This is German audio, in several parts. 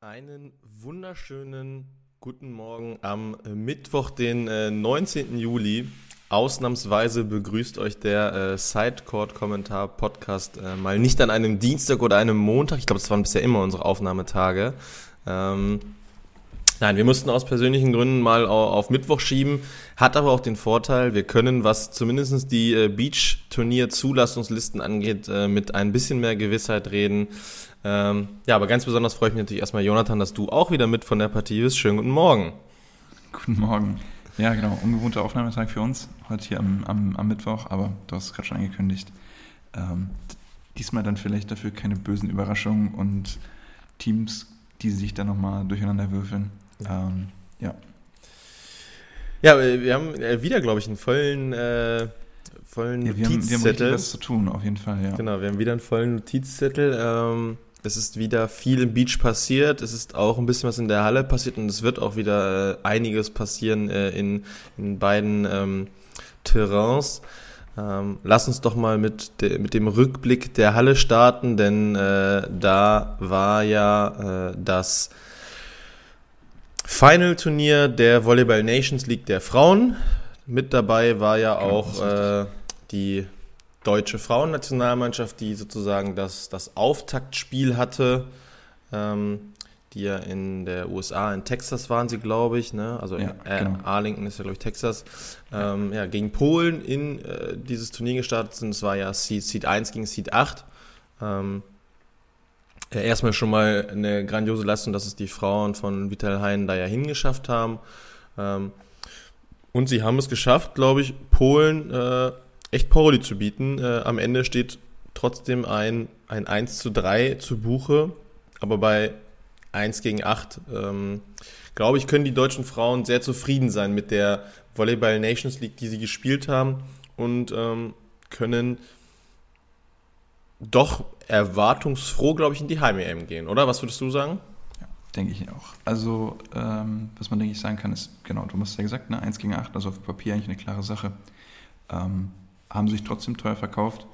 Einen wunderschönen guten Morgen am Mittwoch, den äh, 19. Juli. Ausnahmsweise begrüßt euch der äh, Sidecourt-Kommentar-Podcast äh, mal nicht an einem Dienstag oder einem Montag. Ich glaube, das waren bisher immer unsere Aufnahmetage. Ähm, nein, wir mussten aus persönlichen Gründen mal auf Mittwoch schieben. Hat aber auch den Vorteil, wir können, was zumindest die äh, Beach-Turnier-Zulassungslisten angeht, äh, mit ein bisschen mehr Gewissheit reden. Ähm, ja, aber ganz besonders freue ich mich natürlich erstmal, Jonathan, dass du auch wieder mit von der Partie bist. Schönen guten Morgen. Guten Morgen. Ja, genau, ungewohnter Aufnahmetag für uns, heute hier am, am, am Mittwoch, aber du hast es gerade schon angekündigt. Ähm, diesmal dann vielleicht dafür keine bösen Überraschungen und Teams, die sich dann nochmal durcheinander würfeln. Ähm, ja. Ja, wir haben äh, wieder, glaube ich, einen vollen, äh, vollen ja, wir Notizzettel. Haben, wir haben was zu tun, auf jeden Fall, ja. Genau, wir haben wieder einen vollen Notizzettel. Ähm, es ist wieder viel im Beach passiert. Es ist auch ein bisschen was in der Halle passiert und es wird auch wieder äh, einiges passieren äh, in, in beiden ähm, Terrains. Ähm, lass uns doch mal mit, de, mit dem Rückblick der Halle starten, denn äh, da war ja äh, das Final-Turnier der Volleyball Nations League der Frauen. Mit dabei war ja genau, auch äh, die deutsche Frauennationalmannschaft, die sozusagen das, das Auftaktspiel hatte, ähm, die ja in der USA, in Texas waren sie, glaube ich, ne? also ja, äh, genau. Arlington ist ja, glaube ich, Texas, ähm, ja. gegen Polen in äh, dieses Turnier gestartet sind. Es war ja Seed, Seed 1 gegen Seed 8. Ähm, ja, erstmal schon mal eine grandiose Leistung, dass es die Frauen von Vital Hein da ja hingeschafft haben. Ähm, und sie haben es geschafft, glaube ich, Polen äh, echt Paroli zu bieten. Äh, am Ende steht trotzdem ein, ein 1 zu 3 zu Buche, aber bei 1 gegen 8, ähm, glaube ich, können die deutschen Frauen sehr zufrieden sein mit der Volleyball Nations League, die sie gespielt haben und ähm, können doch erwartungsfroh, glaube ich, in die Heim-EM gehen, oder? Was würdest du sagen? Ja, denke ich auch. Also, ähm, was man, denke ich, sagen kann, ist, genau, du hast ja gesagt, ne, 1 gegen 8, also auf Papier eigentlich eine klare Sache. Ähm, haben sich trotzdem teuer verkauft.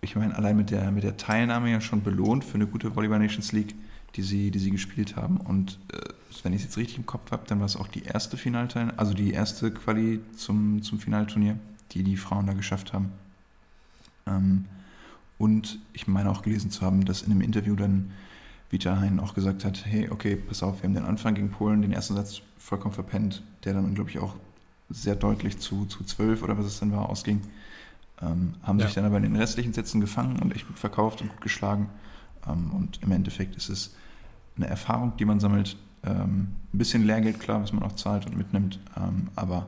Ich meine, allein mit der, mit der Teilnahme ja schon belohnt für eine gute Volleyball Nations League, die sie, die sie gespielt haben. Und äh, wenn ich es jetzt richtig im Kopf habe, dann war es auch die erste Finalteilnahme, also die erste Quali zum, zum Finalturnier, die die Frauen da geschafft haben. Ähm, und ich meine auch gelesen zu haben, dass in einem Interview dann Vita Hein auch gesagt hat, hey, okay, pass auf, wir haben den Anfang gegen Polen, den ersten Satz vollkommen verpennt, der dann, glaube ich, auch sehr deutlich zu, zu 12 oder was es dann war, ausging. Ähm, haben ja. sich dann aber in den restlichen Sätzen gefangen und echt gut verkauft und gut geschlagen. Ähm, und im Endeffekt ist es eine Erfahrung, die man sammelt. Ähm, ein bisschen Lehrgeld, klar, was man auch zahlt und mitnimmt. Ähm, aber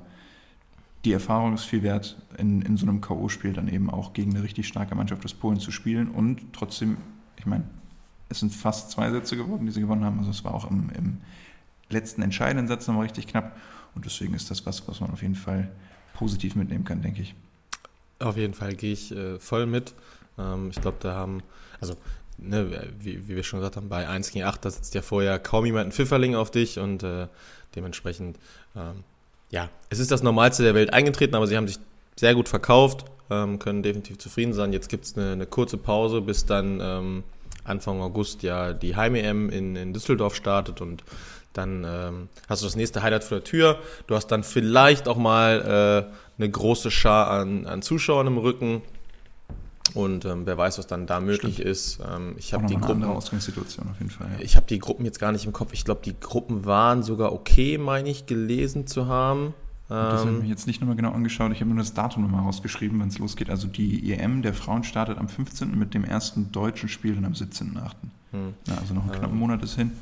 die Erfahrung ist viel wert, in, in so einem K.O.-Spiel dann eben auch gegen eine richtig starke Mannschaft aus Polen zu spielen und trotzdem, ich meine, es sind fast zwei Sätze geworden, die sie gewonnen haben. Also es war auch im, im letzten entscheidenden Satz nochmal richtig knapp. Und deswegen ist das was, was man auf jeden Fall positiv mitnehmen kann, denke ich. Auf jeden Fall gehe ich äh, voll mit. Ähm, ich glaube, da haben, also ne, wie, wie, wir schon gesagt haben, bei 1 gegen 8, da sitzt ja vorher kaum jemand ein Pfifferling auf dich und äh, dementsprechend, ähm, ja, es ist das Normalste der Welt eingetreten, aber sie haben sich sehr gut verkauft, ähm, können definitiv zufrieden sein. Jetzt gibt es eine, eine, kurze Pause, bis dann ähm, Anfang August ja die Heim-EM in, in Düsseldorf startet und dann ähm, hast du das nächste Highlight vor der Tür. Du hast dann vielleicht auch mal äh, eine große Schar an, an Zuschauern im Rücken. Und ähm, wer weiß, was dann da möglich Stimmt. ist. Ähm, ich habe die Gruppen. Ausgangssituation auf jeden Fall. Ja. Ich habe die Gruppen jetzt gar nicht im Kopf. Ich glaube, die Gruppen waren sogar okay, meine ich, gelesen zu haben. Das habe ich ähm, mir jetzt nicht nochmal genau angeschaut. Ich habe nur das Datum nochmal rausgeschrieben, wenn es losgeht. Also die EM der Frauen startet am 15. mit dem ersten deutschen Spiel dann am 17.8. Hm. Ja, also noch einen knappen ähm, Monat ist hin.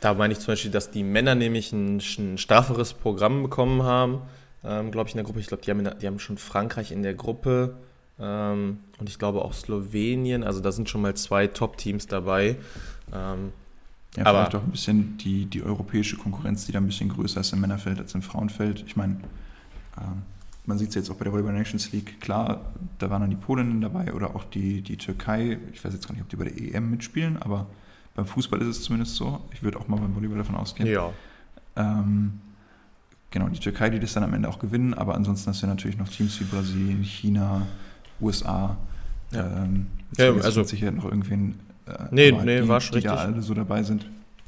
Da meine ich zum Beispiel, dass die Männer nämlich ein, ein strafferes Programm bekommen haben, ähm, glaube ich, in der Gruppe. Ich glaube, die haben, die haben schon Frankreich in der Gruppe ähm, und ich glaube auch Slowenien. Also da sind schon mal zwei Top-Teams dabei. Ähm, ja, aber vielleicht auch ein bisschen die, die europäische Konkurrenz, die da ein bisschen größer ist im Männerfeld als im Frauenfeld. Ich meine, ähm, man sieht es jetzt auch bei der Volleyball Nations League, klar, da waren dann die Polinnen dabei oder auch die, die Türkei. Ich weiß jetzt gar nicht, ob die bei der EM mitspielen, aber beim Fußball ist es zumindest so. Ich würde auch mal beim Volleyball davon ausgehen. Ja. Ähm, genau, die Türkei, die das dann am Ende auch gewinnen, aber ansonsten hast du natürlich noch Teams wie Brasilien, China, USA. Ja, ähm, ja also sicher noch irgendwen Äh, nee, nee, die, war schon die richtig. da alle so dabei sind.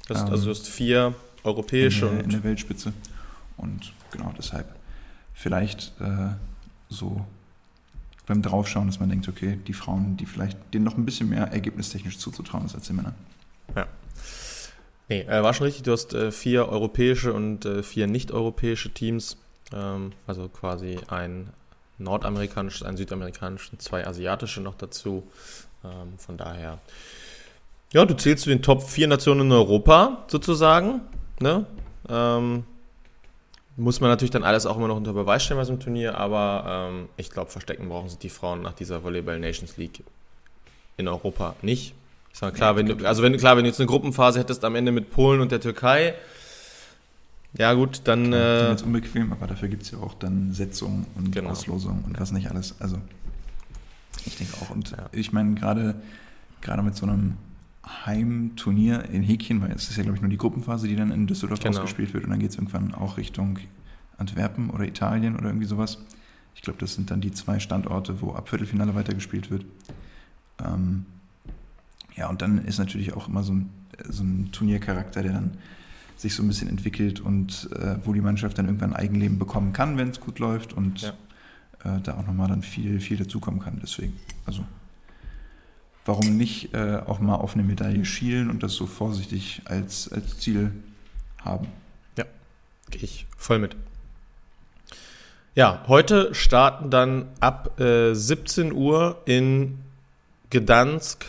Hast, Ähm, also du hast vier europäische in, der, in der Weltspitze. Und genau deshalb vielleicht äh, so beim Draufschauen, dass man denkt, okay, die Frauen, die vielleicht denen noch ein bisschen mehr ergebnistechnisch zuzutrauen ist als den Männern. Nee, äh, war schon richtig. Du hast äh, vier europäische und äh, vier nicht-europäische Teams. Ähm, also quasi ein nordamerikanisches, ein südamerikanisches und zwei asiatische noch dazu. Ähm, von daher, ja, du zählst zu den Top 4 Nationen in Europa sozusagen. Ne? Ähm, muss man natürlich dann alles auch immer noch unter Beweis stellen bei so einem Turnier, aber ähm, ich glaube, verstecken brauchen sich die Frauen nach dieser Volleyball Nations League in Europa nicht. Sag mal, klar, wenn du, also wenn du, klar, wenn du jetzt eine Gruppenphase hättest am Ende mit Polen und der Türkei, ja gut, dann sind äh, jetzt unbequem, aber dafür gibt es ja auch dann Setzungen und Genau. Auslosung und was nicht alles. Also ich denke auch. Und Ja. ich meine, gerade gerade mit so einem Heimturnier in Häkchen, weil es ist ja, glaube ich, nur die Gruppenphase, die dann in Düsseldorf Genau. ausgespielt wird und dann geht es irgendwann auch Richtung Antwerpen oder Italien oder irgendwie sowas. Ich glaube, das sind dann die zwei Standorte, wo ab Viertelfinale weitergespielt wird. Ähm, ja, und dann ist natürlich auch immer so ein, so ein Turniercharakter, der dann sich so ein bisschen entwickelt und äh, wo die Mannschaft dann irgendwann ein Eigenleben bekommen kann, wenn es gut läuft und Ja. äh, da auch nochmal dann viel, viel dazukommen kann. Deswegen, also warum nicht äh, auch mal auf eine Medaille schielen und das so vorsichtig als, als Ziel haben. gehe ich voll mit. Ja, heute starten dann ab äh, 17 Uhr in Gdansk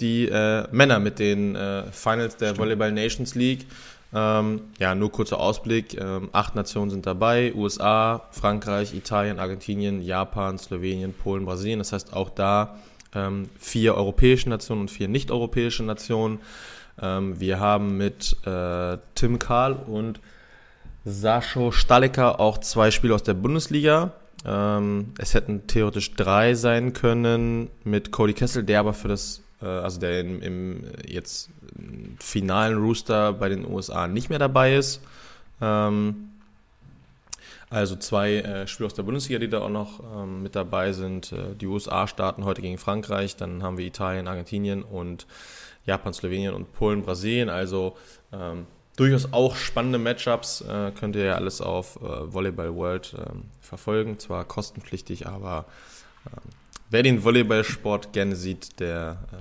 die äh, Männer mit den äh, Finals der Stimmt. Volleyball Nations League. Ähm, ja, nur kurzer Ausblick. Ähm, acht Nationen sind dabei. USA, Frankreich, Italien, Argentinien, Japan, Slowenien, Polen, Brasilien. Das heißt auch da ähm, vier europäische Nationen und vier nicht-europäische Nationen. Ähm, wir haben mit äh, Tim Karl und Sascho Stalecker auch zwei Spiele aus der Bundesliga. Ähm, es hätten theoretisch drei sein können mit Cody Kessel, der aber für das, also der im, im jetzt finalen Rooster bei den USA nicht mehr dabei ist. Ähm, also zwei äh, Spiele aus der Bundesliga, die da auch noch ähm, mit dabei sind. Äh, die USA starten heute gegen Frankreich, dann haben wir Italien, Argentinien und Japan, Slowenien und Polen, Brasilien. Also ähm, durchaus auch spannende Matchups. Äh, könnt ihr ja alles auf äh, Volleyball World ähm, verfolgen. Zwar kostenpflichtig, aber ähm, wer den Volleyballsport gerne sieht, der äh,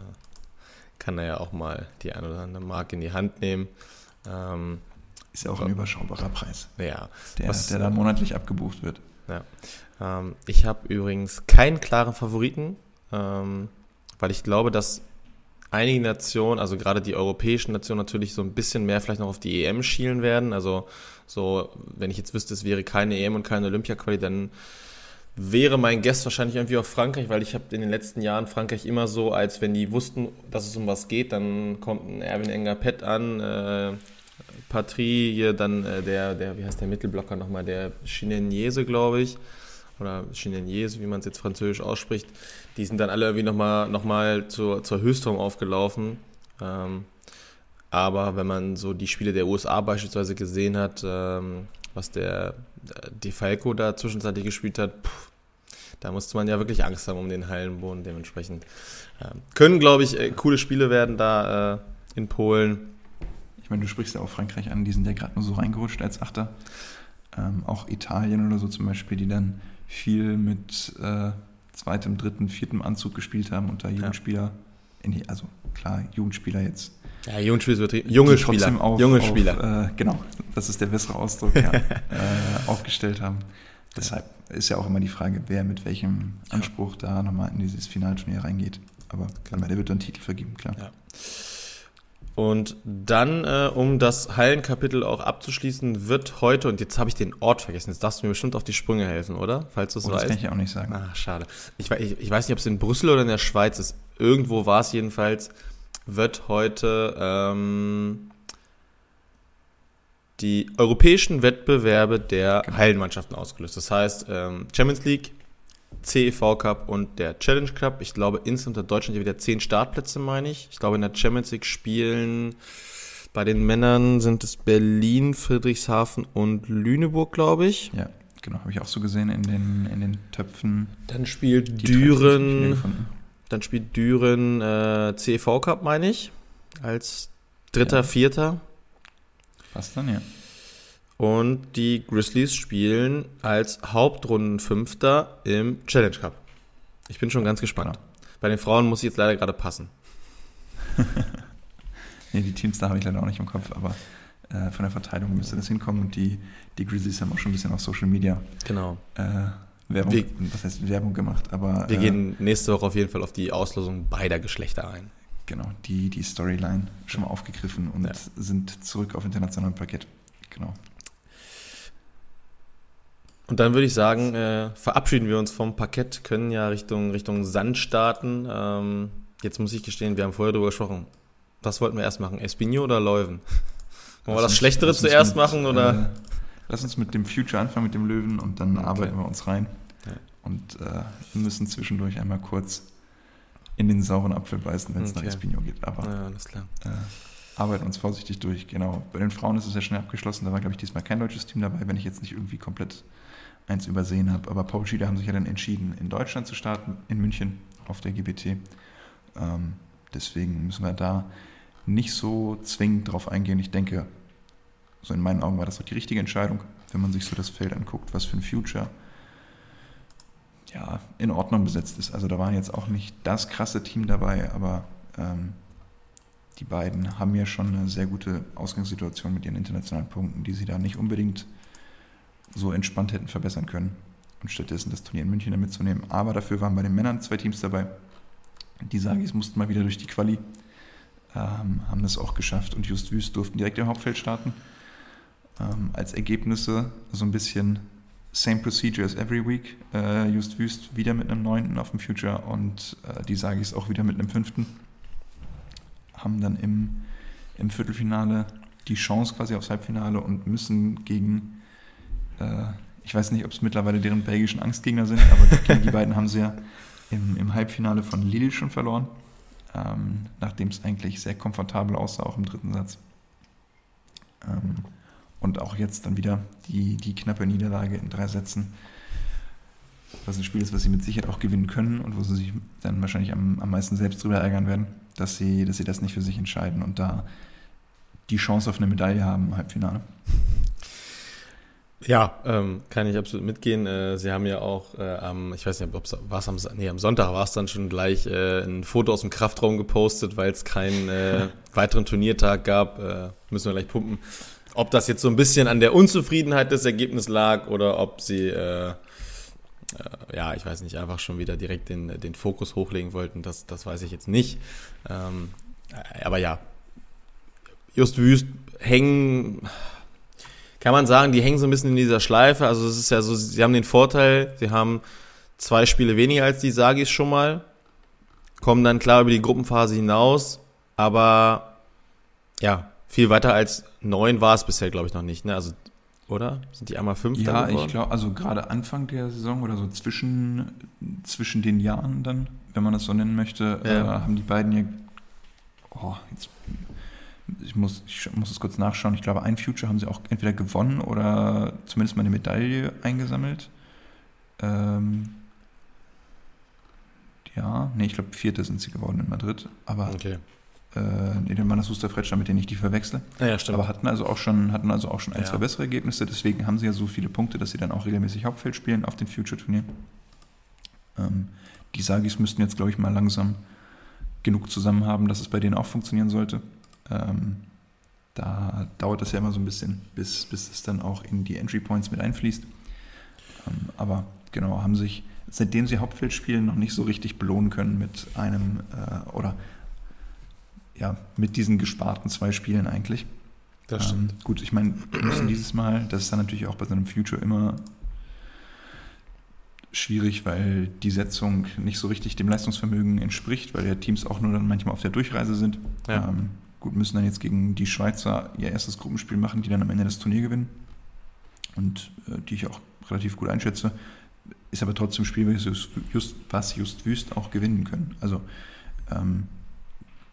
kann da ja auch mal die ein oder andere Mark in die Hand nehmen. Ähm, Ist ja auch ein überschaubarer Preis, ja, der, Was, der da monatlich abgebucht wird. Ähm, ich habe übrigens keinen klaren Favoriten, ähm, weil ich glaube, dass einige Nationen, also gerade die europäischen Nationen natürlich so ein bisschen mehr vielleicht noch auf die EM schielen werden. Also so, wenn ich jetzt wüsste, es wäre keine EM und keine Olympia-Quali, dann wäre mein Guest wahrscheinlich irgendwie auf Frankreich, weil ich habe in den letzten Jahren Frankreich immer so, als wenn die wussten, dass es um was geht, dann kommt ein Erwin Enger Pett an, äh, Patrie, hier dann äh, der, der, wie heißt der Mittelblocker nochmal, der Chineniese, glaube ich, oder Chineniese, wie man es jetzt französisch ausspricht, die sind dann alle irgendwie nochmal noch mal zur, zur Höchstform aufgelaufen. Ähm, aber wenn man so die Spiele der USA beispielsweise gesehen hat, ähm, was der äh, De Falco da zwischenzeitlich gespielt hat, pff, da musste man ja wirklich Angst haben um den Hallenboden. Dementsprechend ähm, können, glaube ich, äh, coole Spiele werden da äh, in Polen. Ich meine, du sprichst ja auch Frankreich an, die sind ja gerade nur so reingerutscht als Achter. Ähm, auch Italien oder so zum Beispiel, die dann viel mit äh, zweitem, dritten, viertem Anzug gespielt haben und da Jugendspieler, in die, also klar, Jugendspieler jetzt. Ja, Jugendspieler, wird- junge die trotzdem Spieler, Auf, junge auf, Spieler. Äh, genau, das ist der bessere Ausdruck, ja, äh, aufgestellt haben. Deshalb ist ja auch immer die Frage, wer mit welchem Anspruch da nochmal in dieses Finalturnier reingeht. Aber Genau. der wird dann Titel vergeben, klar. Ja. Und dann, äh, um das Hallenkapitel auch abzuschließen, wird heute, und jetzt habe ich den Ort vergessen, jetzt darfst du mir bestimmt auf die Sprünge helfen, oder? Falls du es Oh, das weißt. kann ich ja auch nicht sagen. Ach, schade. Ich, ich, ich weiß nicht, ob es in Brüssel oder in der Schweiz ist. Irgendwo war es jedenfalls, wird heute ähm, die europäischen Wettbewerbe der Genau. Hallenmannschaften ausgelöst. Das heißt, ähm, Champions League, CEV Cup und der Challenge Cup. Ich glaube, insgesamt hat Deutschland ja wieder zehn Startplätze, meine ich. Ich glaube, in der Champions League spielen bei den Männern sind es Berlin, Friedrichshafen und Lüneburg, glaube ich. Ja, genau, habe ich auch so gesehen in den, in den Töpfen. Dann spielt Düren. Dann spielt Düren äh, CV Cup, meine ich, als dritter, Ja. vierter. Passt dann, ja. Und die Grizzlies spielen als Hauptrundenfünfter im Challenge Cup. Ich bin schon ganz gespannt. Genau. Bei den Frauen muss ich jetzt leider gerade passen. Nee, die Teams da habe ich leider auch nicht im Kopf, aber äh, von der Verteilung müsste das hinkommen und die, die Grizzlies haben auch schon ein bisschen auf Social Media Genau. äh, Werbung, Wir- was heißt Werbung gemacht, aber Wir äh, gehen nächste Woche auf jeden Fall auf die Auslosung beider Geschlechter ein. Genau die, die Storyline schon mal aufgegriffen und Ja. sind zurück auf internationalem Parkett. Genau. Und dann würde ich sagen, äh, verabschieden wir uns vom Parkett, können ja Richtung, Richtung Sand starten. Ähm, jetzt muss ich gestehen, wir haben vorher darüber gesprochen. Was wollten wir erst machen? Espinho oder Leuven? Wollen wir das Schlechtere zuerst mit, machen oder? Äh, lass uns mit dem Future anfangen, mit dem Löwen und dann Okay. arbeiten wir uns rein. Ja. Und äh, müssen zwischendurch einmal kurz in den sauren Apfel beißen, wenn es nach Okay. Espino geht. Aber ja, alles klar. äh, arbeiten uns vorsichtig durch. Genau. Bei den Frauen ist es ja schnell abgeschlossen. Da war, glaube ich, diesmal kein deutsches Team dabei, wenn ich jetzt nicht irgendwie komplett eins übersehen habe. Aber Paul Schieder haben sich ja dann entschieden, in Deutschland zu starten, in München auf der GBT. Ähm, deswegen müssen wir da nicht so zwingend drauf eingehen. Ich denke, so in meinen Augen war das doch die richtige Entscheidung, wenn man sich so das Feld anguckt, was für ein Future ja, in Ordnung besetzt ist. Also da war jetzt auch nicht das krasse Team dabei, aber ähm, die beiden haben ja schon eine sehr gute Ausgangssituation mit ihren internationalen Punkten, die sie da nicht unbedingt so entspannt hätten verbessern können. Und stattdessen das Turnier in München damit zu nehmen. Aber dafür waren bei den Männern zwei Teams dabei. Die Sagis mussten mal wieder durch die Quali, ähm, haben das auch geschafft und Just Wüst durften direkt im Hauptfeld starten. Ähm, als Ergebnisse so ein bisschen same procedure as every week. Äh, Just Wüst wieder mit einem neunten auf dem Future und äh, die Sagis auch wieder mit einem fünften. Haben dann im, im Viertelfinale die Chance quasi aufs Halbfinale und müssen gegen, äh, ich weiß nicht, ob es mittlerweile deren belgischen Angstgegner sind, aber gegen die beiden haben sie ja im, im Halbfinale von Lille schon verloren, ähm, nachdem es eigentlich sehr komfortabel aussah, auch im dritten Satz. Ähm, und auch jetzt dann wieder die, die knappe Niederlage in drei Sätzen, was ein Spiel ist, was sie mit Sicherheit auch gewinnen können und wo sie sich dann wahrscheinlich am, am meisten selbst drüber ärgern werden, dass sie, dass sie das nicht für sich entscheiden und da die Chance auf eine Medaille haben im Halbfinale. Ja, ähm, kann ich absolut mitgehen. Äh, Sie haben ja auch äh, am, ich weiß nicht, ob es war's am, nee, am Sonntag war es dann schon gleich äh, ein Foto aus dem Kraftraum gepostet, weil es keinen äh, weiteren Turniertag gab. Äh, müssen wir gleich pumpen. Ob das jetzt so ein bisschen an der Unzufriedenheit des Ergebnisses lag oder ob sie, äh, äh, ja, ich weiß nicht, einfach schon wieder direkt den, den Fokus hochlegen wollten, das, das weiß ich jetzt nicht. Ähm, äh, aber ja, Just Wüst hängen, kann man sagen, die hängen so ein bisschen in dieser Schleife. Also es ist ja so, sie haben den Vorteil, sie haben zwei Spiele weniger als die Sagis schon mal, kommen dann klar über die Gruppenphase hinaus, aber ja, viel weiter als neun war es bisher, glaube ich, noch nicht. Ne? Also, oder? Sind die einmal fünf? Ja, ich glaube, also gerade Anfang der Saison oder so zwischen, zwischen den Jahren dann, wenn man das so nennen möchte, Ja. äh, haben die beiden ja, oh, jetzt, ich muss, ich muss es kurz nachschauen, ich glaube, ein Future haben sie auch entweder gewonnen oder zumindest mal eine Medaille eingesammelt. Ähm, ja, nee, ich glaube, vierte sind sie geworden in Madrid, aber Okay. Äh, nee, den Mannes Huster Fretsch, damit ich nicht die verwechsle. Naja, stimmt. Aber hatten also auch schon, hatten also auch schon ein, Ja. zwei bessere Ergebnisse, deswegen haben sie ja so viele Punkte, dass sie dann auch regelmäßig Hauptfeld spielen auf den Future-Turnieren. Ähm, die Sagis müssten jetzt, glaube ich, mal langsam genug zusammen haben, dass es bei denen auch funktionieren sollte. Ähm, da dauert das ja immer so ein bisschen, bis, bis es dann auch in die Entry Points mit einfließt. Ähm, aber genau, haben sich, seitdem sie Hauptfeld spielen, noch nicht so richtig belohnen können mit einem äh, oder ja, mit diesen gesparten zwei Spielen eigentlich. das stimmt. Ähm, gut, ich meine, wir müssen dieses Mal, das ist dann natürlich auch bei so einem Future immer schwierig, weil die Setzung nicht so richtig dem Leistungsvermögen entspricht, weil ja Teams auch nur dann manchmal auf der Durchreise sind. Ja. Ähm, gut, müssen dann jetzt gegen die Schweizer ihr erstes Gruppenspiel machen, die dann am Ende das Turnier gewinnen. Und äh, die ich auch relativ gut einschätze. Ist aber trotzdem Spiel, was just, just, was just wüst auch gewinnen können. Also, ähm,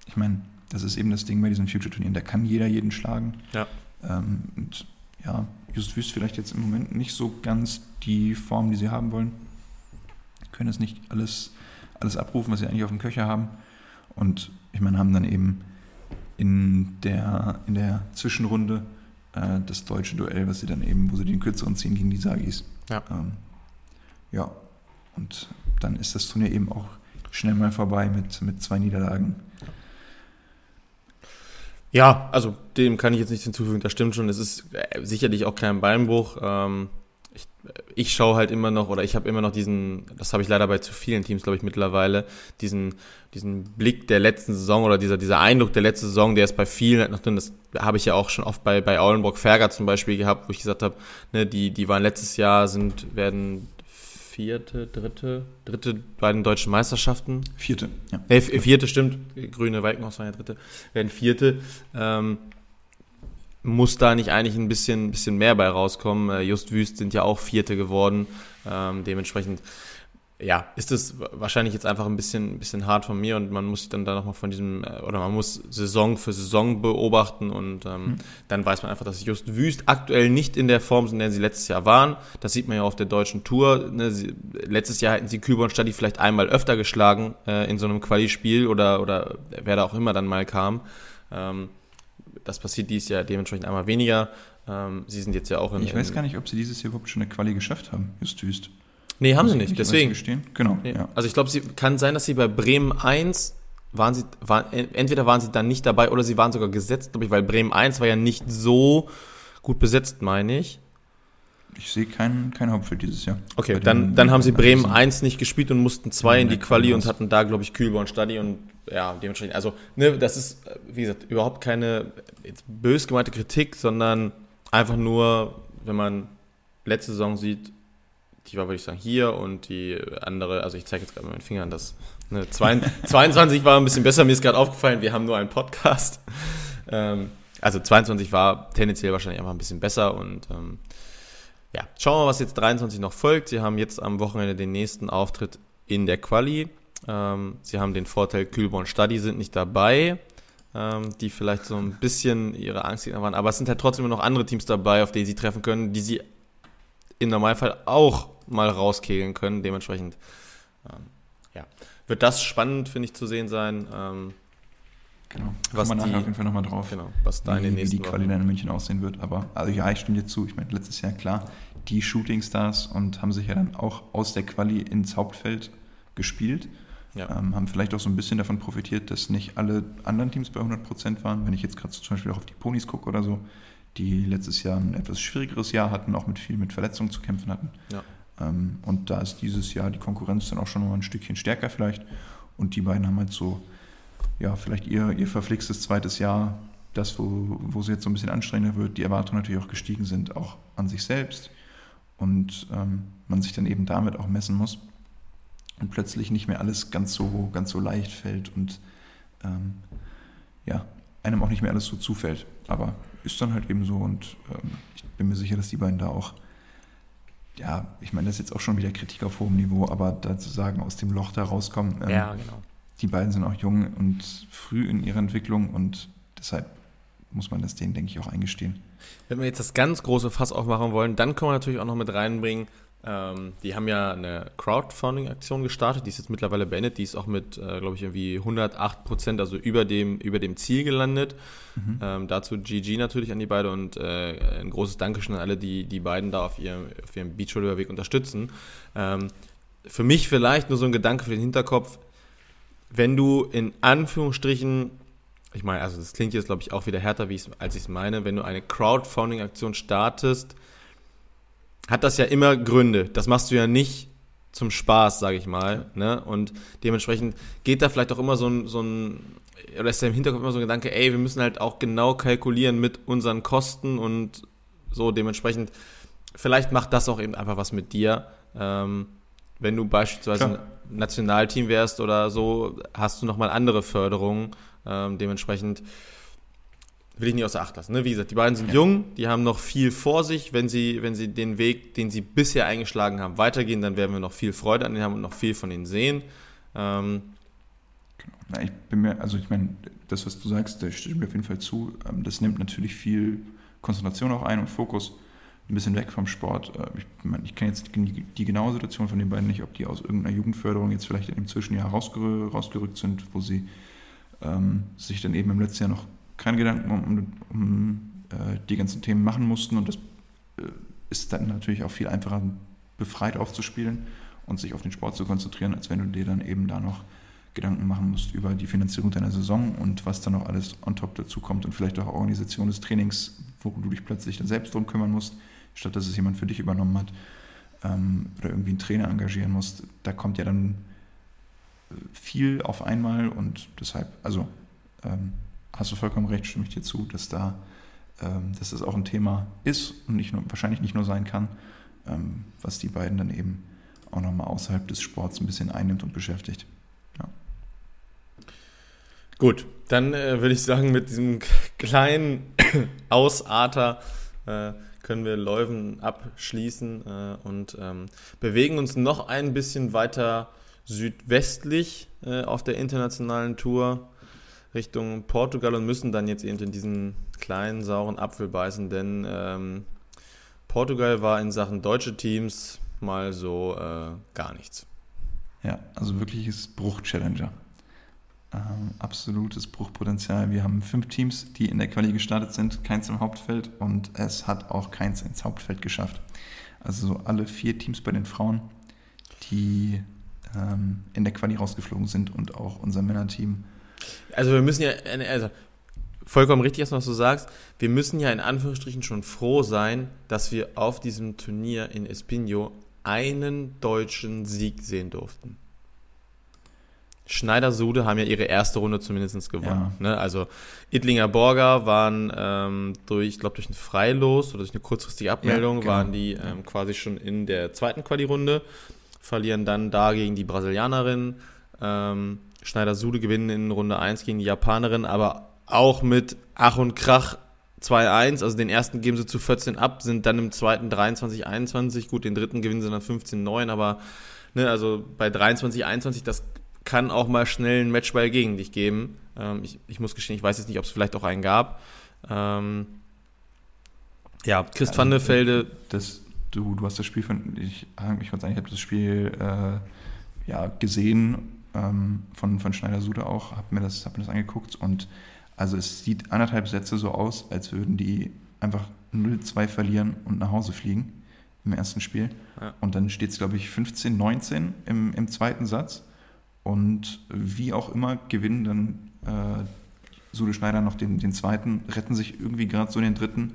ich meine, das ist eben das Ding bei diesen Future-Turnieren. Da kann jeder jeden schlagen. Ja. Ähm, und ja, Just Wüst vielleicht jetzt im Moment nicht so ganz die Form, die sie haben wollen. Können es nicht alles, alles abrufen, was sie eigentlich auf dem Köcher haben. Und ich meine, haben dann eben in der, in der Zwischenrunde äh, das deutsche Duell, was sie dann eben, wo sie den kürzeren ziehen gegen die Sagis. Ja. Ähm, ja, und dann ist das Turnier eben auch schnell mal vorbei mit, mit zwei Niederlagen. Ja, also dem kann ich jetzt nichts hinzufügen, das stimmt schon. Es ist äh, sicherlich auch kein Beinbruch. Ähm, ich, ich schaue halt immer noch, oder ich habe immer noch diesen, das habe ich leider bei zu vielen Teams, glaube ich, mittlerweile, diesen, diesen Blick der letzten Saison oder dieser, dieser Eindruck der letzten Saison, der ist bei vielen halt noch drin. Das habe ich ja auch schon oft bei, bei Aulenbrock-Ferger zum Beispiel gehabt, wo ich gesagt habe, ne, die, die waren letztes Jahr, sind, werden vierte, dritte, dritte bei den deutschen Meisterschaften. Vierte, ja. Äh, vierte, stimmt. Grüne Walkenhaus waren ja dritte. Werden vierte. Ähm, muss da nicht eigentlich ein bisschen, bisschen mehr bei rauskommen? Äh, Just Wüst sind ja auch Vierte geworden. Ähm, dementsprechend ja, ist es wahrscheinlich jetzt einfach ein bisschen, ein bisschen hart von mir und man muss dann da nochmal von diesem, äh, oder man muss Saison für Saison beobachten und ähm, mhm. dann weiß man einfach, dass Just Wüst aktuell nicht in der Form sind, in der sie letztes Jahr waren. Das sieht man ja auf der deutschen Tour. Ne? Sie, letztes Jahr hätten sie Kühlborn Stadi vielleicht einmal öfter geschlagen äh, in so einem Quali-Spiel oder, oder wer da auch immer dann mal kam. Ähm, das passiert dieses Jahr dementsprechend einmal weniger. Ähm, sie sind jetzt ja auch in. Ich weiß gar nicht, ob sie dieses Jahr überhaupt schon eine Quali geschafft haben, Just Wüst. Nee, haben sie nicht, deswegen. Genau. Nee. Ja. Also ich glaube, sie kann sein, dass sie bei Bremen 1 waren sie, waren, entweder waren sie dann nicht dabei oder sie waren sogar gesetzt, glaube ich, weil Bremen 1 war ja nicht so gut besetzt, meine ich. Ich sehe kein, kein Hauptfeld dieses Jahr. Okay, dann, dann haben sie Bremen 1 nicht gespielt und mussten zwei in die Quali und hatten da, glaube ich, Kühlborn Stadi und ja, dementsprechend, also, ne, das ist, wie gesagt, überhaupt keine jetzt bös gemeinte Kritik, sondern einfach nur, wenn man letzte Saison sieht, die war, würde ich sagen, hier und die andere, also ich zeige jetzt gerade mit meinen Fingern, das ne, 22 war ein bisschen besser, mir ist gerade aufgefallen, wir haben nur einen Podcast. Ähm, also 22 war tendenziell wahrscheinlich einfach ein bisschen besser und ähm, ja, schauen wir mal, was jetzt 23 noch folgt. Sie haben jetzt am Wochenende den nächsten Auftritt in der Quali. Ähm, sie haben den Vorteil, Kühlborn Stadi sind nicht dabei, ähm, die vielleicht so ein bisschen ihre Angstgegner waren, aber es sind halt trotzdem noch andere Teams dabei, auf die sie treffen können, die sie im Normalfall auch mal rauskegeln können. Dementsprechend ähm, ja, wird das spannend, finde ich, zu sehen sein. Ähm, genau, was man nachher auf jeden Fall nochmal drauf, genau, was da in den nächsten wie die Quali dann in München aussehen wird. Aber also ja, ich stimme dir zu. Ich meine, letztes Jahr klar, die Shootingstars und haben sich ja dann auch aus der Quali ins Hauptfeld gespielt. Ja. Ähm, haben vielleicht auch so ein bisschen davon profitiert, dass nicht alle anderen Teams bei 100% waren. Wenn ich jetzt gerade zum Beispiel auch auf die Ponys gucke oder so, die letztes Jahr ein etwas schwierigeres Jahr hatten, auch mit viel mit Verletzungen zu kämpfen hatten. Ja. Ähm, und da ist dieses Jahr die Konkurrenz dann auch schon noch ein Stückchen stärker vielleicht. Und die beiden haben halt so, ja, vielleicht ihr, ihr verflixtes zweites Jahr, das, wo, wo es jetzt so ein bisschen anstrengender wird, die Erwartungen natürlich auch gestiegen sind, auch an sich selbst. Und ähm, man sich dann eben damit auch messen muss. Und plötzlich nicht mehr alles ganz so, ganz so leicht fällt und ähm, ja, einem auch nicht mehr alles so zufällt. Aber ist dann halt eben so und ähm, ich bin mir sicher, dass die beiden da auch ja, ich meine, das ist jetzt auch schon wieder Kritik auf hohem Niveau, aber da zu sagen, aus dem Loch da rauskommen. Ähm, ja, genau. Die beiden sind auch jung und früh in ihrer Entwicklung und deshalb muss man das denen, denke ich, auch eingestehen. Wenn wir jetzt das ganz große Fass aufmachen wollen, dann können wir natürlich auch noch mit reinbringen, ähm, die haben ja eine Crowdfunding-Aktion gestartet, die ist jetzt mittlerweile beendet, die ist auch mit, äh, glaube ich, irgendwie 108 Prozent, also über dem, über dem Ziel gelandet. Mhm. Ähm, dazu GG natürlich an die beiden und äh, ein großes Dankeschön an alle, die die beiden da auf ihrem, auf ihrem Beachvolleyball-Weg unterstützen. Ähm, für mich vielleicht nur so ein Gedanke für den Hinterkopf, wenn du in Anführungsstrichen ich meine, also das klingt jetzt, glaube ich, auch wieder härter, wie als ich es meine, wenn du eine Crowdfunding-Aktion startest, hat das ja immer Gründe. Das machst du ja nicht zum Spaß, sage ich mal. Ne? Und dementsprechend geht da vielleicht auch immer so ein, so ein, oder ist da im Hinterkopf immer so ein Gedanke, ey, wir müssen halt auch genau kalkulieren mit unseren Kosten und so dementsprechend, vielleicht macht das auch eben einfach was mit dir. Ähm, wenn du beispielsweise Klar. ein Nationalteam wärst oder so, hast du nochmal andere Förderungen. Ähm, dementsprechend will ich nicht außer Acht lassen. Ne? Wie gesagt, die beiden sind ja. jung, die haben noch viel vor sich. Wenn sie, wenn sie den Weg, den sie bisher eingeschlagen haben, weitergehen, dann werden wir noch viel Freude an ihnen haben und noch viel von ihnen sehen. Ähm, genau. Na, ich bin mir, also ich meine, das, was du sagst, da stimme ich mir auf jeden Fall zu. Ähm, das nimmt natürlich viel Konzentration auch ein und Fokus. ein bisschen weg vom Sport. Äh, ich, ich kenne jetzt die, die, genaue Situation von den beiden nicht, ob die aus irgendeiner Jugendförderung jetzt vielleicht in dem Zwischenjahr rausgerü rausgerückt sind, wo sie ähm, sich dann eben im letzten Jahr noch keine Gedanken um, um, äh, die ganzen Themen machen mussten. Und das äh, ist dann natürlich auch viel einfacher, befreit aufzuspielen und sich auf den Sport zu konzentrieren, als wenn du dir dann eben da noch Gedanken machen musst über die Finanzierung deiner Saison und was dann noch alles on top dazu kommt und vielleicht auch Organisation des Trainings, wo du dich plötzlich dann selbst drum kümmern musst statt dass es jemand für dich übernommen hat ähm, oder irgendwie einen Trainer engagieren muss. Da kommt ja dann äh, viel auf einmal und deshalb, also ähm, hast du vollkommen recht, stimme ich dir zu, dass da ähm, dass das auch ein Thema ist und nicht nur, wahrscheinlich nicht nur sein kann, ähm, was die beiden dann eben auch nochmal außerhalb des Sports ein bisschen einnimmt und beschäftigt. Ja. Gut, dann äh, würde ich sagen, mit diesem kleinen Ausarter äh, können wir Leuven abschließen äh, und ähm, bewegen uns noch ein bisschen weiter südwestlich äh, auf der internationalen Tour Richtung Portugal und müssen dann jetzt eben in diesen kleinen sauren Apfel beißen, denn ähm, Portugal war in Sachen deutsche Teams mal so äh, gar nichts. Ja, also wirkliches Bruch-Challenger ähm, absolutes Bruchpotenzial. Wir haben fünf Teams, die in der Quali gestartet sind, keins im Hauptfeld und es hat auch keins ins Hauptfeld geschafft. Also so alle vier Teams bei den Frauen, die ähm, in der Quali rausgeflogen sind und auch unser Männerteam. Also wir müssen ja, also vollkommen richtig, was du sagst, wir müssen ja in Anführungsstrichen schon froh sein, dass wir auf diesem Turnier in Espinho einen deutschen Sieg sehen durften. Schneider-Sude haben ja ihre erste Runde zumindest gewonnen. Ja. Ne? Also Idlinger Borger waren ähm, durch, ich glaube, durch ein Freilos oder durch eine kurzfristige Abmeldung ja, genau. waren die ähm, quasi schon in der zweiten Quali-Runde, verlieren dann da gegen die Brasilianerin. Ähm, Schneider-Sude gewinnen in Runde 1 gegen die Japanerin, aber auch mit Ach und Krach 2-1, also den ersten geben sie zu 14 ab, sind dann im zweiten 23-21, gut, den dritten gewinnen sie dann 15-9, aber ne, also bei 23-21, das kann auch mal schnell ein Matchball gegen dich geben. Ähm, ich, ich, muss gestehen, ich weiß jetzt nicht, ob es vielleicht auch einen gab. Ähm, ja, Chris also, van der Velde. Das, du, du hast das Spiel von, ich, ich sagen, ich habe das Spiel äh, ja, gesehen ähm, von, von Schneider-Sude auch, habe mir, das, hab mir das angeguckt und also es sieht anderthalb Sätze so aus, als würden die einfach 0-2 verlieren und nach Hause fliegen im ersten Spiel. Ja. Und dann steht es, glaube ich, 15-19 im, im zweiten Satz. Und wie auch immer gewinnen dann äh, Sude Schneider noch den, den zweiten, retten sich irgendwie gerade so den dritten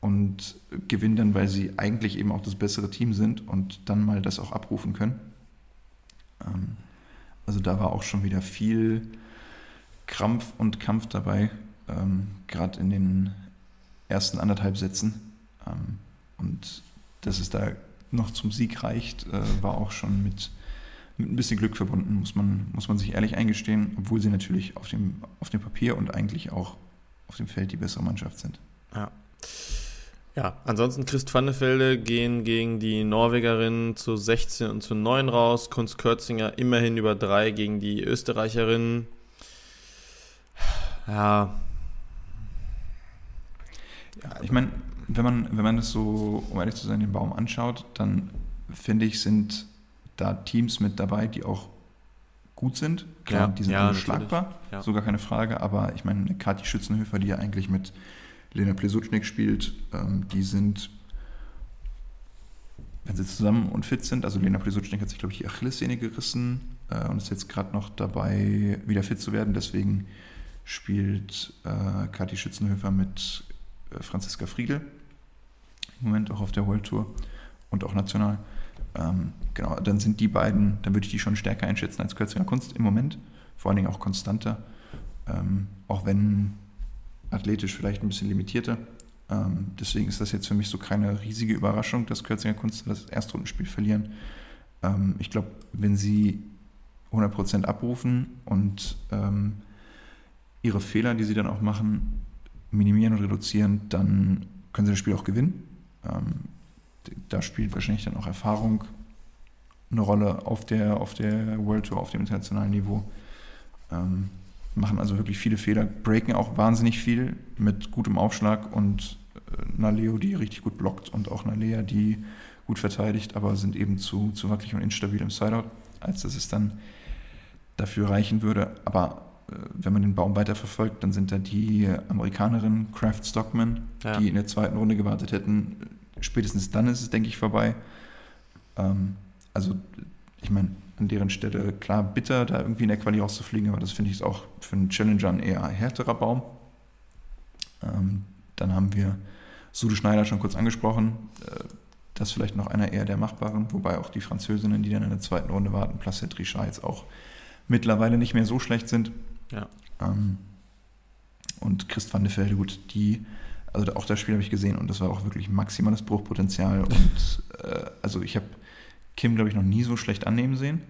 und gewinnen dann, weil sie eigentlich eben auch das bessere Team sind und dann mal das auch abrufen können. Ähm, also da war auch schon wieder viel Krampf und Kampf dabei, ähm, gerade in den ersten anderthalb Sätzen. Ähm, und dass es da noch zum Sieg reicht, äh, war auch schon mit mit ein bisschen Glück verbunden, muss man, muss man sich ehrlich eingestehen, obwohl sie natürlich auf dem, auf dem Papier und eigentlich auch auf dem Feld die bessere Mannschaft sind. Ja. Ja, ansonsten Christ Vannefelde gehen gegen die Norwegerin zu 16 und zu 9 raus. Kunst Kürzinger immerhin über 3 gegen die Österreicherin. Ja. Ja, ich meine, wenn man, wenn man das so, um ehrlich zu sein, den Baum anschaut, dann finde ich, sind da Teams mit dabei, die auch gut sind. Klar, ja, die sind ja, schlagbar, ja. so gar keine Frage. Aber ich meine, Kathi Schützenhöfer, die ja eigentlich mit Lena Plesutschnik spielt, ähm, die sind, wenn sie zusammen und fit sind, also Lena Plesutschnik hat sich, glaube ich, die Achillessehne gerissen äh, und ist jetzt gerade noch dabei, wieder fit zu werden. Deswegen spielt äh, Kathi Schützenhöfer mit äh, Franziska Friedel im Moment auch auf der World Tour und auch national. Ähm, genau, dann sind die beiden, dann würde ich die schon stärker einschätzen als Kürzinger Kunst im Moment, vor allen Dingen auch konstanter, ähm, auch wenn athletisch vielleicht ein bisschen limitierter. Ähm, deswegen ist das jetzt für mich so keine riesige Überraschung, dass Kürzinger Kunst das Erstrundenspiel verlieren. Ähm, ich glaube, wenn sie 100% abrufen und ähm, ihre Fehler, die sie dann auch machen, minimieren und reduzieren, dann können sie das Spiel auch gewinnen. Ähm, da spielt wahrscheinlich dann auch Erfahrung eine Rolle auf der, auf der World Tour, auf dem internationalen Niveau. Ähm, machen also wirklich viele Fehler, breaken auch wahnsinnig viel mit gutem Aufschlag und äh, einer Leo, die richtig gut blockt und auch einer Lea, die gut verteidigt, aber sind eben zu, zu wackelig und instabil im Sideout, als dass es dann dafür reichen würde. Aber äh, wenn man den Baum weiter verfolgt, dann sind da die Amerikanerin Kraft Stockman, ja. die in der zweiten Runde gewartet hätten. Spätestens dann ist es, denke ich, vorbei. Ähm, also, ich meine, an deren Stelle, klar, bitter, da irgendwie in der Quali rauszufliegen, aber das finde ich auch für einen Challenger ein eher härterer Baum. Ähm, dann haben wir Sude Schneider schon kurz angesprochen. Äh, das ist vielleicht noch einer eher der machbaren, wobei auch die Französinnen, die dann in der zweiten Runde warten, Placette Richard jetzt auch mittlerweile nicht mehr so schlecht sind. Ja. Ähm, und Christ van de Velde, gut, die, also auch das Spiel habe ich gesehen und das war auch wirklich maximales Bruchpotenzial. Und äh, also ich habe Kim, glaube ich, noch nie so schlecht annehmen sehen.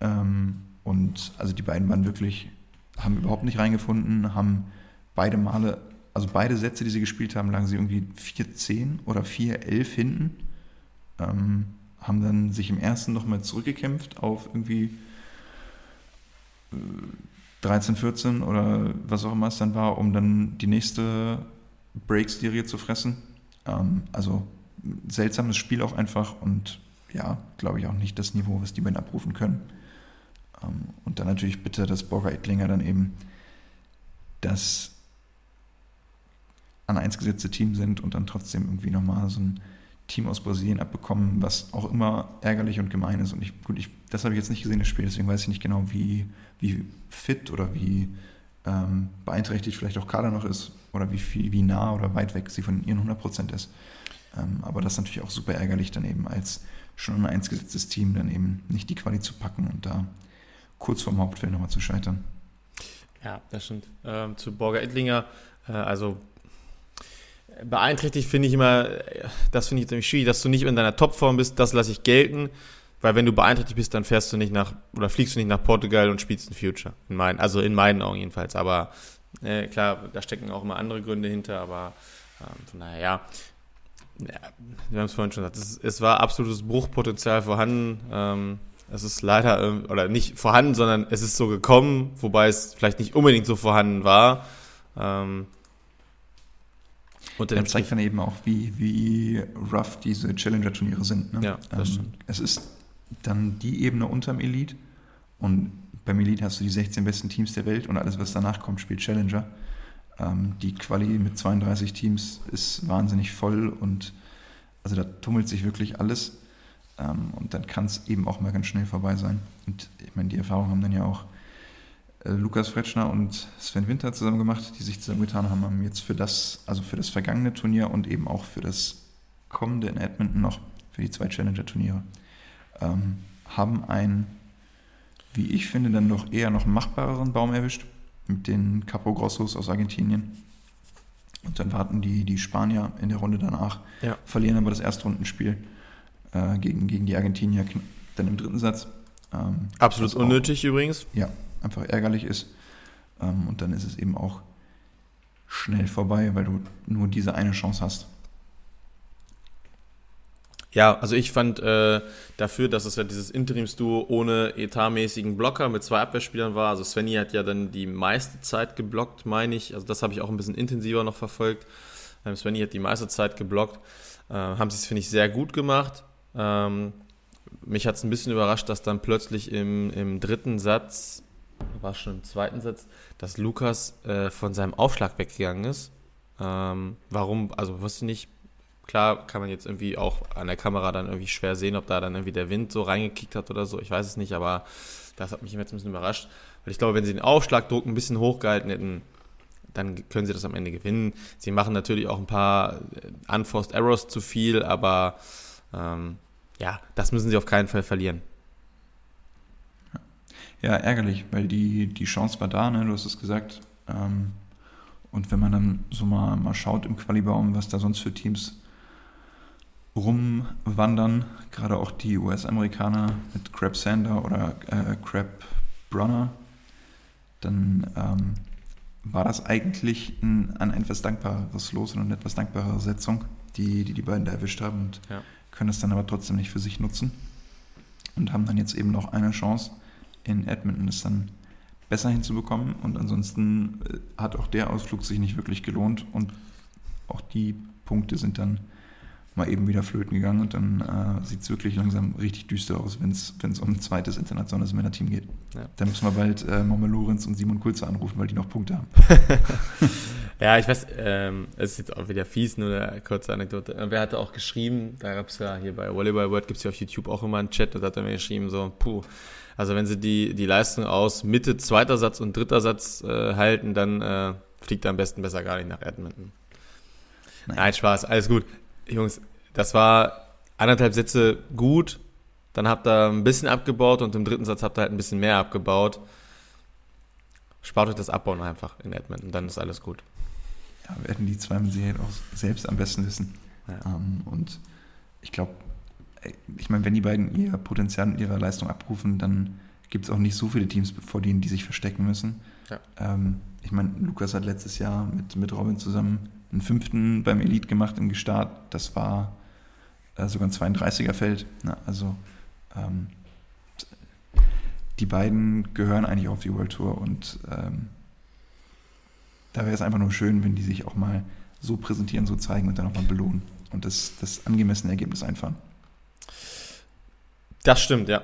Ähm, und also die beiden waren wirklich, haben überhaupt nicht reingefunden, haben beide Male, also beide Sätze, die sie gespielt haben, lagen sie irgendwie 4-10 oder 4-11 hinten. Ähm, haben dann sich im ersten nochmal zurückgekämpft auf irgendwie 13, 14 oder was auch immer es dann war, um dann die nächste Break-Serie zu fressen. Ähm, also seltsames Spiel auch einfach und ja, glaube ich auch nicht das Niveau, was die beiden abrufen können. Ähm, und dann natürlich bitte, dass Borger Ettlinger dann eben das an eins gesetzte Team sind und dann trotzdem irgendwie nochmal so ein Team aus Brasilien abbekommen, was auch immer ärgerlich und gemein ist. Und ich, gut, ich, das habe ich jetzt nicht gesehen, das Spiel, deswegen weiß ich nicht genau, wie, wie fit oder wie ähm, beeinträchtigt vielleicht auch Kader noch ist oder wie, viel, wie nah oder weit weg sie von ihren 100% ist. Ähm, aber das ist natürlich auch super ärgerlich, dann eben als schon ein eingesetztes Team dann eben nicht die Quali zu packen und da kurz vorm Hauptfeld nochmal zu scheitern. Ja, das stimmt. Ähm, zu Borger Ettlinger, äh, also beeinträchtigt finde ich immer, das finde ich ziemlich schwierig, dass du nicht in deiner Topform bist, das lasse ich gelten, weil wenn du beeinträchtigt bist, dann fährst du nicht nach, oder fliegst du nicht nach Portugal und spielst ein Future. In meinen, also in meinen Augen jedenfalls. Aber äh, klar, da stecken auch immer andere Gründe hinter, aber ähm, von daher, ja. Ja wir haben es vorhin schon gesagt, es, es, war absolutes Bruchpotenzial vorhanden. Ähm, es ist leider, oder nicht vorhanden, sondern es ist so gekommen, wobei es vielleicht nicht unbedingt so vorhanden war. Ähm, und das zeigt dann eben auch, wie, wie rough diese Challenger-Turniere sind. Ne? Ja, das ähm, stimmt. Es ist dann die Ebene unterm Elite und beim Elite hast du die 16 besten Teams der Welt und alles, was danach kommt, spielt Challenger. Ähm, die Quali mit 32 Teams ist wahnsinnig voll und also da tummelt sich wirklich alles. Ähm, und dann kann es eben auch mal ganz schnell vorbei sein. Und ich meine, die Erfahrung haben dann ja auch äh, Lukas Fretschner und Sven Winter zusammen gemacht, die sich zusammengetan haben, haben jetzt für das, also für das vergangene Turnier und eben auch für das kommende in Edmonton noch, für die zwei Challenger-Turniere, ähm, haben einen, wie ich finde, dann doch eher noch machbareren Baum erwischt mit den Capo Grossos aus Argentinien. Und dann warten die, die Spanier in der Runde danach, ja. verlieren aber das Erstrundenspiel äh, gegen, gegen die Argentinier dann im dritten Satz. Ähm, Absolut unnötig auch, übrigens. Ja, einfach ärgerlich ist. Ähm, und dann ist es eben auch schnell vorbei, weil du nur diese eine Chance hast. Ja, also ich fand äh, dafür, dass es ja dieses Interimsduo ohne etatmäßigen Blocker mit zwei Abwehrspielern war. Also Svenny hat ja dann die meiste Zeit geblockt, meine ich. Also das habe ich auch ein bisschen intensiver noch verfolgt. Ähm, Svenny hat die meiste Zeit geblockt. Äh, haben sie es, finde ich, sehr gut gemacht. Ähm, mich hat es ein bisschen überrascht, dass dann plötzlich im, im dritten Satz war schon im zweiten Satz, dass Lukas äh, von seinem Aufschlag weggegangen ist. Ähm, warum, also wusste nicht, klar kann man jetzt irgendwie auch an der Kamera dann irgendwie schwer sehen, ob da dann irgendwie der Wind so reingekickt hat oder so, ich weiß es nicht, aber das hat mich jetzt ein bisschen überrascht, weil ich glaube, wenn sie den Aufschlagdruck ein bisschen hochgehalten hätten, dann können sie das am Ende gewinnen. Sie machen natürlich auch ein paar äh, unforced Errors zu viel, aber ähm, ja, das müssen sie auf keinen Fall verlieren. Ja, ärgerlich, weil die, die Chance war da, ne? du hast es gesagt. Ähm, und wenn man dann so mal, mal schaut im Qualibaum, was da sonst für Teams rumwandern, gerade auch die US-Amerikaner mit Crab Sander oder äh, Crab Brunner, dann ähm, war das eigentlich ein, ein etwas dankbareres Los und eine etwas dankbare Setzung, die, die die beiden da erwischt haben und ja. können es dann aber trotzdem nicht für sich nutzen und haben dann jetzt eben noch eine Chance in Edmonton es dann besser hinzubekommen. Und ansonsten äh, hat auch der Ausflug sich nicht wirklich gelohnt. Und auch die Punkte sind dann mal eben wieder flöten gegangen und dann äh, sieht es wirklich langsam richtig düster aus, wenn es um ein zweites internationales Männerteam geht. Ja. Dann müssen wir bald äh, Momme Lorenz und Simon Kulze anrufen, weil die noch Punkte haben. ja, ich weiß, ähm, es ist jetzt auch wieder fies, nur eine kurze Anekdote. Wer hatte auch geschrieben, da gab es ja hier bei Volleyball World, gibt es ja auf YouTube auch immer einen Chat, da hat er mir geschrieben, so, puh, also wenn sie die, die Leistung aus Mitte, zweiter Satz und dritter Satz äh, halten, dann äh, fliegt er am besten besser gar nicht nach Edmonton. Nein. Nein, Spaß, alles gut. Jungs, das war anderthalb Sätze gut. Dann habt ihr ein bisschen abgebaut und im dritten Satz habt ihr halt ein bisschen mehr abgebaut. Spart euch das Abbauen einfach in Edmonton, dann ist alles gut. Ja, werden die zwei mit Sicherheit auch selbst am besten wissen. Ja. Ähm, und ich glaube, ich meine, wenn die beiden ihr Potenzial und ihre Leistung abrufen, dann gibt es auch nicht so viele Teams vor denen, die sich verstecken müssen. Ja. Ähm, ich meine, Lukas hat letztes Jahr mit, mit Robin zusammen einen fünften beim Elite gemacht im Gestart. Das war äh, sogar ein 32er Feld. Na, also ähm, die beiden gehören eigentlich auf die World Tour und ähm, da wäre es einfach nur schön, wenn die sich auch mal so präsentieren, so zeigen und dann auch mal belohnen und das, das angemessene Ergebnis einfahren. Das stimmt, ja.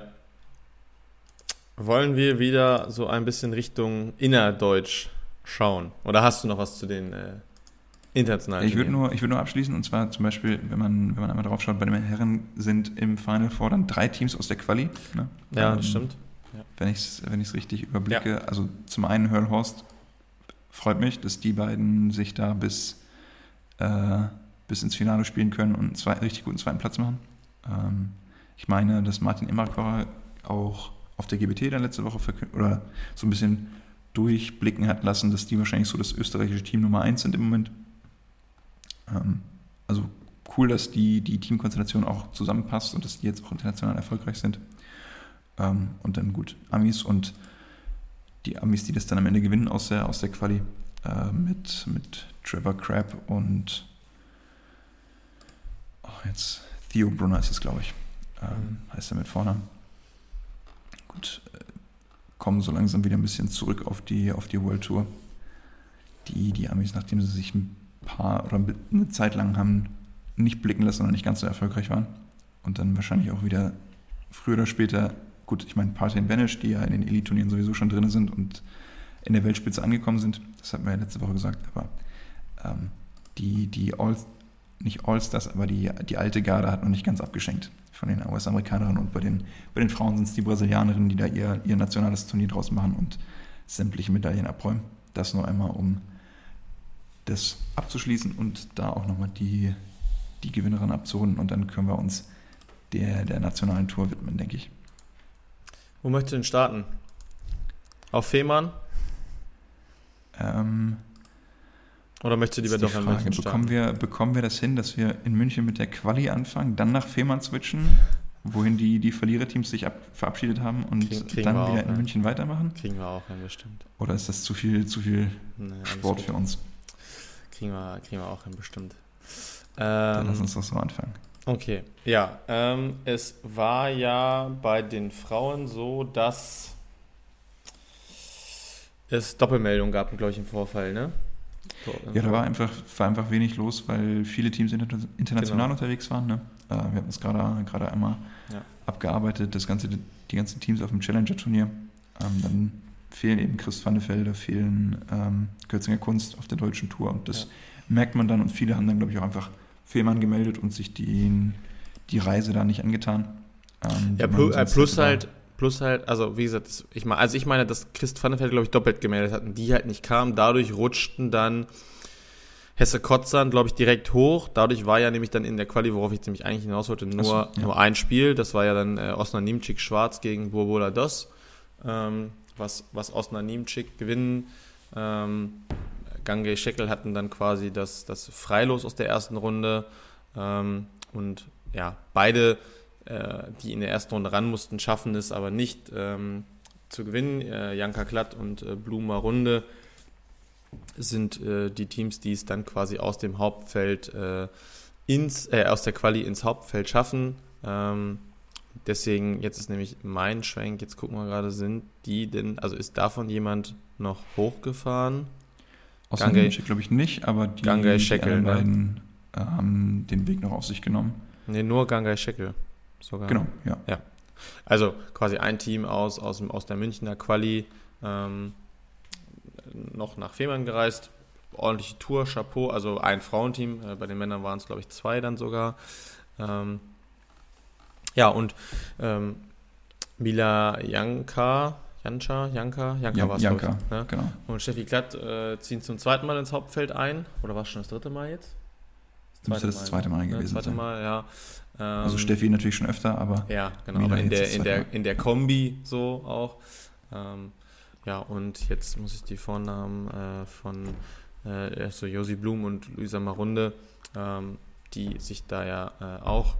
Wollen wir wieder so ein bisschen Richtung innerdeutsch schauen? Oder hast du noch was zu den äh, internationalen. Ich würde nur, würd nur abschließen, und zwar zum Beispiel, wenn man, wenn man einmal drauf schaut, bei den Herren sind im Final Four dann drei Teams aus der Quali. Ne? Ja, ähm, das stimmt. Ja. Wenn ich es wenn richtig überblicke. Ja. Also zum einen Hurlhorst freut mich, dass die beiden sich da bis, äh, bis ins Finale spielen können und einen zwei, richtig guten zweiten Platz machen. Ähm, ich meine, dass Martin Immerkorer auch auf der GBT dann letzte Woche oder so ein bisschen durchblicken hat lassen, dass die wahrscheinlich so das österreichische Team Nummer 1 sind im Moment. Ähm, also cool, dass die, die Teamkonstellation auch zusammenpasst und dass die jetzt auch international erfolgreich sind. Ähm, und dann gut, Amis und die Amis, die das dann am Ende gewinnen aus der, aus der Quali äh, mit, mit Trevor Crabb und oh, jetzt Theo Brunner ist es, glaube ich. Ähm, heißt er mit Vornamen. Gut, äh, kommen so langsam wieder ein bisschen zurück auf die, auf die World Tour. Die, die Amis, nachdem sie sich ein paar oder eine Zeit lang haben nicht blicken lassen oder nicht ganz so erfolgreich waren. Und dann wahrscheinlich auch wieder früher oder später, gut, ich meine, Party and Vanish, die ja in den Elite-Turnieren sowieso schon drin sind und in der Weltspitze angekommen sind, das hatten wir ja letzte Woche gesagt, aber ähm, die, die All, nicht All-Stars, aber die, die alte Garde hat noch nicht ganz abgeschenkt von den US-Amerikanerinnen und bei den, bei den Frauen sind es die Brasilianerinnen, die da ihr, ihr nationales Turnier draus machen und sämtliche Medaillen abräumen. Das nur einmal, um das abzuschließen und da auch nochmal die, die Gewinnerin abzurunden und dann können wir uns der, der nationalen Tour widmen, denke ich. Wo möchtest du denn starten? Auf Fehmarn? Ähm, Oder möchtest du lieber doch in München starten? Bekommen wir, bekommen wir das hin, dass wir in München mit der Quali anfangen, dann nach Fehmarn switchen, wohin die, die Verliererteams sich ab, verabschiedet haben und kriegen, dann wieder auch, in ja. München weitermachen? Kriegen wir auch, ja, bestimmt. Oder ist das zu viel, zu viel nee, Sport für uns? Kriegen wir, kriegen wir auch hin, bestimmt. Dann lass ähm, uns doch so anfangen. Okay, ja. Ähm, es war ja bei den Frauen so, dass es Doppelmeldungen gab, glaube ich, im Vorfall, ne? So, ja, da war einfach, war einfach wenig los, weil viele Teams international genau. unterwegs waren. Ne? Äh, wir hatten es gerade gerade einmal ja. abgearbeitet, das ganze, die ganzen Teams auf dem Challenger-Turnier. Ähm, dann fehlen eben Chris Vannefelde, fehlen ähm, Kürzinger Kunst auf der deutschen Tour und das ja. merkt man dann und viele haben dann, glaube ich, auch einfach Fehlmann gemeldet und sich die, die Reise da nicht angetan. Ähm, ja, plus, äh, plus halt, plus halt, also wie gesagt, ich meine, also ich meine, dass Chris Vannefeld, glaube ich, doppelt gemeldet hatten, die halt nicht kamen, dadurch rutschten dann Hesse Kotzern, glaube ich, direkt hoch. Dadurch war ja nämlich dann in der Quali, worauf ich nämlich eigentlich hinaus wollte, nur, so, ja. nur ein Spiel. Das war ja dann äh, Osna Nimczyk schwarz gegen Burbola Dos. Ähm, was, was Osna Niemczyk gewinnen. Ähm, Gange Scheckel hatten dann quasi das, das Freilos aus der ersten Runde. Ähm, und ja, beide, äh, die in der ersten Runde ran mussten, schaffen es aber nicht ähm, zu gewinnen. Äh, Janka Klatt und äh, Blumer Runde sind äh, die Teams, die es dann quasi aus dem Hauptfeld äh, ins, äh, aus der Quali ins Hauptfeld schaffen. Ähm, Deswegen, jetzt ist nämlich mein Schwenk, jetzt gucken wir gerade, sind die denn, also ist davon jemand noch hochgefahren? Aus Gange, glaube ich nicht, aber die, die anderen ne? beiden äh, haben den Weg noch auf sich genommen. Nee, nur Gangai Shekel sogar. Genau, ja. ja. Also quasi ein Team aus, aus, aus der Münchner Quali ähm, noch nach Fehmarn gereist. Ordentliche Tour, Chapeau, also ein Frauenteam. Äh, bei den Männern waren es, glaube ich, zwei dann sogar. Ähm, ja, und ähm, Mila Janka, Janka, Janka, Janka ja, war es, Janka, ich, ne? genau. Und Steffi Glatt äh, ziehen zum zweiten Mal ins Hauptfeld ein. Oder war es schon das dritte Mal jetzt? Das müsste das zweite Mal, ne? gewesen das zweite Mal, ja. Ähm, also Steffi natürlich schon öfter, aber. Ja, genau, aber in der, in, der, in der Kombi so auch. Ähm, ja, und jetzt muss ich die Vornamen äh, von äh, so Josi Blum und Luisa Marunde, ähm, die sich da ja äh, auch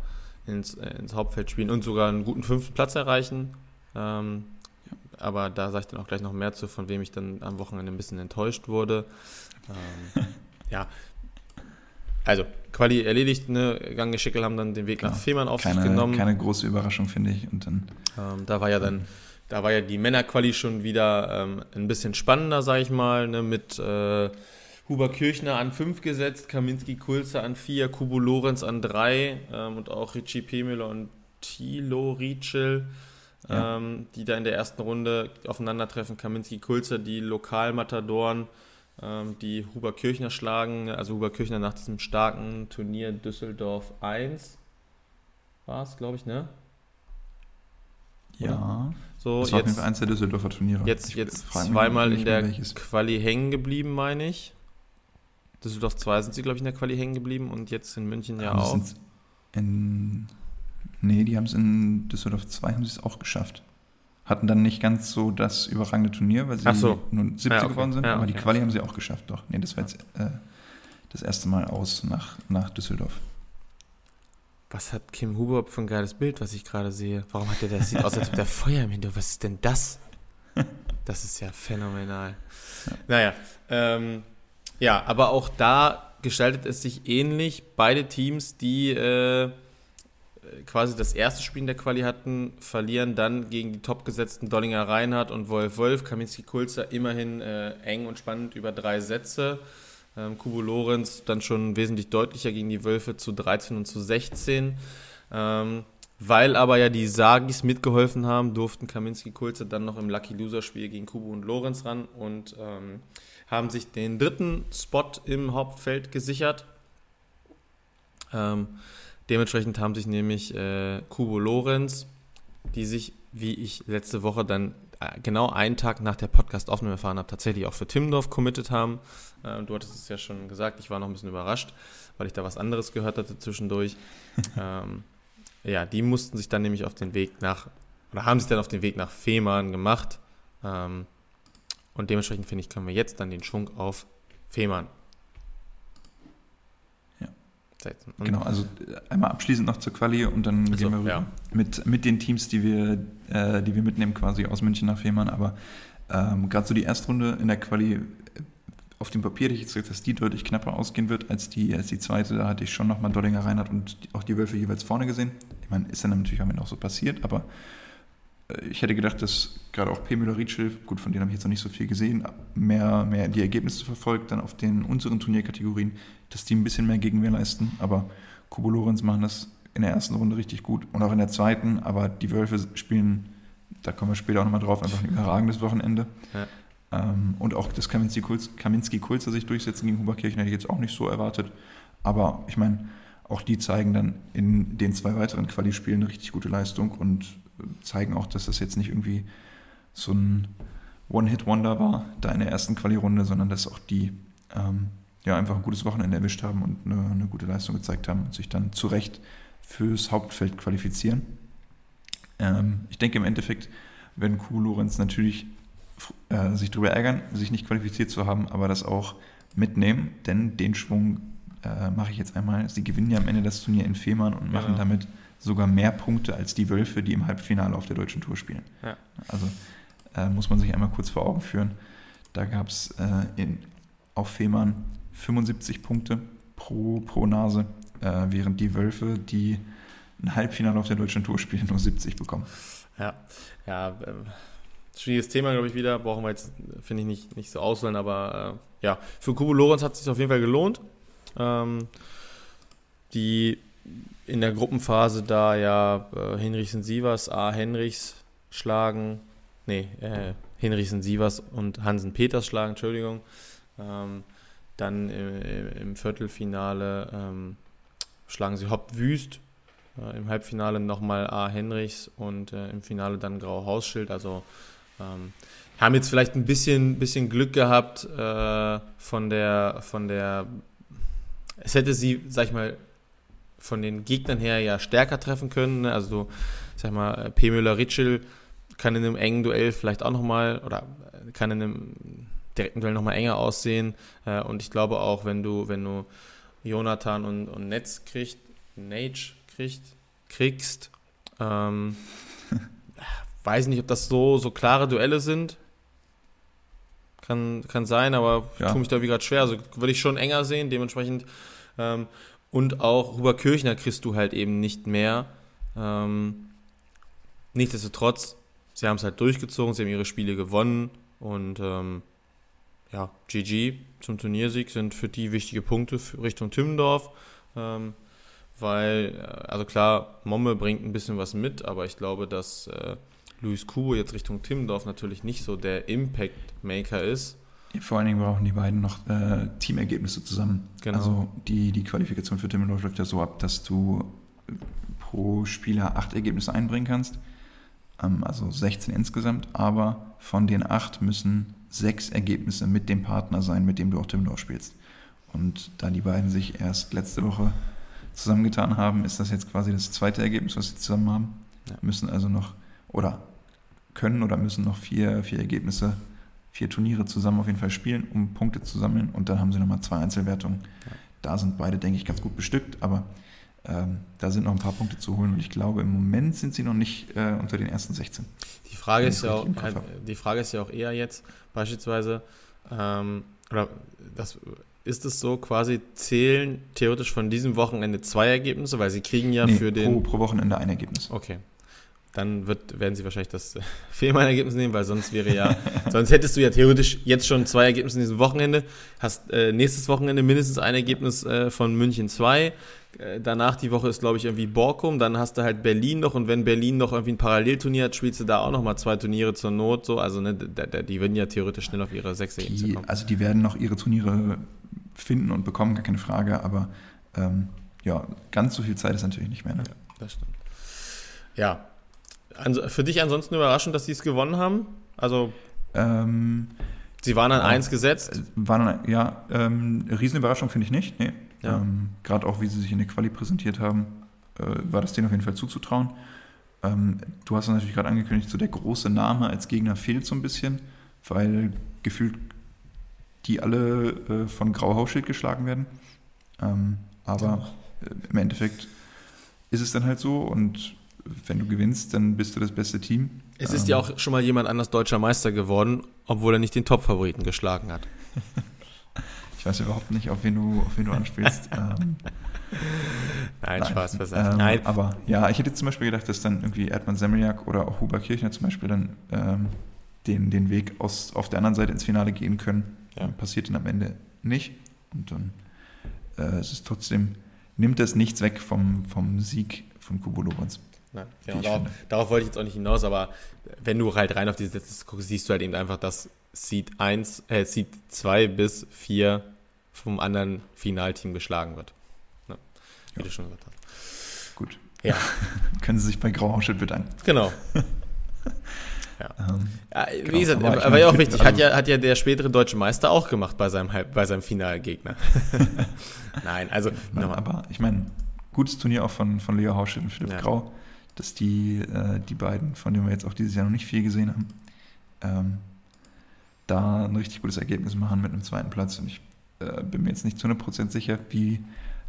ins, äh, ins Hauptfeld spielen und sogar einen guten fünften Platz erreichen. Ähm. Aber da sage ich dann auch gleich noch mehr zu, von wem ich dann am Wochenende ein bisschen enttäuscht wurde. Ähm, ja, also Quali erledigt, ne? Gange Schickel haben dann den Weg genau. nach Fehmarn auf keine, sich genommen. Keine große Überraschung, finde ich. Und dann, ähm, da war ja dann, da war ja die Männerquali schon wieder ähm, ein bisschen spannender, sag ich mal, ne? mit äh, Huber Kirchner an 5 gesetzt, Kaminski Kulze an 4, Kubo Lorenz an 3 ähm, und auch Richie Pemüller und Thilo Rietschel, ja. Ähm, die da in der ersten Runde aufeinandertreffen. Kaminski Kulze, die Lokalmatadoren ähm, die Huber Kirchner schlagen. Also Huber Kirchner nach diesem starken Turnier Düsseldorf 1 war es, glaube ich, ne? Ja. So, das war jetzt, eins der Düsseldorfer Turniere. Jetzt, jetzt zweimal in der welches. Quali hängen geblieben, meine ich. Düsseldorf 2 sind sie, glaube ich, in der Quali hängen geblieben und jetzt in München ja auch. In, nee, die haben es in Düsseldorf 2 haben sie es auch geschafft hatten dann nicht ganz so das überragende Turnier, weil sie so. nur 70 ja, okay. geworden sind, ja, aber okay. die Quali haben sie auch geschafft, doch. Nee, das war jetzt äh, das erste Mal aus nach, nach Düsseldorf. Was hat Kim Huber für ein geiles Bild, was ich gerade sehe? Warum hat der das? Sieht aus, als ob der Feuer im Hintergrund. Was ist denn das? Das ist ja phänomenal. Ja. Naja, ähm, ja, aber auch da gestaltet es sich ähnlich. Beide Teams, die äh, quasi das erste Spiel in der Quali hatten, verlieren dann gegen die topgesetzten Dollinger Reinhardt und Wolf Wolf. Kaminski Kulzer immerhin äh, eng und spannend über drei Sätze. Ähm, Kubo Lorenz dann schon wesentlich deutlicher gegen die Wölfe zu 13 und zu 16. Ähm, weil aber ja die Sagis mitgeholfen haben, durften Kaminski Kulze dann noch im Lucky Loser Spiel gegen Kubo und Lorenz ran und ähm, haben sich den dritten Spot im Hauptfeld gesichert. Ähm, Dementsprechend haben sich nämlich äh, Kubo Lorenz, die sich, wie ich letzte Woche dann äh, genau einen Tag nach der Podcast-Aufnahme erfahren habe, tatsächlich auch für Timmendorf committed haben. Äh, du hattest es ja schon gesagt, ich war noch ein bisschen überrascht, weil ich da was anderes gehört hatte zwischendurch. ähm, ja, die mussten sich dann nämlich auf den Weg nach, oder haben sich dann auf den Weg nach Fehmarn gemacht. Ähm, und dementsprechend finde ich, können wir jetzt dann den Schwung auf Fehmarn setzen. Und genau, also äh, einmal abschließend noch zur Quali und dann also, gehen wir rüber ja. mit, mit den Teams, die wir, äh, die wir mitnehmen, quasi aus München nach Fehmarn. Aber ähm, gerade so die Erstrunde in der Quali, äh, auf dem Papier hätte ich jetzt gesagt, dass die deutlich knapper ausgehen wird als die, als die zweite. Da hatte ich schon nochmal Dollinger Reinhardt und auch die Wölfe jeweils vorne gesehen. Ich meine, ist dann natürlich am Ende auch so passiert, aber ich hätte gedacht, dass gerade auch P. Müller-Rietschel, gut, von denen habe ich jetzt noch nicht so viel gesehen, mehr, mehr die Ergebnisse verfolgt, dann auf den unseren Turnierkategorien dass die ein bisschen mehr Gegenwehr leisten. Aber Kubo Lorenz machen das in der ersten Runde richtig gut und auch in der zweiten. Aber die Wölfe spielen, da kommen wir später auch nochmal drauf, einfach ein überragendes Wochenende. Ja. Ähm, und auch das Kaminski-Kulzer sich durchsetzen gegen Huberkirchen hätte ich jetzt auch nicht so erwartet. Aber ich meine, auch die zeigen dann in den zwei weiteren Quali-Spielen eine richtig gute Leistung und zeigen auch, dass das jetzt nicht irgendwie so ein One-Hit-Wonder war, da in der ersten Quali-Runde, sondern dass auch die ähm, ja, einfach ein gutes Wochenende erwischt haben und eine, eine gute Leistung gezeigt haben und sich dann zu Recht fürs Hauptfeld qualifizieren. Ähm, ich denke im Endeffekt werden Kuh Lorenz natürlich äh, sich darüber ärgern, sich nicht qualifiziert zu haben, aber das auch mitnehmen, denn den Schwung äh, mache ich jetzt einmal. Sie gewinnen ja am Ende das Turnier in Fehmarn und machen ja. damit sogar mehr Punkte als die Wölfe, die im Halbfinale auf der deutschen Tour spielen. Ja. Also äh, muss man sich einmal kurz vor Augen führen. Da gab es äh, auf Fehmarn 75 Punkte pro, pro Nase, äh, während die Wölfe, die ein Halbfinale auf der deutschen Tour spielen, nur 70 bekommen. Ja, ja, äh, schwieriges Thema, glaube ich, wieder. Brauchen wir jetzt, finde ich, nicht, nicht so auswählen, aber äh, ja, für Kubo Lorenz hat es sich auf jeden Fall gelohnt. Ähm, die in der Gruppenphase da ja äh, Hinrichsen Sievers, A. Henrichs schlagen, nee, äh, Hinrichsen Sievers und Hansen Peters schlagen, Entschuldigung. Ähm, dann im, im Viertelfinale ähm, schlagen sie Hopp Wüst, äh, im Halbfinale nochmal A. Henrichs und äh, im Finale dann Grau Hausschild. Also ähm, haben jetzt vielleicht ein bisschen, bisschen Glück gehabt äh, von der, von der, es hätte sie, sag ich mal, von den Gegnern her ja stärker treffen können. Ne? Also, sag mal, P. Müller-Ritschel kann in einem engen Duell vielleicht auch nochmal, oder kann in einem direkten Duell nochmal enger aussehen. Äh, und ich glaube auch, wenn du, wenn du Jonathan und, und Netz kriegst, Nage kriegst, kriegst, ähm, weiß nicht, ob das so, so klare Duelle sind. Kann, kann sein, aber ja. tue mich da wie gerade schwer. Also würde ich schon enger sehen, dementsprechend. Ähm, und auch Huber Kirchner kriegst du halt eben nicht mehr. Ähm, nichtsdestotrotz, sie haben es halt durchgezogen, sie haben ihre Spiele gewonnen und ähm, ja, GG zum Turniersieg sind für die wichtige Punkte Richtung Timmendorf. Ähm, weil, äh, also klar, Momme bringt ein bisschen was mit, aber ich glaube, dass äh, Luis Kubo jetzt Richtung Timmendorf natürlich nicht so der Impact-Maker ist. Vor allen Dingen brauchen die beiden noch äh, Teamergebnisse zusammen. Genau. Also die, die Qualifikation für Timmendorf läuft ja so ab, dass du pro Spieler acht Ergebnisse einbringen kannst. Ähm, also 16 insgesamt, aber von den acht müssen sechs Ergebnisse mit dem Partner sein, mit dem du auch Timmendorf spielst. Und da die beiden sich erst letzte Woche zusammengetan haben, ist das jetzt quasi das zweite Ergebnis, was sie zusammen haben. Ja. Müssen also noch oder können oder müssen noch vier, vier Ergebnisse, vier Turniere zusammen auf jeden Fall spielen, um Punkte zu sammeln. Und dann haben sie nochmal zwei Einzelwertungen. Ja. Da sind beide, denke ich, ganz gut bestückt, aber ähm, da sind noch ein paar Punkte zu holen und ich glaube, im Moment sind sie noch nicht äh, unter den ersten 16. Die Frage, ist ja auch, halt, die Frage ist ja auch eher jetzt beispielsweise, ähm, oder das, ist es so, quasi zählen theoretisch von diesem Wochenende zwei Ergebnisse, weil sie kriegen ja nee, für den. Pro, pro Wochenende ein Ergebnis. Okay dann wird, werden sie wahrscheinlich das Fehmarn-Ergebnis nehmen, weil sonst wäre ja, sonst hättest du ja theoretisch jetzt schon zwei Ergebnisse in diesem Wochenende, hast äh, nächstes Wochenende mindestens ein Ergebnis äh, von München 2, äh, danach die Woche ist glaube ich irgendwie Borkum, dann hast du halt Berlin noch und wenn Berlin noch irgendwie ein Parallelturnier hat, spielst du da auch nochmal zwei Turniere zur Not, so, also ne, die würden ja theoretisch schnell auf ihre sechs Ergebnisse kommen. Also die werden noch ihre Turniere finden und bekommen, gar keine Frage, aber ähm, ja, ganz so viel Zeit ist natürlich nicht mehr. Ne? Ja, das stimmt. Ja, für dich ansonsten überraschend, dass sie es gewonnen haben? Also. Ähm, sie waren an 1 gesetzt? Äh, waren, ja, ähm, Riesenüberraschung finde ich nicht. Nee. Ja. Ähm, Gerade auch, wie sie sich in der Quali präsentiert haben, äh, war das denen auf jeden Fall zuzutrauen. Ähm, du hast natürlich gerade angekündigt, so der große Name als Gegner fehlt so ein bisschen, weil gefühlt die alle äh, von Grauhausschild geschlagen werden. Ähm, aber. Äh, im Endeffekt ist es dann halt so und wenn du gewinnst, dann bist du das beste Team. Es ist ähm, ja auch schon mal jemand anders deutscher Meister geworden, obwohl er nicht den Top-Favoriten geschlagen hat. ich weiß überhaupt nicht, auf wen du, auf wen du anspielst. ähm, nein, nein, Spaß beiseite. Ähm, nein. Aber ja, ich hätte zum Beispiel gedacht, dass dann irgendwie Erdmann Semmeljak oder auch Huber Kirchner zum Beispiel dann ähm, den, den Weg aus, auf der anderen Seite ins Finale gehen können. Ja. Passiert dann am Ende nicht. Und dann äh, es ist trotzdem, nimmt das nichts weg vom, vom Sieg von Kubo Lorenz. Nein, genau, darauf, darauf, wollte ich jetzt auch nicht hinaus, aber wenn du halt rein auf diese Sätze guckst, siehst du halt eben einfach, dass Seed 1, äh, Seed 2 bis 4 vom anderen Finalteam geschlagen wird. Ja, wie ja. du schon gesagt hast. Gut. Ja. Können Sie sich bei Grauhauschild bedanken. Genau. ja. Ähm, ja. Wie genau, gesagt, aber, aber ja auch wichtig, hat ja, hat ja der spätere deutsche Meister auch gemacht bei seinem, bei seinem Finalgegner. Nein, also. Nein, aber ich meine, gutes Turnier auch von, von Leo Hauschild und Philipp ja. Grau dass die, äh, die beiden, von denen wir jetzt auch dieses Jahr noch nicht viel gesehen haben, ähm, da ein richtig gutes Ergebnis machen mit einem zweiten Platz. Und ich äh, bin mir jetzt nicht zu 100% sicher, wie,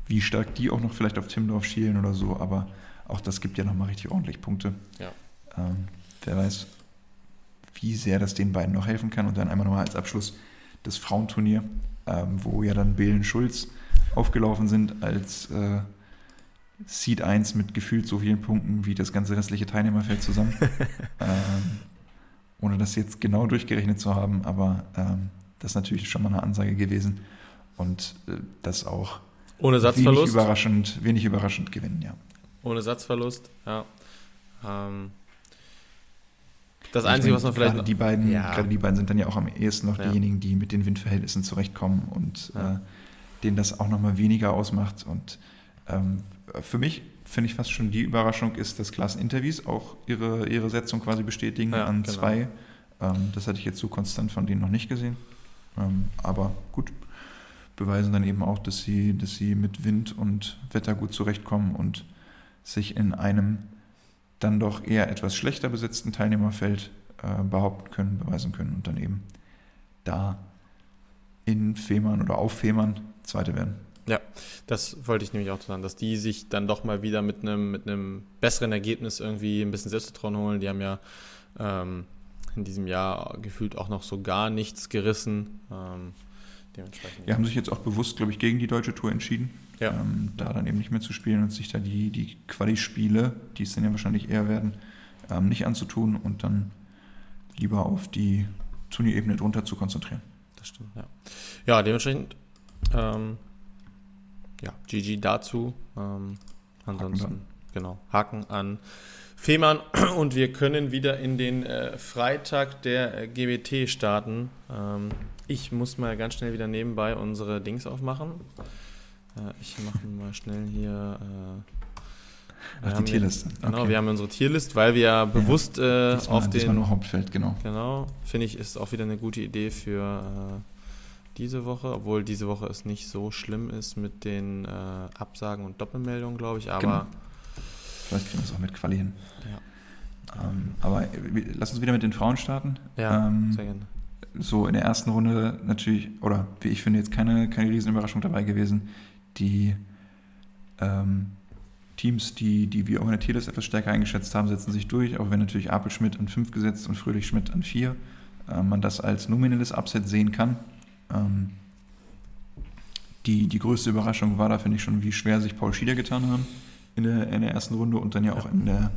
wie stark die auch noch vielleicht auf Timdorf schielen oder so, aber auch das gibt ja nochmal richtig ordentlich Punkte. Ja. Ähm, wer weiß, wie sehr das den beiden noch helfen kann. Und dann einmal nochmal als Abschluss das Frauenturnier, ähm, wo ja dann Belen Schulz aufgelaufen sind als äh, Seed 1 mit gefühlt so vielen Punkten wie das ganze restliche Teilnehmerfeld zusammen. ähm, ohne das jetzt genau durchgerechnet zu haben, aber ähm, das ist natürlich schon mal eine Ansage gewesen. Und äh, das auch ohne Satzverlust. Wenig überraschend, wenig überraschend gewinnen, ja. Ohne Satzverlust, ja. Ähm, das Einzige, meine, was man vielleicht. Gerade die, beiden, ja. gerade die beiden sind dann ja auch am ehesten noch ja. diejenigen, die mit den Windverhältnissen zurechtkommen und ja. äh, denen das auch nochmal weniger ausmacht. Und ähm, für mich finde ich fast schon die Überraschung ist, dass Klassen Interviews auch ihre, ihre Setzung quasi bestätigen an genau. zwei. Ähm, das hatte ich jetzt so konstant von denen noch nicht gesehen. Ähm, aber gut, beweisen dann eben auch, dass sie, dass sie mit Wind und Wetter gut zurechtkommen und sich in einem dann doch eher etwas schlechter besetzten Teilnehmerfeld äh, behaupten können, beweisen können und dann eben da in Fehmarn oder auf Fehmarn Zweite werden. Ja, das wollte ich nämlich auch sagen, dass die sich dann doch mal wieder mit einem, mit einem besseren Ergebnis irgendwie ein bisschen Selbstvertrauen holen. Die haben ja ähm, in diesem Jahr gefühlt auch noch so gar nichts gerissen. Ähm, dementsprechend. Ja, haben sich jetzt auch bewusst, glaube ich, gegen die deutsche Tour entschieden ja. ähm, da dann eben nicht mehr zu spielen und sich da die, die Quali-Spiele, die es dann ja wahrscheinlich eher werden, ähm, nicht anzutun und dann lieber auf die Turnierebene drunter zu konzentrieren. Das stimmt, ja. Ja, dementsprechend, ähm, ja, GG dazu. Ähm, ansonsten, Haken genau, Haken an Fehmarn und wir können wieder in den äh, Freitag der äh, GBT starten. Ähm, ich muss mal ganz schnell wieder nebenbei unsere Dings aufmachen. Äh, ich mache mal schnell hier. Äh, Ach, die Tierliste. Hier, genau, wir haben unsere Tierlist, weil wir ja bewusst äh, diesmal, auf den. nur Hauptfeld, genau. Genau, finde ich, ist auch wieder eine gute Idee für äh, diese Woche, obwohl diese Woche es nicht so schlimm ist mit den äh, Absagen und Doppelmeldungen, glaube ich, aber. Genau. Vielleicht kriegen wir es auch mit Quali hin. Ja. Ähm, aber lass uns wieder mit den Frauen starten. Ja, ähm, sehr gerne. So in der ersten Runde natürlich, oder wie ich finde, jetzt keine, keine Riesenüberraschung dabei gewesen die ähm, Teams, die, die wir auch in der Tierlist etwas stärker eingeschätzt haben, setzen sich durch, auch wenn natürlich Apel Schmidt an 5 gesetzt und Fröhlich Schmidt an 4 äh, man das als nominelles Upset sehen kann. Ähm, die, die größte Überraschung war da, finde ich, schon, wie schwer sich Paul Schieder getan haben in der, in der ersten Runde und dann ja auch in der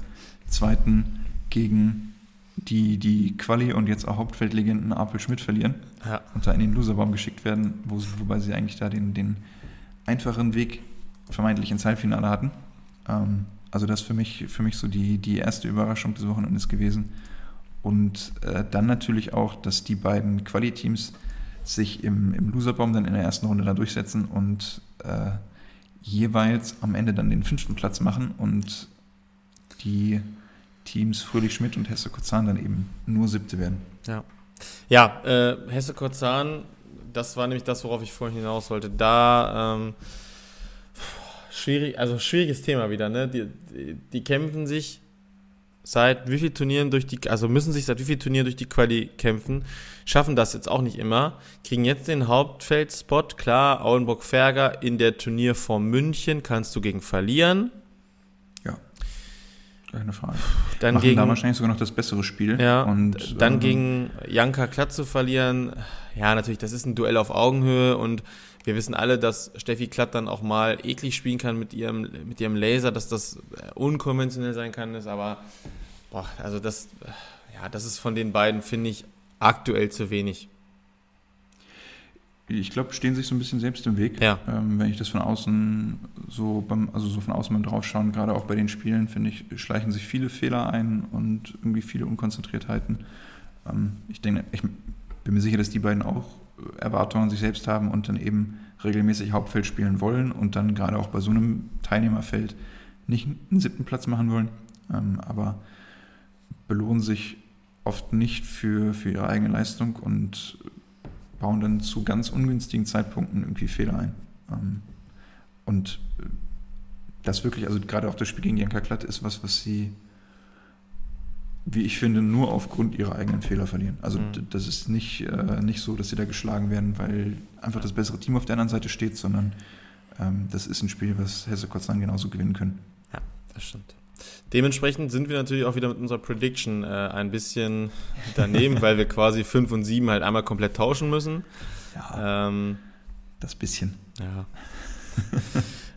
zweiten gegen die, die Quali und jetzt auch Hauptfeldlegenden Apel Schmidt verlieren ja. und da in den Loserbaum geschickt werden, wo, wobei sie eigentlich da den, den einfachen Weg vermeintlich ins Halbfinale hatten. Ähm, also das ist für mich, für mich so die, die erste Überraschung des Wochenendes gewesen. Und äh, dann natürlich auch, dass die beiden Quali-Teams sich im, im Loserbaum dann in der ersten Runde da durchsetzen und äh, jeweils am Ende dann den fünften Platz machen und die Teams Fröhlich Schmidt und Hesse Kozan dann eben nur siebte werden. Ja, ja äh, Hesse Kozan das war nämlich das, worauf ich vorhin hinaus wollte. Da ähm, schwierig, also schwieriges Thema wieder, ne? Die, die, die, kämpfen sich seit wie vielen Turnieren durch die, also müssen sich seit wie vielen Turnieren durch die Quali kämpfen, schaffen das jetzt auch nicht immer, kriegen jetzt den Hauptfeldspot, klar, Auenburg-Ferger in der Turnierform München kannst du gegen verlieren. Ja. Keine Frage. Dann Machen gegen, da wahrscheinlich sogar noch das bessere Spiel. Ja. Und dann ähm, gegen Janka Klatt zu verlieren, ja, natürlich, das ist ein Duell auf Augenhöhe und wir wissen alle, dass Steffi Klatt dann auch mal eklig spielen kann mit ihrem, mit ihrem Laser, dass das äh, unkonventionell sein kann, ist aber, boah, also das, ja, das ist von den beiden, finde ich, aktuell zu wenig. Ich glaube, stehen sich so ein bisschen selbst im Weg. Ja. Ähm, wenn ich das von außen so beim, also so von außen beim draufschauen, gerade auch bei den Spielen, finde ich, schleichen sich viele Fehler ein und irgendwie viele Unkonzentriertheiten. Ähm, ich denke, ich bin mir sicher, dass die beiden auch Erwartungen an sich selbst haben und dann eben regelmäßig Hauptfeld spielen wollen und dann gerade auch bei so einem Teilnehmerfeld nicht einen siebten Platz machen wollen, ähm, aber belohnen sich oft nicht für, für ihre eigene Leistung und bauen dann zu ganz ungünstigen Zeitpunkten irgendwie Fehler ein. Ähm, und das wirklich, also gerade auch das Spiel gegen Janka Klatt ist was, was sie wie ich finde, nur aufgrund ihrer eigenen Fehler verlieren. Also mhm. das ist nicht, äh, nicht so, dass sie da geschlagen werden, weil einfach das bessere Team auf der anderen Seite steht, sondern ähm, das ist ein Spiel, was Hesse Kotzan genauso gewinnen können. Ja, das stimmt. Dementsprechend sind wir natürlich auch wieder mit unserer Prediction äh, ein bisschen daneben, weil wir quasi 5 und 7 halt einmal komplett tauschen müssen. Ja, ähm, das bisschen. Ja.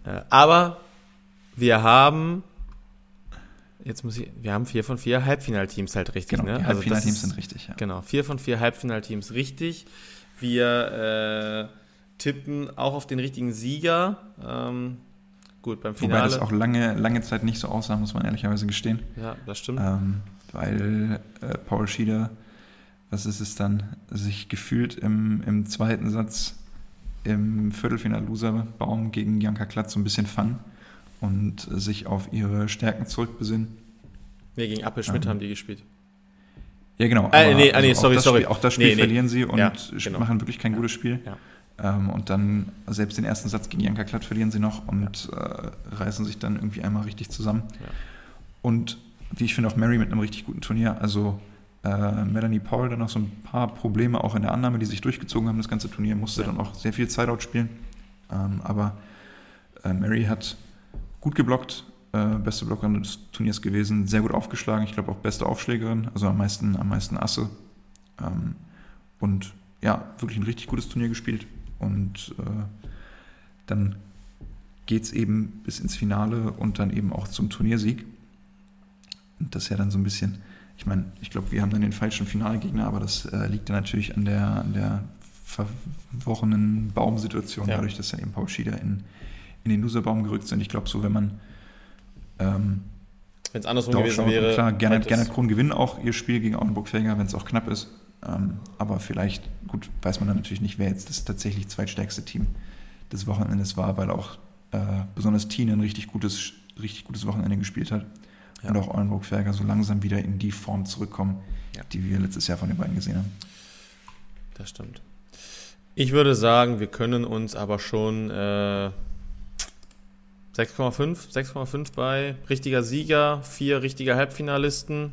äh, aber wir haben jetzt muss ich, wir haben vier von vier Halbfinalteams halt richtig, genau, ne? Also Halbfinalteams sind richtig, ja. Genau, vier von vier Halbfinalteams richtig. Wir äh, tippen auch auf den richtigen Sieger. Ähm, gut, beim Wobei Finale. das auch lange, lange Zeit nicht so aussah, muss man ehrlicherweise gestehen. ja, das stimmt. Ähm, weil äh, Paul Schieder, was ist es dann, sich gefühlt im, im zweiten Satz im Viertelfinal-Loser-Baum gegen Janka Klatz so ein bisschen fangen und sich auf ihre Stärken zurückbesinnen. nee, gegen Appel Schmidt ähm, haben die gespielt. Ja, genau. Äh, nee, ah, nee, sorry, sorry. Spiel, auch das Spiel Nee, nee. verlieren sie und Ja, genau. machen wirklich kein gutes Spiel. Ja. Ähm, und dann selbst den ersten Satz gegen Janka Klatt verlieren sie noch und äh, reißen sich dann irgendwie einmal richtig zusammen. Ja. Und wie ich finde, auch Mary mit einem richtig guten Turnier. Also äh, Melanie Paul dann noch so ein paar Probleme auch in der Annahme, die sich durchgezogen haben, das ganze Turnier, musste Ja. dann auch sehr viel Sideout spielen. Ähm, aber äh, Mary hat gut geblockt, äh, beste Blockerin des Turniers gewesen, sehr gut aufgeschlagen, ich glaube auch beste Aufschlägerin, also am meisten, am meisten Asse. Ähm, und ja, wirklich ein richtig gutes Turnier gespielt. Und äh, dann geht es eben bis ins Finale und dann eben auch zum Turniersieg. Und das ist ja dann so ein bisschen, ich meine, ich glaube, wir haben dann den falschen Finalgegner, aber das äh, liegt dann natürlich an der, an der verworrenen Baumsituation, Ja. dadurch, dass dann eben Paul Schieder in, in den Loserbaum gerückt sind. Ich glaube, so, wenn man ähm, Wenn es andersrum gewesen schaut, wäre. klar, Gernot, Gernot Kron gewinnen auch ihr Spiel gegen Auenburg-Felger, wenn es auch knapp ist. Ähm, aber vielleicht, gut, weiß man dann natürlich nicht, wer jetzt das tatsächlich zweitstärkste Team des Wochenendes war, weil auch äh, besonders Tine ein richtig gutes, richtig gutes Wochenende gespielt hat. Ja. Und auch Eulenburg-Felger so langsam wieder in die Form zurückkommen, Ja. die wir letztes Jahr von den beiden gesehen haben. Das stimmt. Ich würde sagen, wir können uns aber schon äh, 6,5, 6,5 bei richtiger Sieger, vier richtige Halbfinalisten.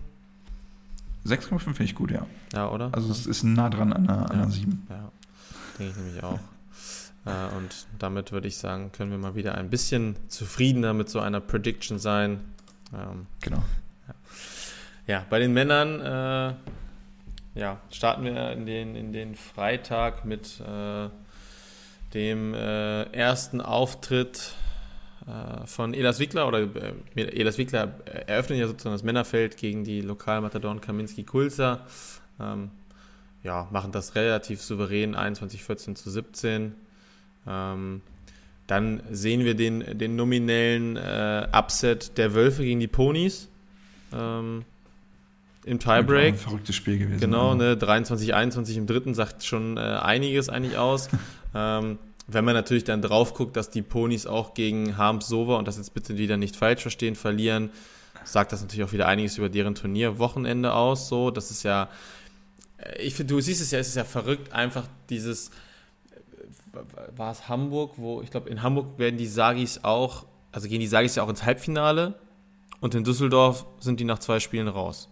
6,5 finde ich gut, ja. Ja, oder? Also es ist nah dran an einer, an Ja. einer 7. Ja, denke ich nämlich auch. Äh, und damit würde ich sagen, können wir mal wieder ein bisschen zufriedener mit so einer Prediction sein. Ähm, Genau. ja, bei den Männern äh, ja, starten wir in den, in den Freitag mit äh, dem äh, ersten Auftritt von Elas Wickler oder äh, Elas Wickler eröffnet ja sozusagen das Männerfeld gegen die Lokalmatadoren Kaminski-Kulza. Ähm, ja, machen das relativ souverän, 21, 14 zu 17. Ähm, dann sehen wir den, den nominellen äh, Upset der Wölfe gegen die Ponys ähm, im Tiebreak. Ein verrücktes Spiel gewesen. Genau, ne, 23, 21 im dritten sagt schon äh, einiges eigentlich aus. wenn man natürlich dann drauf guckt, dass die Ponys auch gegen Harms Sova, und das jetzt bitte wieder nicht falsch verstehen, verlieren, sagt das natürlich auch wieder einiges über deren Turnierwochenende aus. So, das ist ja, ich finde, du siehst es ja, es ist ja verrückt, einfach dieses, war es Hamburg, wo, ich glaube, in Hamburg werden die Sagis auch, also gehen die Sagis ja auch ins Halbfinale und in Düsseldorf sind die nach zwei Spielen raus.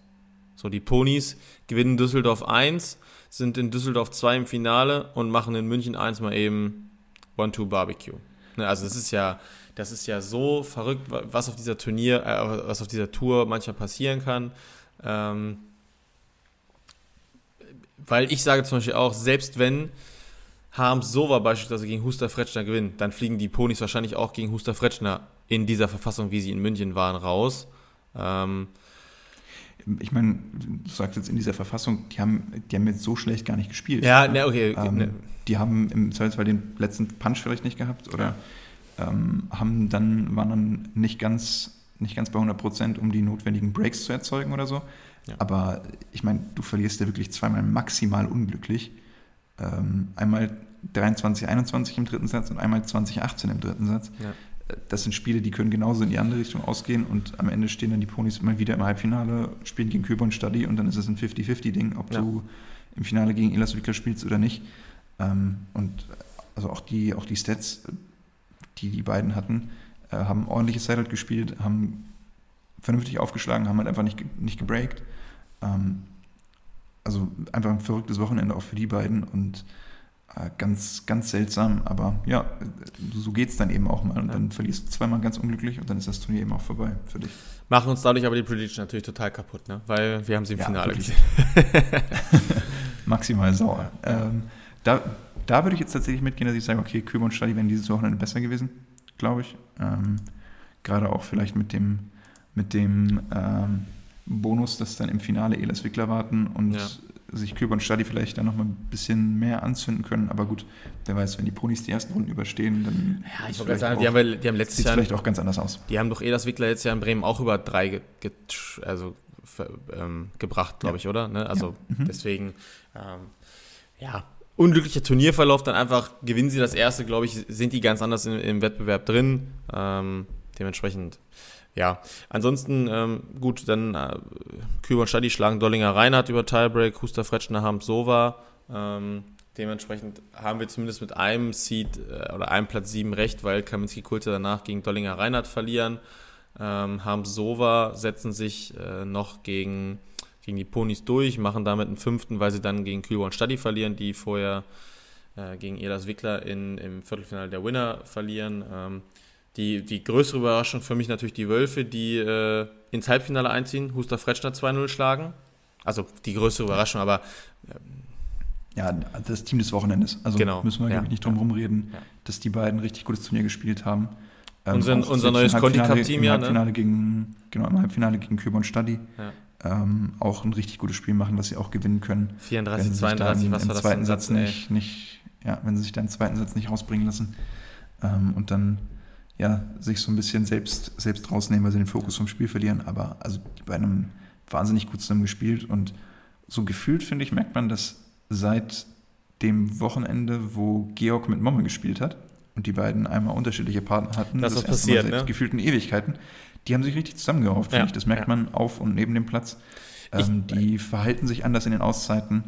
So, die Ponys gewinnen Düsseldorf 1, sind in Düsseldorf 2 im Finale und machen in München 1 mal eben One-Two-Barbecue. Ne, also das ist ja, das ist ja so verrückt, wa- was auf dieser Turnier, äh, was auf dieser Tour manchmal passieren kann. Ähm, weil ich sage zum Beispiel auch, selbst wenn Harms Sova beispielsweise gegen Huster Fretschner gewinnt, dann fliegen die Ponys wahrscheinlich auch gegen Huster Fretschner in dieser Verfassung, wie sie in München waren, raus. Ähm, Ich meine, du sagst jetzt in dieser Verfassung, die haben, die haben jetzt so schlecht gar nicht gespielt. ja, ne, okay. Ähm, ne, Die haben im Zweifelsfall den letzten Punch vielleicht nicht gehabt oder ähm, haben dann, waren dann nicht ganz, nicht ganz bei 100 Prozent, um die notwendigen Breaks zu erzeugen oder so. Ja. Aber ich meine, du verlierst ja wirklich zweimal maximal unglücklich. Ähm, einmal 23, 21 im dritten Satz und einmal 20, 18 im dritten Satz. Ja. Das sind Spiele, die können genauso in die andere Richtung ausgehen und am Ende stehen dann die Ponys mal wieder im Halbfinale, spielen gegen Küber und Stadi und dann ist es ein 50-50-Ding, ob Ja. du im Finale gegen Elas Wickler spielst oder nicht. Ähm, und also auch die, auch die Stats, die die beiden hatten, äh, haben ordentliches Sideout gespielt, haben vernünftig aufgeschlagen, haben halt einfach nicht, nicht gebreakt. Ähm, also einfach ein verrücktes Wochenende auch für die beiden und äh, ganz, ganz seltsam, aber ja, so geht es dann eben auch mal und Ja. dann verlierst du zweimal ganz unglücklich und dann ist das Turnier eben auch vorbei für dich. machen uns dadurch aber die Prediction natürlich total kaputt, ne? weil wir haben sie im Ja, Finale wirklich. gesehen. Maximal sauer. Ähm, da, da würde ich jetzt tatsächlich mitgehen, dass ich sage, okay, Küber und Stadi wären dieses Wochenende besser gewesen, glaube ich. Ähm, Gerade auch vielleicht mit dem, mit dem ähm, Bonus, dass dann im Finale Elas Wickler warten und Ja. sich Küber und Stadi vielleicht dann nochmal ein bisschen mehr anzünden können. Aber gut, wer weiß, wenn die Ponys die ersten Runden überstehen, dann Ja, ich sagen, auch- die haben, ja- die haben letztes sieht es Jahr, vielleicht auch ganz anders aus. die haben doch Elas Wickler jetzt ja in Bremen auch über drei ge, ge, also, ähm, gebracht, glaube Ja. ich, oder? Ne? Also Mhm. deswegen, ähm, ja, unglücklicher Turnierverlauf, dann einfach gewinnen sie das erste, glaube ich, sind die ganz anders im, im Wettbewerb drin. Ähm, dementsprechend, ja. Ansonsten, ähm, gut, dann äh, Küber und Stadi schlagen Dollinger Reinhardt über Tiebreak, Huster Fretschner haben Sova. Ähm, dementsprechend haben wir zumindest mit einem Seed äh, oder einem Platz 7 recht, weil Kaminski Kulte danach gegen Dollinger Reinhardt verlieren. Ähm, haben Sova, setzen sich äh, noch gegen, gegen die Ponys durch, machen damit einen fünften, weil sie dann gegen Kühlborn Stadi verlieren, die vorher äh, gegen Elas Wickler in, im Viertelfinale der Winner verlieren. Ähm, die, die größere Überraschung für mich natürlich die Wölfe, die äh, ins Halbfinale einziehen, Huster Fretschner 2-0 schlagen. Also die größere Überraschung, aber Ja, das Team des Wochenendes. Also Genau, müssen wir, ja, glaube ich, nicht drum rumreden, Ja. dass die beiden richtig gutes Turnier gespielt haben. Ähm, Unser- unser neues Halbfinale- Conti-Cup-Team, im ja, ne? Gegen, genau, im Halbfinale gegen Küber und Stadi. Ja. Ähm, auch ein richtig gutes Spiel machen, was sie auch gewinnen können. 34, wenn sie sich 32, dann was im war das zweiten Satz, ey? nicht, nicht, ja, wenn sie sich dann im zweiten Satz nicht rausbringen lassen ähm, und dann ja, sich so ein bisschen selbst, selbst rausnehmen, weil sie den Fokus vom Spiel verlieren. Aber also beiden haben wahnsinnig gut zusammen gespielt und so gefühlt, finde ich, merkt man, dass seit dem Wochenende, wo Georg mit Momme gespielt hat und die beiden einmal unterschiedliche Partner hatten, Das ist erste passiert, Mal seit ne? gefühlten Ewigkeiten, die haben sich richtig zusammengerauft, finde Ja, ich. Das merkt ja. man auf und neben dem Platz. Ich- Ähm, die verhalten sich anders in den Auszeiten.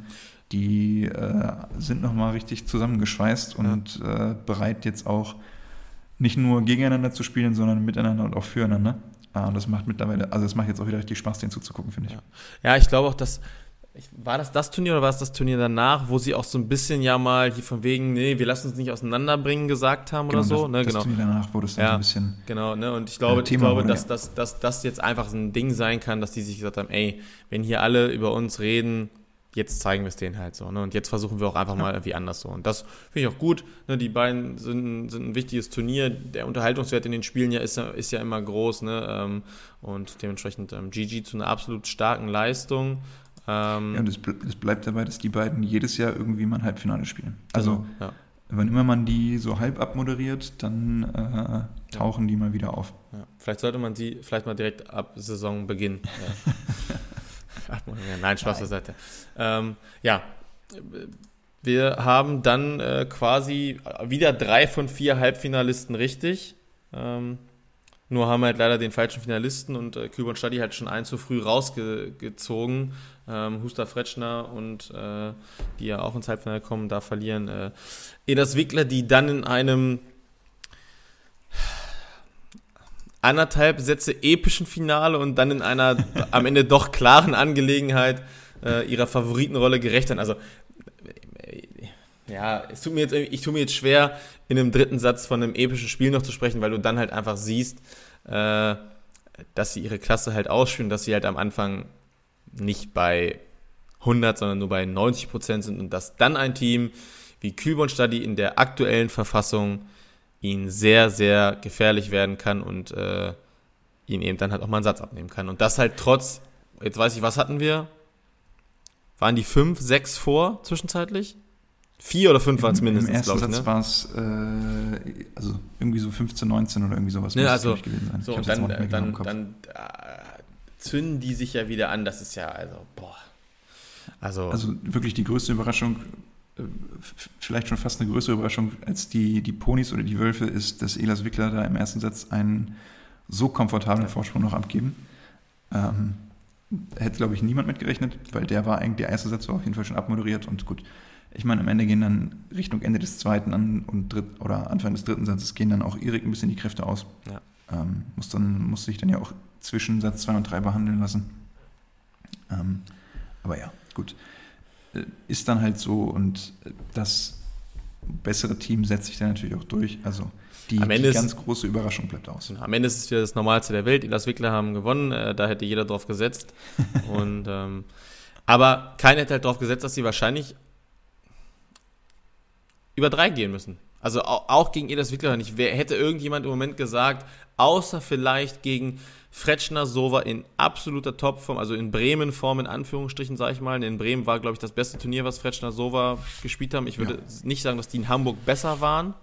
Die äh, sind nochmal richtig zusammengeschweißt und äh, bereit jetzt auch nicht nur gegeneinander zu spielen, sondern miteinander und auch füreinander. Ah, und das macht mittlerweile, also es macht jetzt auch wieder richtig Spaß, denen zuzugucken, finde ich. Ja. Ja, ich glaube auch, dass. War das das Turnier oder war es das Turnier danach, wo sie auch so ein bisschen ja mal hier von wegen, nee, wir lassen uns nicht auseinanderbringen, gesagt haben oder so? das, ne, das genau. Turnier danach wurde es dann Ja. so ein bisschen. Genau, ne? Und ich glaube, ich glaube, wurde, dass, ja. dass, dass das jetzt einfach so ein Ding sein kann, dass die sich gesagt haben, ey, wenn hier alle über uns reden, jetzt zeigen wir es denen halt so. Ne? Und jetzt versuchen wir auch einfach mal irgendwie anders so. Und das finde ich auch gut. Ne? Die beiden sind, sind ein wichtiges Turnier. Der Unterhaltungswert in den Spielen ja ist, ja- ist ja immer groß. Ne? Ähm, Und dementsprechend ähm, GG zu einer absolut starken Leistung. Ähm, Ja, und es, ble- es bleibt dabei, dass die beiden jedes Jahr irgendwie mal ein Halbfinale spielen. Also, genau, ja. wann immer man die so halb abmoderiert, dann äh, tauchen die mal wieder auf. Ja, vielleicht sollte man sie vielleicht mal direkt ab Saisonbeginn. Ja. abmoderieren. Nein, Spaß beiseite. Ähm, ja, wir haben dann äh, quasi wieder drei von vier Halbfinalisten richtig. Ähm, nur haben halt leider den falschen Finalisten und äh, Kühl und Stadi halt schon ein zu früh rausgezogen. Ähm, Huster Fretschner und äh, die ja auch ins Halbfinale kommen, da verlieren. Äh, Edas Wickler, die dann in einem anderthalb Sätze epischen Finale und dann in einer am Ende doch klaren Angelegenheit äh, ihrer Favoritenrolle gerecht haben. Also äh, ja, es tut mir jetzt, ich tue mir jetzt schwer, in einem dritten Satz von einem epischen Spiel noch zu sprechen, weil du dann halt einfach siehst, äh, dass sie ihre Klasse halt ausspielen, dass sie halt am Anfang nicht bei 100, sondern nur bei 90 Prozent sind und dass dann ein Team wie Kühlborn Stadi in der aktuellen Verfassung ihnen sehr, sehr gefährlich werden kann und äh, ihnen eben dann halt auch mal einen Satz abnehmen kann. Und das halt trotz, jetzt weiß ich, was hatten wir? Waren die fünf, sechs vor zwischenzeitlich? Vier oder fünf waren es mindestens, Im ersten ich. Satz Ne? war es äh, also irgendwie so 15, 19 oder irgendwie sowas. Ne, muss es, also, gewesen sein. So, und dann, genau dann, Kopf. dann äh, zünden die sich ja wieder an. Das ist ja, also, boah. Also, Also wirklich die größte Überraschung, äh, vielleicht schon fast eine größere Überraschung als die, die Ponys oder die Wölfe, ist, dass Elas Wickler da im ersten Satz einen so komfortablen Ja. Vorsprung noch abgeben. Ähm, hätte, glaube ich, niemand mitgerechnet, weil der war eigentlich, der erste Satz war auf jeden Fall schon abmoderiert und gut. Ich meine, am Ende gehen dann Richtung Ende des zweiten an und dritt, oder Anfang des dritten Satzes gehen dann auch Erik ein bisschen die Kräfte aus. Ja. Ähm, muss dann muss sich dann ja auch zwischen Satz 2 und 3 behandeln lassen. Ähm, aber ja, gut. Äh, Ist dann halt so und äh, das bessere Team setzt sich dann natürlich auch durch. Also die, die ist- ganz große Überraschung bleibt aus. am Ende ist es wieder das Normalste der Welt. Elas Wickler haben gewonnen. Äh, da hätte jeder drauf gesetzt. und, ähm, aber keiner hätte halt drauf gesetzt, dass sie wahrscheinlich über drei gehen müssen. Also auch, gegen Edas Wickler nicht. Wer hätte irgendjemand im Moment gesagt, außer vielleicht gegen Fretschner Sova in absoluter Topform, also in Bremen Form in Anführungsstrichen, sage ich mal. In Bremen war, glaube ich, das beste Turnier, was Fretschner Sova gespielt haben. Ich würde ja. nicht sagen, dass die in Hamburg besser waren,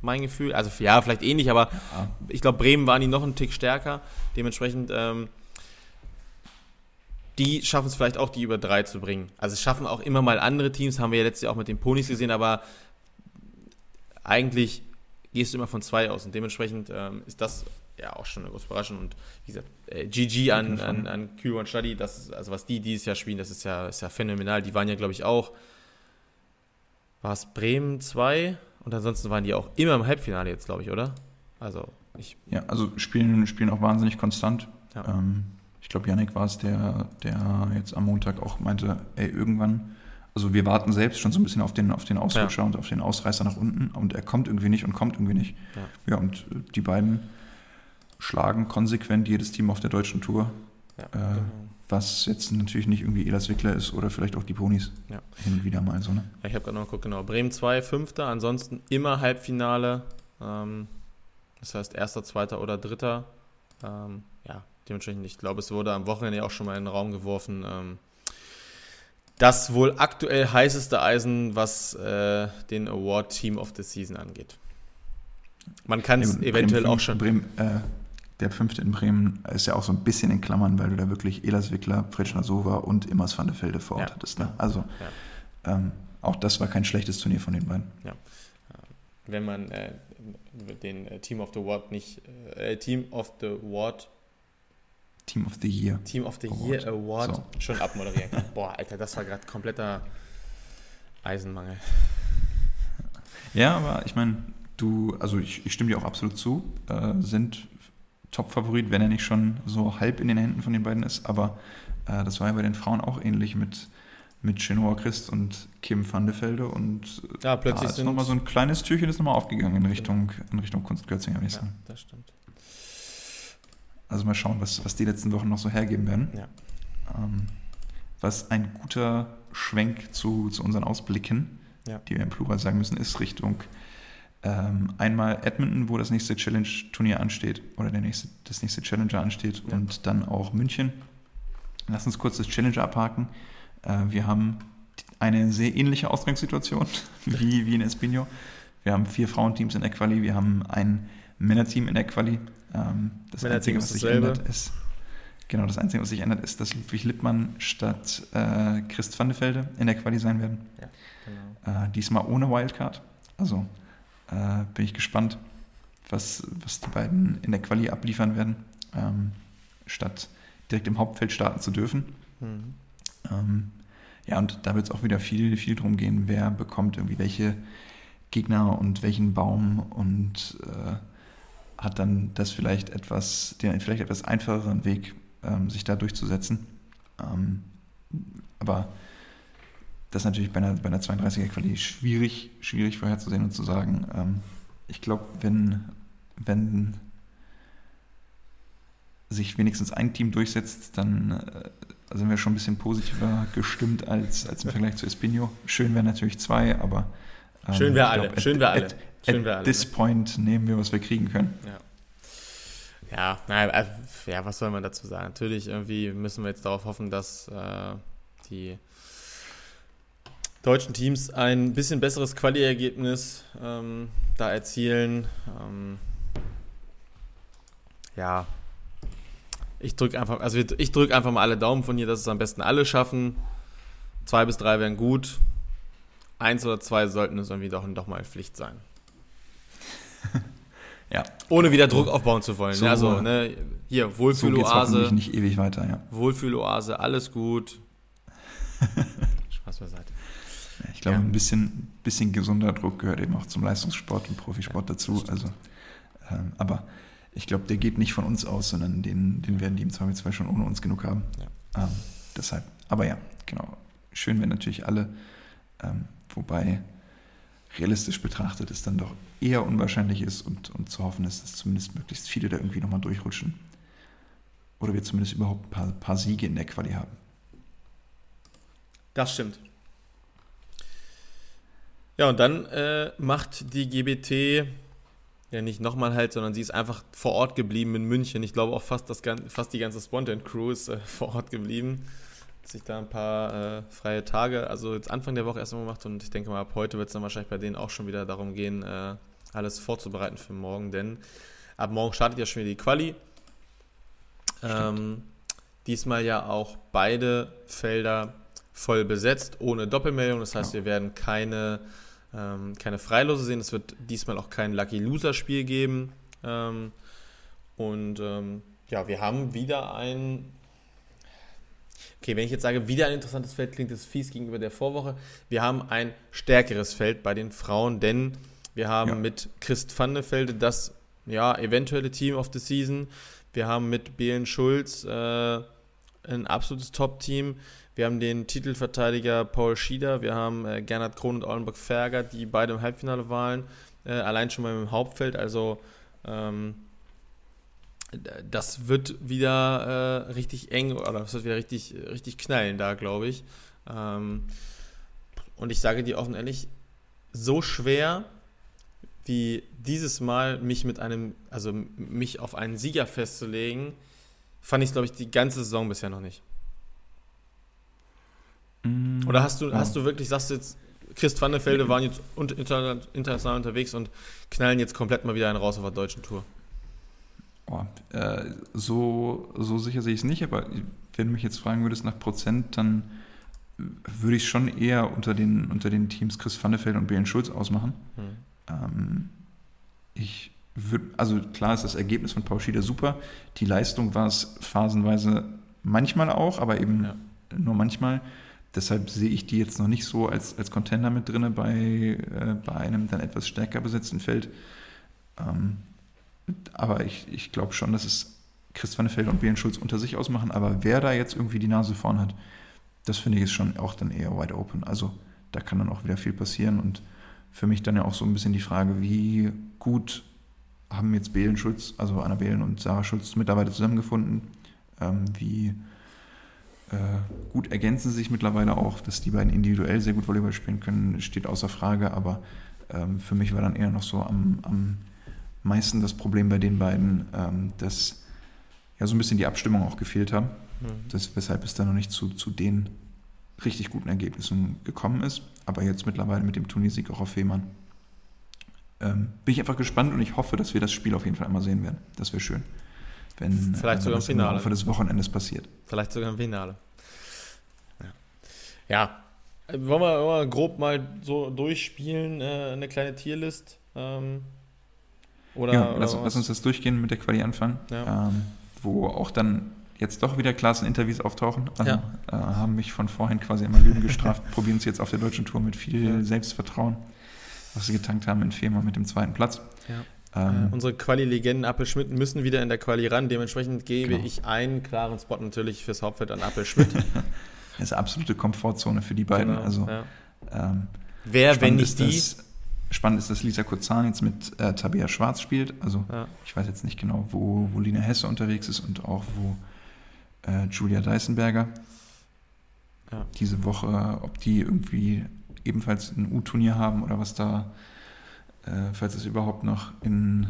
mein Gefühl. Also ja, vielleicht ähnlich, aber ja. ich glaube, Bremen waren die noch einen Tick stärker. Dementsprechend, ähm, die schaffen es vielleicht auch, die über drei zu bringen. Also es schaffen auch immer mal andere Teams, haben wir ja letztes Jahr auch mit den Ponys gesehen, aber eigentlich gehst du immer von zwei aus und dementsprechend ähm, ist das ja auch schon eine große Überraschung. Und wie gesagt, äh, GG an, an, an Q und Study, das also was die dieses Jahr spielen, das ist ja, ist ja phänomenal. Die waren ja, glaube ich, auch, war es Bremen 2 und ansonsten waren die auch immer im Halbfinale jetzt, glaube ich, oder? Also ich. Ja, also spielen, spielen auch wahnsinnig konstant. Ja. Ähm, ich glaube, Yannick war es, der, der jetzt am Montag auch meinte, ey, irgendwann also wir warten selbst schon so ein bisschen auf den, auf den Ausrutscher ja. und auf den Ausreißer nach unten und er kommt irgendwie nicht und kommt irgendwie nicht. Ja, ja und äh, die beiden schlagen konsequent jedes Team auf der deutschen Tour. Ja, äh, genau. Was jetzt natürlich nicht irgendwie Elas Wickler ist oder vielleicht auch die Ponys. Ja. Hin und wieder mal so, ne? Ja, ich habe gerade noch geguckt, genau. Bremen 2, Fünfter, ansonsten immer Halbfinale. Ähm, das heißt, erster, zweiter oder dritter. Ähm, ja, dementsprechend, ich glaube, es wurde am Wochenende auch schon mal in den Raum geworfen. Ähm, das wohl aktuell heißeste Eisen, was äh, den Award Team of the Season angeht. Man kann es eventuell Bremen, auch schon. Bremen, äh, der fünfte in Bremen ist ja auch so ein bisschen in Klammern, weil du da wirklich Elas Wickler, Fritschner Sova und Immers van der Velde vor Ort ja. hattest. Ne? Also ja. ähm, auch das war kein schlechtes Turnier von den beiden. Ja. Wenn man äh, den Team of the Award nicht, äh, Team of the Award Team of the Year Team of the Award. Year Award so. schon abmoderieren kann. Boah, Alter, das war gerade kompletter Eisenmangel. Ja, aber ich meine, du, also ich, ich stimme dir auch absolut zu, äh, sind Top-Favorit, wenn er nicht schon so halb in den Händen von den beiden ist. Aber äh, das war ja bei den Frauen auch ähnlich mit, mit Chenoa Christ und Kim van de Velde. Und ja, plötzlich da ist nochmal so ein kleines Türchen ist nochmal aufgegangen in Richtung, in Richtung Kunst Götzinger. Ja, das stimmt. Also mal schauen, was, was die letzten Wochen noch so hergeben werden. Ja. Ähm, was ein guter Schwenk zu, zu unseren Ausblicken, ja. die wir im Plural sagen müssen, ist Richtung ähm, einmal Edmonton, wo das nächste Challenge-Turnier ansteht oder der nächste, das nächste Challenger ansteht ja. und dann auch München. Lass uns kurz das Challenger abhaken. Äh, wir haben eine sehr ähnliche Ausgangssituation wie, wie in Espino. Wir haben vier Frauenteams in der Quali, wir haben ein Männerteam in der Quali. Ähm, das Einzige, was sich ändert, ist, genau, das Einzige, was sich ändert, ist, dass Ludwig Lippmann statt äh, Christ van de Velde in der Quali sein werden. Ja, genau. äh, diesmal ohne Wildcard. Also äh, bin ich gespannt, was, was die beiden in der Quali abliefern werden, ähm, statt direkt im Hauptfeld starten zu dürfen. Mhm. Ähm, ja, und da wird es auch wieder viel, viel drum gehen, wer bekommt irgendwie welche Gegner und welchen Baum und äh, hat dann das vielleicht etwas, den vielleicht etwas einfacheren Weg, ähm, sich da durchzusetzen. Ähm, aber das ist natürlich bei einer, bei einer 32er Quali schwierig, schwierig vorherzusehen und zu sagen. Ähm, ich glaube, wenn, wenn sich wenigstens ein Team durchsetzt, dann äh, sind wir schon ein bisschen positiver gestimmt als, als im Vergleich zu Espino. Schön wären natürlich zwei, aber ähm, schön wäre alle. Glaub, schön wäre alle. At, Schön at this ne? point nehmen wir, was wir kriegen können. Ja. Ja, naja, also, ja, was soll man dazu sagen? Natürlich, irgendwie müssen wir jetzt darauf hoffen, dass äh, die deutschen Teams ein bisschen besseres Quali-Ergebnis ähm, da erzielen. Ähm, ja, ich drücke einfach, also ich drücke einfach mal alle Daumen von hier, dass es am besten alle schaffen. Zwei bis drei wären gut. Eins oder zwei sollten es irgendwie doch, doch mal Pflicht sein. Ja. Ohne wieder Druck aufbauen zu wollen. So, also, ne, hier, Wohlfühloase. So nicht ewig weiter, ja. Wohlfühloase, alles gut. Spaß beiseite. Ich glaube, ja. ein bisschen, bisschen gesunder Druck gehört eben auch zum Leistungssport und Profisport ja, dazu. Also, ähm, aber ich glaube, der geht nicht von uns aus, sondern den, den werden die im Zweifelsfall schon ohne uns genug haben. Ja. Ähm, deshalb, aber ja, genau. Schön, wenn natürlich alle, ähm, wobei realistisch betrachtet es dann doch eher unwahrscheinlich ist und, und zu hoffen ist, dass zumindest möglichst viele da irgendwie nochmal durchrutschen. Oder wir zumindest überhaupt ein paar, paar Siege in der Quali haben. Das stimmt. Ja, und dann äh, macht die GBT ja nicht nochmal halt, sondern sie ist einfach vor Ort geblieben in München. Ich glaube auch fast, das, fast die ganze Spontan Crew ist äh, vor Ort geblieben. Sich da ein paar äh, freie Tage, also jetzt Anfang der Woche erst mal gemacht und ich denke mal, ab heute wird es dann wahrscheinlich bei denen auch schon wieder darum gehen, äh, alles vorzubereiten für morgen, denn ab morgen startet ja schon wieder die Quali. Ähm, diesmal ja auch beide Felder voll besetzt, ohne Doppelmeldung. Das heißt, ja. wir werden keine, ähm, keine Freilose sehen. Es wird diesmal auch kein Lucky Loser Spiel geben. Ähm, und ähm, ja, wir haben wieder ein. Okay, wenn ich jetzt sage, wieder ein interessantes Feld, klingt das fies gegenüber der Vorwoche. Wir haben ein stärkeres Feld bei den Frauen, denn wir haben ja. mit Christ Vandefelde das ja, eventuelle Team of the Season. Wir haben mit Belen Schulz äh, ein absolutes Top-Team. Wir haben den Titelverteidiger Paul Schieder, wir haben äh, Gernot Krohn und Ollenburg Ferger, die beide im Halbfinale waren, äh, allein schon mal im Hauptfeld. Also ähm, das wird wieder äh, richtig eng oder das wird wieder richtig, richtig knallen da, glaube ich. Ähm, und ich sage dir offen ehrlich, so schwer wie dieses Mal mich mit einem, also mich auf einen Sieger festzulegen, fand ich, glaube ich, die ganze Saison bisher noch nicht. Mm, Oder hast du, ja. hast du wirklich, sagst du jetzt, Christ Vannefelde waren jetzt international unterwegs und knallen jetzt komplett mal wieder einen raus auf der deutschen Tour? Oh, äh, so, so sicher sehe ich es nicht, aber wenn du mich jetzt fragen würdest nach Prozent, dann würde ich schon eher unter den, unter den Teams Chris Vannefeld und Björn Schulz ausmachen. Hm. Ähm, ich würde, also klar ist das Ergebnis von Paul Schieder super. Die Leistung war es phasenweise manchmal auch, aber eben ja. nur manchmal. Deshalb sehe ich die jetzt noch nicht so als, als Contender mit drin bei, äh, bei einem dann etwas stärker besetzten Feld. Ähm, aber ich, ich glaube schon, dass es Chris Vannefeld und Björn Schulz unter sich ausmachen. Aber wer da jetzt irgendwie die Nase vorn hat, das finde ich ist schon auch dann eher wide open. Also da kann dann auch wieder viel passieren. Und für mich dann ja auch so ein bisschen die Frage, wie gut haben jetzt Behlen Schulz, also Anna Behlen und Sarah Schulz mittlerweile zusammengefunden? Ähm, wie äh, gut ergänzen sich mittlerweile auch, dass die beiden individuell sehr gut Volleyball spielen können, steht außer Frage, aber ähm, für mich war dann eher noch so am, am meisten das Problem bei den beiden, ähm, dass ja so ein bisschen die Abstimmung auch gefehlt haben, mhm. das, weshalb es dann noch nicht zu, zu den richtig guten Ergebnissen gekommen ist, aber jetzt mittlerweile mit dem Turniersieg auch auf Fehmarn. Ähm, bin ich einfach gespannt und ich hoffe, dass wir das Spiel auf jeden Fall einmal sehen werden. Das wäre schön wenn Vielleicht äh, sogar im Finale. im Laufe des Wochenendes passiert. Vielleicht sogar im Finale. Ja. ja. Wollen, wir, wollen wir grob mal so durchspielen, äh, eine kleine Tierlist? Ähm, oder, ja, lass, oder lass, uns das durchgehen mit der Quali anfangen, ja. ähm, wo auch dann jetzt doch wieder Klasseninterviews auftauchen. Also, ja. äh, haben mich von vorhin quasi immer Lügen gestraft, probieren es jetzt auf der deutschen Tour mit viel Selbstvertrauen, was sie getankt haben in Fehmarn mit dem zweiten Platz. Ähm, äh, unsere Quali-Legenden Appelschmidt müssen wieder in der Quali ran. Dementsprechend gebe genau. ich einen klaren Spot natürlich fürs Hauptfeld an Appelschmidt. das ist eine absolute Komfortzone für die beiden. Genau, also, ähm, Wer, wenn nicht die? Das, spannend ist, dass Lisa Kurzahn jetzt mit äh, Tabea Schwarz spielt. Also ja. ich weiß jetzt nicht genau, wo, wo Lina Hesse unterwegs ist und auch wo äh, Julia Deisenberger. Ja. Diese Woche, ob die irgendwie ebenfalls ein U-Turnier haben oder was da äh, falls es überhaupt noch in,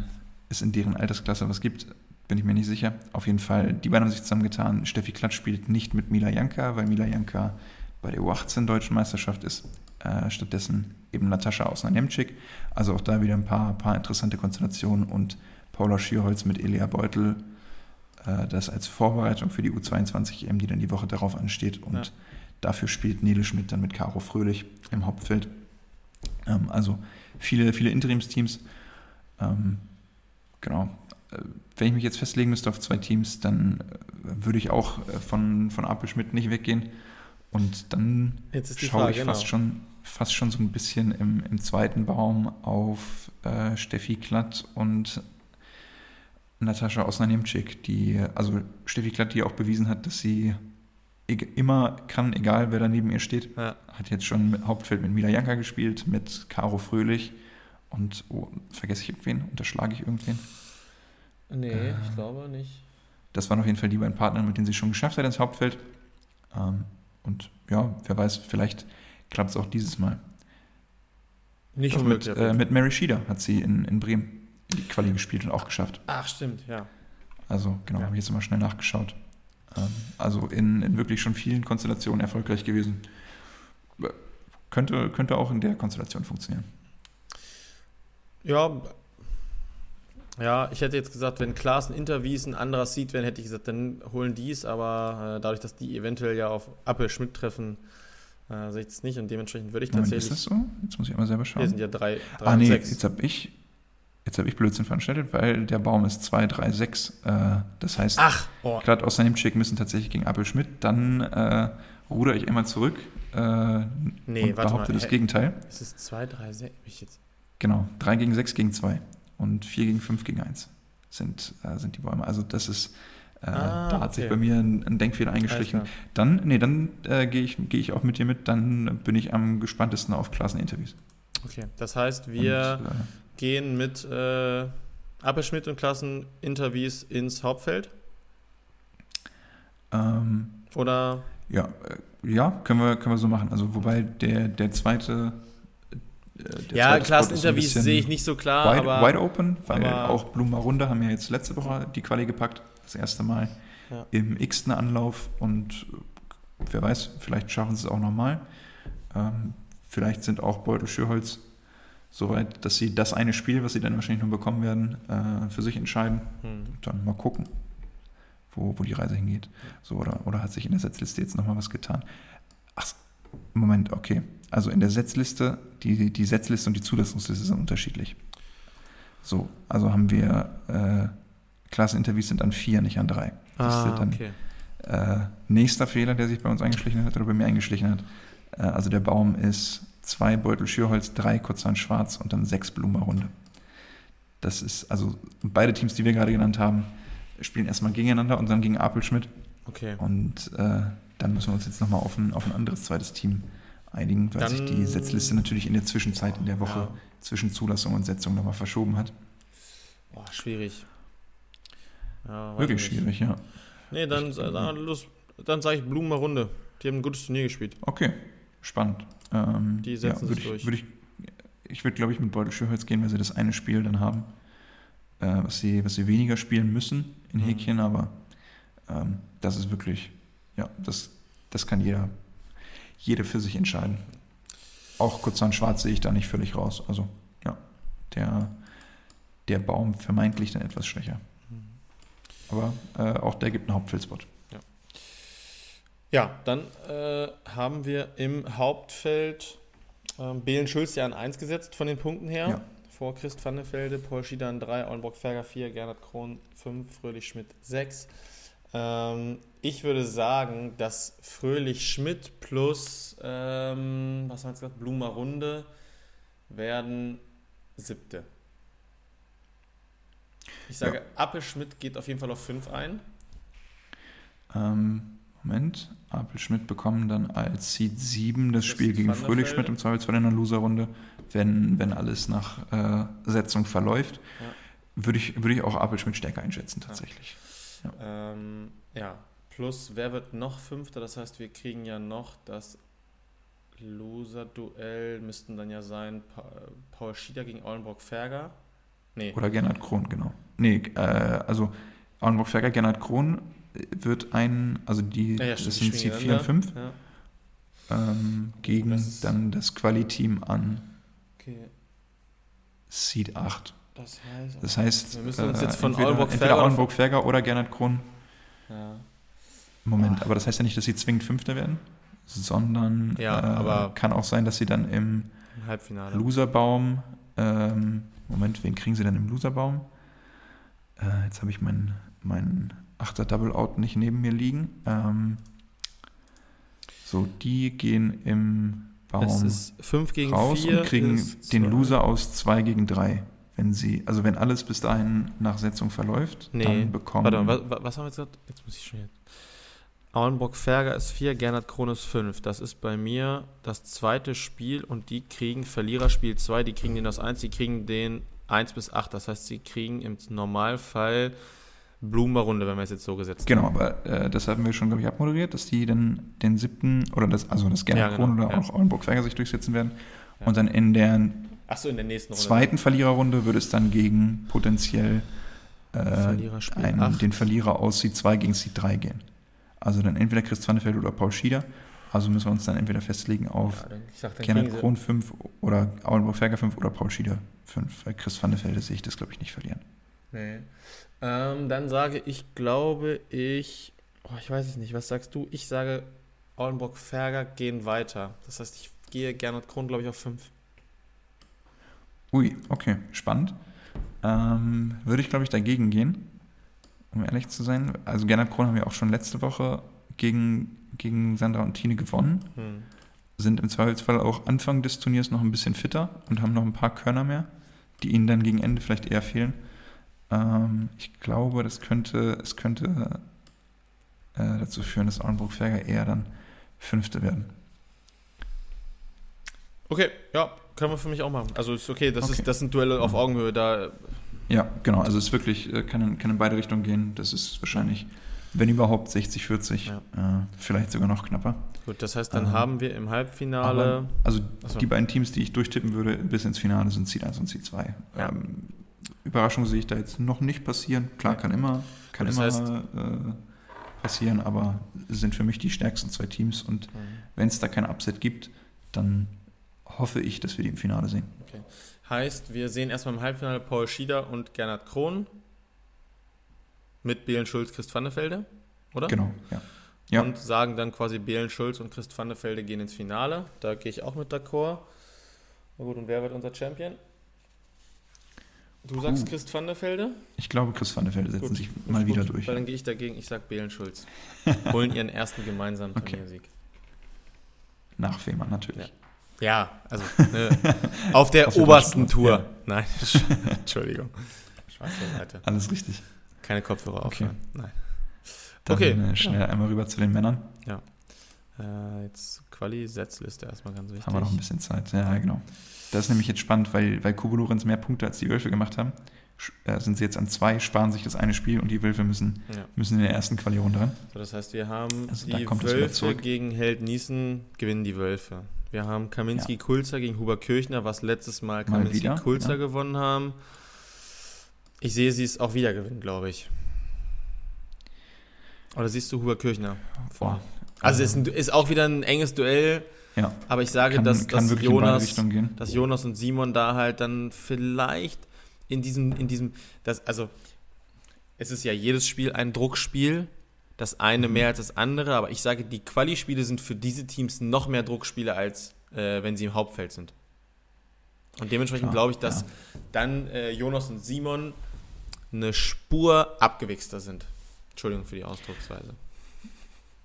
es in deren Altersklasse was gibt, bin ich mir nicht sicher. Auf jeden Fall, die beiden haben sich zusammengetan. Steffi Klatsch spielt nicht mit Mila Janka, weil Mila Janka bei der U18 Deutschen Meisterschaft ist. Äh, stattdessen eben Natascha Ausner-Nemczyk. Also auch da wieder ein paar, paar interessante Konstellationen und Paula Schierholz mit Elia Beutel. Äh, das als Vorbereitung für die U22 EM, die dann die Woche darauf ansteht. Und ja. dafür spielt Nele Schmidt dann mit Caro Fröhlich im Hauptfeld. Ähm, also viele, viele Interimsteams. Ähm, genau. Äh, wenn ich mich jetzt festlegen müsste auf zwei Teams, dann äh, würde ich auch äh, von, von Apel Schmidt nicht weggehen. Und dann schaue Frage, ich fast, genau. schon, fast schon so ein bisschen im, im zweiten Baum auf äh, Steffi Klatt und Natascha Osnaniemczyk, die, also Steffi Klatt, die auch bewiesen hat, dass sie immer kann, egal wer da neben ihr steht. Ja. Hat jetzt schon mit Hauptfeld mit Mila Janka gespielt, mit Caro Fröhlich und oh, vergesse ich irgendwen? Unterschlage ich irgendwen? Nee, äh, ich glaube nicht. Das waren auf jeden Fall die beiden Partner, mit denen sie schon geschafft hat ins Hauptfeld. Ähm, und ja, wer weiß, vielleicht klappt es auch dieses Mal. Nicht mit, äh, mit Mary Schieder hat sie in, in Bremen die Quali gespielt und auch geschafft. Ach, stimmt, ja. Also genau, Ja. habe ich jetzt mal schnell nachgeschaut. Ähm, also in, in wirklich schon vielen Konstellationen erfolgreich gewesen. Äh, Könnte, könnte auch in der Konstellation funktionieren. Ja, ja, ich hätte jetzt gesagt, wenn Klaassen Interviews ein anderer sieht, wenn hätte ich gesagt, dann holen die es, aber äh, dadurch, dass die eventuell ja auf Appel Schmidt treffen, äh, sehe ich es nicht und dementsprechend würde ich Moment, tatsächlich. ist das so? Jetzt muss ich einmal selber Hier schauen. sind ja drei, drei Ah nee, sechs. jetzt habe ich, jetzt hab ich Blödsinn veranstaltet, weil der Baum ist 2, 3, 6. Äh, das heißt, Ach, oh, gerade aus seinem Chick müssen tatsächlich gegen Appel Schmidt. Dann äh, ruder ich einmal zurück äh, Nee, und behaupte mal, das? Gegenteil. es ist 2, 3, 6. Ich jetzt. Genau, 3 gegen 6 gegen 2 und 4 gegen 5 gegen 1 sind, äh, sind die Bäume. Also das ist, äh, Ah, da hat sich okay. bei mir ein, ein Denkfehler eingeschlichen. Dann, nee, dann äh, gehe ich, geh ich auch mit dir mit, dann bin ich am gespanntesten auf Klasseninterviews. Okay, das heißt, wir Und, äh, gehen mit äh, Appel Schmidt und Klassen Interviews ins Hauptfeld ähm, oder ja, äh, ja können, wir, können wir so machen. Also wobei der, der zweite äh, der ja, Klasseninterviews sehe ich nicht so klar, wide, aber wide open, weil aber- auch Blumer Runde haben ja jetzt letzte Woche die Quali gepackt, das erste Mal Ja. im x-ten Anlauf und wer weiß, vielleicht schaffen sie es auch nochmal. Ähm, vielleicht sind auch Beutel Schürholz so weit, dass sie das eine Spiel, was sie dann wahrscheinlich nur bekommen werden, äh, für sich entscheiden. hm. Dann mal gucken, wo, wo die Reise hingeht. So, oder, oder hat sich in der Setzliste jetzt nochmal was getan? Ach, Moment, okay. Also in der Setzliste, die, die Setzliste und die Zulassungsliste sind unterschiedlich. So, also haben wir äh, Klasseninterviews sind an vier, nicht an drei. Ah, dann okay. äh, nächster Fehler, der sich bei uns eingeschlichen hat oder bei mir eingeschlichen hat. Äh, also der Baum ist zwei Beutel Schürholz, drei Kurzhand Schwarz und dann sechs Blumenrunde. Das ist, also beide Teams, die wir gerade genannt haben, spielen erstmal gegeneinander und dann gegen Apelschmidt. Okay. Und äh, dann müssen wir uns jetzt nochmal auf ein, auf ein anderes zweites Team einigen, weil Dann- sich die Setzliste natürlich in der Zwischenzeit, in der Woche Ja. zwischen Zulassung und Setzung nochmal verschoben hat. Boah, schwierig. Ja, Wirklich nicht. schwierig, ja. Nee, dann, Ich- dann, los, dann sage ich Blumen mal Runde. Die haben ein gutes Turnier gespielt. Okay, spannend. Ähm, Die setzen würd sich ich, durch. Würd ich ich würde, glaube ich, mit Beutel Schürholz gehen, weil sie das eine Spiel dann haben, äh, was, sie, was sie weniger spielen müssen in Mhm. Häkchen, aber ähm, das ist wirklich, ja, das, das kann jeder, jede für sich entscheiden. Auch Kurzhand Schwarz sehe ich da nicht völlig raus. Also, ja, der, der Baum vermeintlich dann etwas schwächer. Aber äh, auch der gibt einen Hauptfeldspot. Ja, dann äh, haben wir im Hauptfeld ähm, Belen Schulz ja an 1 gesetzt von den Punkten her. Ja. Vor Christ Vannefelde, Paul Schieder an 3, Ollenbrock Ferger 4, Gernot Krohn 5, Fröhlich Schmidt 6. Ähm, ich würde sagen, dass Fröhlich Schmidt plus, ähm, was haben wir jetzt gesagt, Blumer Runde werden siebte. Ich sage, Appe Schmidt geht auf jeden Fall auf 5 ein. Ähm, Moment, Apel Schmidt bekommen dann als Seed 7 das Das Spiel gegen Fröhlich. Schmidt im Zweifelsfall in der Loserrunde, wenn, wenn alles nach äh, Setzung verläuft. Ja. Würde ich, würde ich auch Apel Schmidt stärker einschätzen, tatsächlich. Ähm, ja, plus wer wird noch Fünfter? Das heißt, wir kriegen ja noch das Loser-Duell, müssten dann ja sein pa Paul Schieder gegen Aulenbrock Ferger. Nee, Oder Gernot Krohn, genau. Nee, äh, also Auenburg-Ferger, Gernot Krohn wird ein, also die, ja, ja, das sind spielen 4 und 5, Ja, ähm, gegen Das dann das Quali-Team an okay. Seed 8. Das heißt, Das heißt, Wir müssen uns jetzt von entweder, Auenburg-Ferger entweder oder- Gernot Krohn ja, Moment, Ah. aber das heißt ja nicht, dass sie zwingend Fünfter werden, sondern Ja, äh, kann auch sein, dass sie dann im im Halbfinale. Loserbaum, ähm, Moment, wen kriegen sie denn im Loserbaum? Äh, jetzt habe ich meinen mein achter Double Out nicht neben mir liegen. Ähm, so, die gehen im Baum es ist 5 gegen raus 4. und kriegen den Loser aus 2 gegen 3. Wenn sie, also wenn alles bis dahin nach Setzung verläuft, Nee, dann bekommen. Warte, was, was haben wir jetzt gesagt? Jetzt muss ich schon jetzt. Auenburg Ferger ist 4, Gernot Krohn ist 5. Das ist bei mir das zweite Spiel und die kriegen Verliererspiel 2, die kriegen den aus 1, die kriegen den 1 bis 8. Das heißt, sie kriegen im Normalfall Blumenrunde, wenn wir es jetzt so gesetzt Genau, haben. aber äh, das hatten wir schon, glaube ich, abmoderiert, dass die dann den siebten oder das, also das Gernot Ja, genau, oder ja. auch Auenburg-Ferger sich durchsetzen werden. Ja. Und dann in der Achso, in der nächsten Runde. zweiten Verliererrunde würde es dann gegen potenziell äh, einen, den Verlierer aus Seed 2 gegen Seed 3 gehen. Also dann entweder Chris Vannefeld oder Paul Schieder. Also müssen wir uns dann entweder festlegen auf ja, Gernot Kron 5 oder Auenburg Ferger 5 oder Paul Schieder 5. Weil Chris Vannefelde sehe ich das, glaube ich, nicht verlieren. Nee. Ähm, dann sage ich, glaube ich, oh, ich weiß es nicht, was sagst du? Ich sage, Auenburg Ferger gehen weiter. Das heißt, ich gehe Gernot Kron, glaube ich, auf 5. Ui, okay, spannend. Ähm, würde ich, glaube ich, dagegen gehen, um ehrlich zu sein. Also Gernot Kron haben wir auch schon letzte Woche gegen, gegen Sandra und Tine gewonnen. Hm. Sind im Zweifelsfall auch Anfang des Turniers noch ein bisschen fitter und haben noch ein paar Körner mehr, die ihnen dann gegen Ende vielleicht eher fehlen. Ähm, ich glaube, das könnte, es könnte äh, dazu führen, dass Arnburg-Ferger eher dann Fünfte werden. Okay, ja, können wir für mich auch machen. Also ist okay, das, okay. Ist, das sind Duelle auf Augenhöhe. Da ja, genau. Also es ist wirklich, äh, kann in, kann in beide Richtungen gehen. Das ist wahrscheinlich, wenn überhaupt, 60, 40, ja. äh, vielleicht sogar noch knapper. Gut, das heißt, dann ähm, haben wir im Halbfinale. Aber, also Achso. die beiden Teams, die ich durchtippen würde bis ins Finale, sind Seed 1 und Seed 2. Ja. Ähm, Überraschung sehe ich da jetzt noch nicht passieren. Klar, kann immer, kann immer heißt, äh, passieren, aber sind für mich die stärksten zwei Teams. Und mhm. wenn es da kein Upset gibt, dann hoffe ich, dass wir die im Finale sehen. Okay. Heißt, wir sehen erstmal im Halbfinale Paul Schieder und Gernot Krohn mit Belen Schulz, Christ Vannefelde, oder? Genau, ja. ja. Und sagen dann quasi Belen Schulz und Christ Vannefelde gehen ins Finale. Da gehe ich auch mit d'accord. Na gut, und wer wird unser Champion? Du sagst uh. Christ van der Velde? Ich glaube, Chris van der Velde setzen gut, sich mal gut, wieder durch. Weil dann gehe ich dagegen, ich sage Belen Schulz. Holen ihren ersten gemeinsamen okay. Turniersieg. Nach Fehmarn natürlich. Ja, ja also ne, auf der obersten Tour. Ja. Nein, Entschuldigung. Spaß Seite. Alles richtig. Keine Kopfhörer okay. aufhören. Nein. Dann okay. Äh, schnell ja. einmal rüber zu den Männern. Ja. Äh, jetzt Quali-Setzliste erstmal ganz wichtig. Haben wir noch ein bisschen Zeit. Ja, genau. Das ist nämlich jetzt spannend, weil, weil Kubo Lorenz mehr Punkte als die Wölfe gemacht haben. Äh, sind sie jetzt an zwei, sparen sich das eine Spiel und die Wölfe müssen, ja. müssen in der ersten Quali-Runde ran. So, das heißt, wir haben also die Wölfe gegen Held Niesen, gewinnen die Wölfe. Wir haben Kaminski-Kulzer ja. gegen Huber Kirchner, was letztes Mal Kaminski-Kulzer ja. gewonnen haben. Ich sehe sie es auch wieder gewinnen, glaube ich. Oder siehst du Huber Kirchner vor? Also es ist, ist auch wieder ein enges Duell. Ja. Aber ich sage, kann, dass, kann dass, Jonas, dass Jonas und Simon da halt dann vielleicht in diesem, in diesem, das, also es ist ja jedes Spiel ein Druckspiel, das eine mhm. mehr als das andere, aber ich sage, die Quali-Spiele sind für diese Teams noch mehr Druckspiele, als äh, wenn sie im Hauptfeld sind. Und dementsprechend glaube ich, dass ja. dann äh, Jonas und Simon eine Spur abgewichster sind. Entschuldigung für die Ausdrucksweise.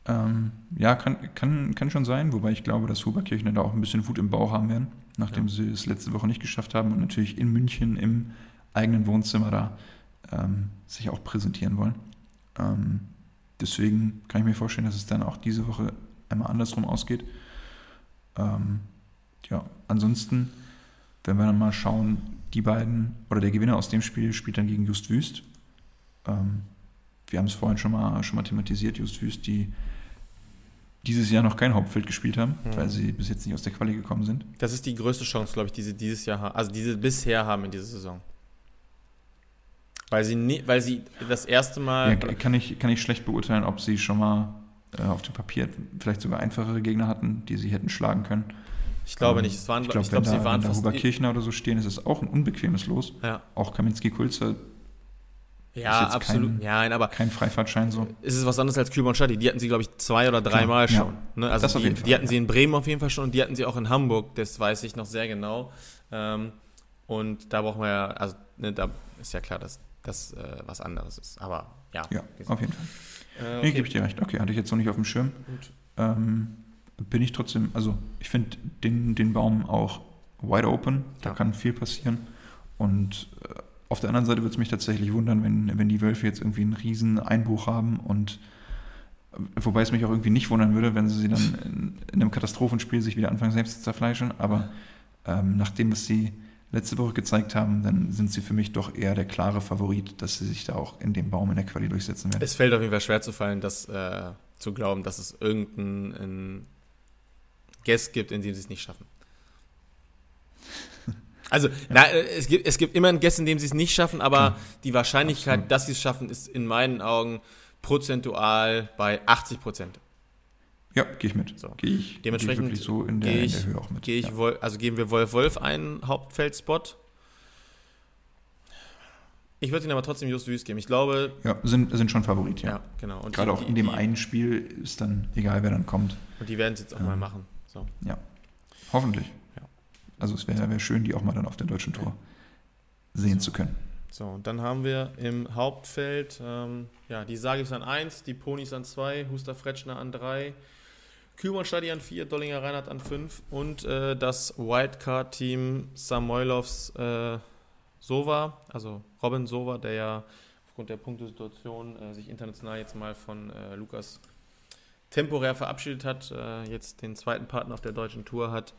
Ähm, ja, kann, kann, kann schon sein, wobei ich glaube, dass Huberkirchner da auch ein bisschen Wut im Bauch haben werden, nachdem ja. sie es letzte Woche nicht geschafft haben und natürlich in München im eigenen Wohnzimmer da ähm, sich auch präsentieren wollen. Ähm, deswegen kann ich mir vorstellen, dass es dann auch diese Woche einmal andersrum ausgeht. Ähm, ja, ansonsten, wenn wir dann mal schauen, die beiden oder der Gewinner aus dem Spiel spielt dann gegen Just Wüst. Ähm, wir haben es vorhin schon mal, schon mal thematisiert, Just Wüst, die dieses Jahr noch kein Hauptfeld gespielt haben, mhm. weil sie bis jetzt nicht aus der Quali gekommen sind. Das ist die größte Chance, glaube ich, die sie dieses Jahr haben, also die sie bisher haben in dieser Saison. Weil sie, nie, weil sie das erste Mal. Ja, kann, ich, kann ich schlecht beurteilen, ob sie schon mal äh, auf dem Papier vielleicht sogar einfachere Gegner hatten, die sie hätten schlagen können. Ich glaube ähm, nicht. Es waren, ich glaube, glaub, sie da, waren wenn da Huber Kirchner oder so stehen, ist es auch ein unbequemes Los. Ja. Auch Kaminski-Kulzer ja, absolut. Kein, ja, aber kein Freifahrtschein so. Ist es was anderes als Kühlmann Stadi? Die hatten sie, glaube ich, zwei oder dreimal schon. Ja. Ne? Also das die, auf jeden Fall, die hatten ja. sie in Bremen auf jeden Fall schon und die hatten sie auch in Hamburg, das weiß ich noch sehr genau. Ähm, und da brauchen wir ja, also ne, da ist ja klar, dass das äh, was anderes ist. Aber ja. Ja, auf jeden Fall. Äh, okay. Nee, gebe ich dir recht. Okay, hatte ich jetzt noch nicht auf dem Schirm. Ähm, bin ich trotzdem, also ich finde den, den Baum auch wide open. Da ja. kann viel passieren. Und äh, auf der anderen Seite würde es mich tatsächlich wundern, wenn, wenn die Wölfe jetzt irgendwie einen riesen Einbruch haben und wobei es mich auch irgendwie nicht wundern würde, wenn sie dann in, in einem Katastrophenspiel sich wieder anfangen selbst zu zerfleischen. Aber ähm, nach dem, was sie letzte Woche gezeigt haben, dann sind sie für mich doch eher der klare Favorit, dass sie sich da auch in dem Baum in der Quali durchsetzen werden. Es fällt auf jeden Fall schwer zu fallen, das äh, zu glauben, dass es irgendeinen Guest gibt, in dem sie es nicht schaffen. Also, ja. na, es, gibt, es gibt immer einen Guess, in dem sie es nicht schaffen, aber ja. die Wahrscheinlichkeit, Absolut. dass sie es schaffen, ist in meinen Augen prozentual bei 80 Prozent. Ja, gehe ich mit. So. Gehe ich dementsprechend geh so in der, ich, in der Höhe auch mit. Ich, ja. Also geben wir Wolf Wolf einen Hauptfeldspot. Ich würde ihn aber trotzdem Just Wüst geben. Ich glaube. Ja, sind, sind schon Favorit, ja. Ja, genau. Und Gerade die, auch in dem die, einen Spiel ist dann egal, wer dann kommt. Und die werden es jetzt auch ähm, mal machen. So. Ja. Hoffentlich. Ja. Also es wäre wär schön, die auch mal dann auf der deutschen Tour sehen so. zu können. So, und dann haben wir im Hauptfeld, ähm, ja, die Sagis an 1, die Ponys an 2, Huster Fretschner an 3, Kühlmann Stadi an 4, Dollinger Reinhardt an 5 und äh, das Wildcard-Team Samoilovs äh, Sova, also Robin Sova, der ja aufgrund der Punktesituation äh, sich international jetzt mal von äh, Lukas temporär verabschiedet hat, äh, jetzt den zweiten Partner auf der deutschen Tour hat,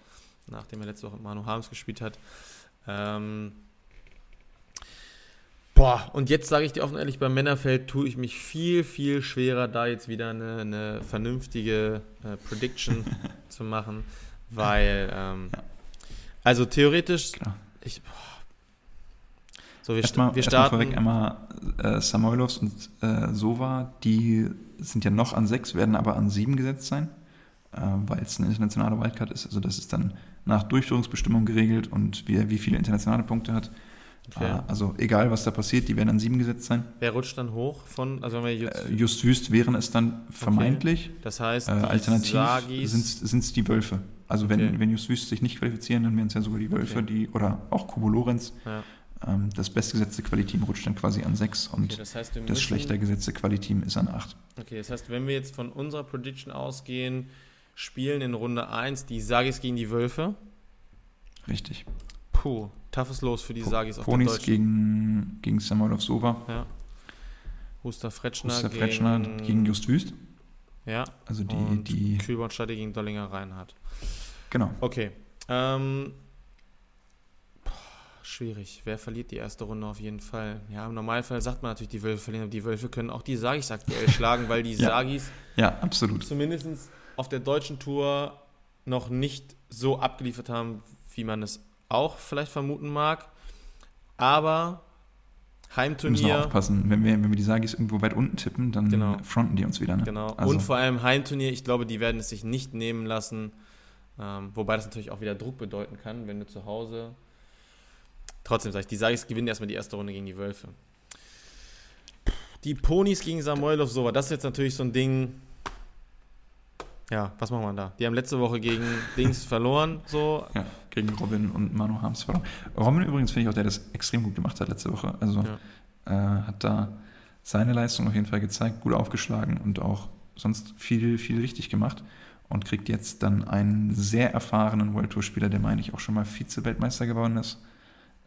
nachdem er letzte Woche mit Manu Harms gespielt hat. Ähm, Boah, und jetzt sage ich dir offen ehrlich, beim Männerfeld tue ich mich viel, viel schwerer, da jetzt wieder eine, eine vernünftige äh, Prediction zu machen, weil, ähm, also theoretisch, ich, so, wir, erstmal, wir starten. Vorweg einmal äh, Samoilovs und äh, Sova, die sind ja noch an sechs, werden aber an sieben gesetzt sein, äh, weil es eine internationale Wildcard ist. Also das ist dann nach Durchführungsbestimmung geregelt und wer wie viele internationale Punkte hat. Okay. Ah, also egal, was da passiert, die werden an sieben gesetzt sein. Wer rutscht dann hoch von, also wenn wir just, äh, just Wüst wären es dann vermeintlich. Okay. Das heißt, äh, alternativ sind es die Wölfe. Also okay. wenn, wenn Just Wüst sich nicht qualifizieren, dann wären es ja sogar die Wölfe, die, oder auch Kubo Lorenz. Ja. Ähm, das bestgesetzte Qualiteam rutscht dann quasi an sechs und das, heißt, das schlechter gesetzte Qualiteam ist an acht. Okay, das heißt, wenn wir jetzt von unserer Prediction ausgehen, spielen in Runde 1 die Sagis gegen die Wölfe. Richtig. Puh, toughes Los für die po Sagis auf Ponys gegen, gegen Samuel Sova. Ja. Huster Fretschner, Huster Fretschner gegen, gegen Just Wüst. Ja. Also die. Und die Kühlbornstadt gegen Dollinger Reinhardt. Genau. Okay. Ähm, schwierig. Wer verliert die erste Runde auf jeden Fall? Ja, im Normalfall sagt man natürlich, die Wölfe verlieren, aber die Wölfe können auch die Sagis aktuell schlagen, weil die ja. Sagis ja, absolut. zumindest auf der deutschen Tour noch nicht so abgeliefert haben, wie man es auch vielleicht vermuten mag. Aber Heimturnier. Wir müssen aufpassen, wenn wir, wenn wir die Sagis irgendwo weit unten tippen, dann genau. fronten die uns wieder. Ne? Genau. Also. Und vor allem Heimturnier, ich glaube, die werden es sich nicht nehmen lassen. Ähm, wobei das natürlich auch wieder Druck bedeuten kann, wenn du zu Hause. Trotzdem sage ich, die Sagis gewinnen erstmal die erste Runde gegen die Wölfe. Die Ponys gegen Samoilov Sova, das ist jetzt natürlich so ein Ding, ja, was machen wir da? Die haben letzte Woche gegen Dings verloren, so. Ja, gegen Robin und Manu Harms verloren. Robin übrigens finde ich auch, der das extrem gut gemacht hat letzte Woche. Also ja. äh, hat da seine Leistung auf jeden Fall gezeigt, gut aufgeschlagen und auch sonst viel, viel richtig gemacht und kriegt jetzt dann einen sehr erfahrenen World Tour Spieler, der meine ich auch schon mal Vize-Weltmeister geworden ist,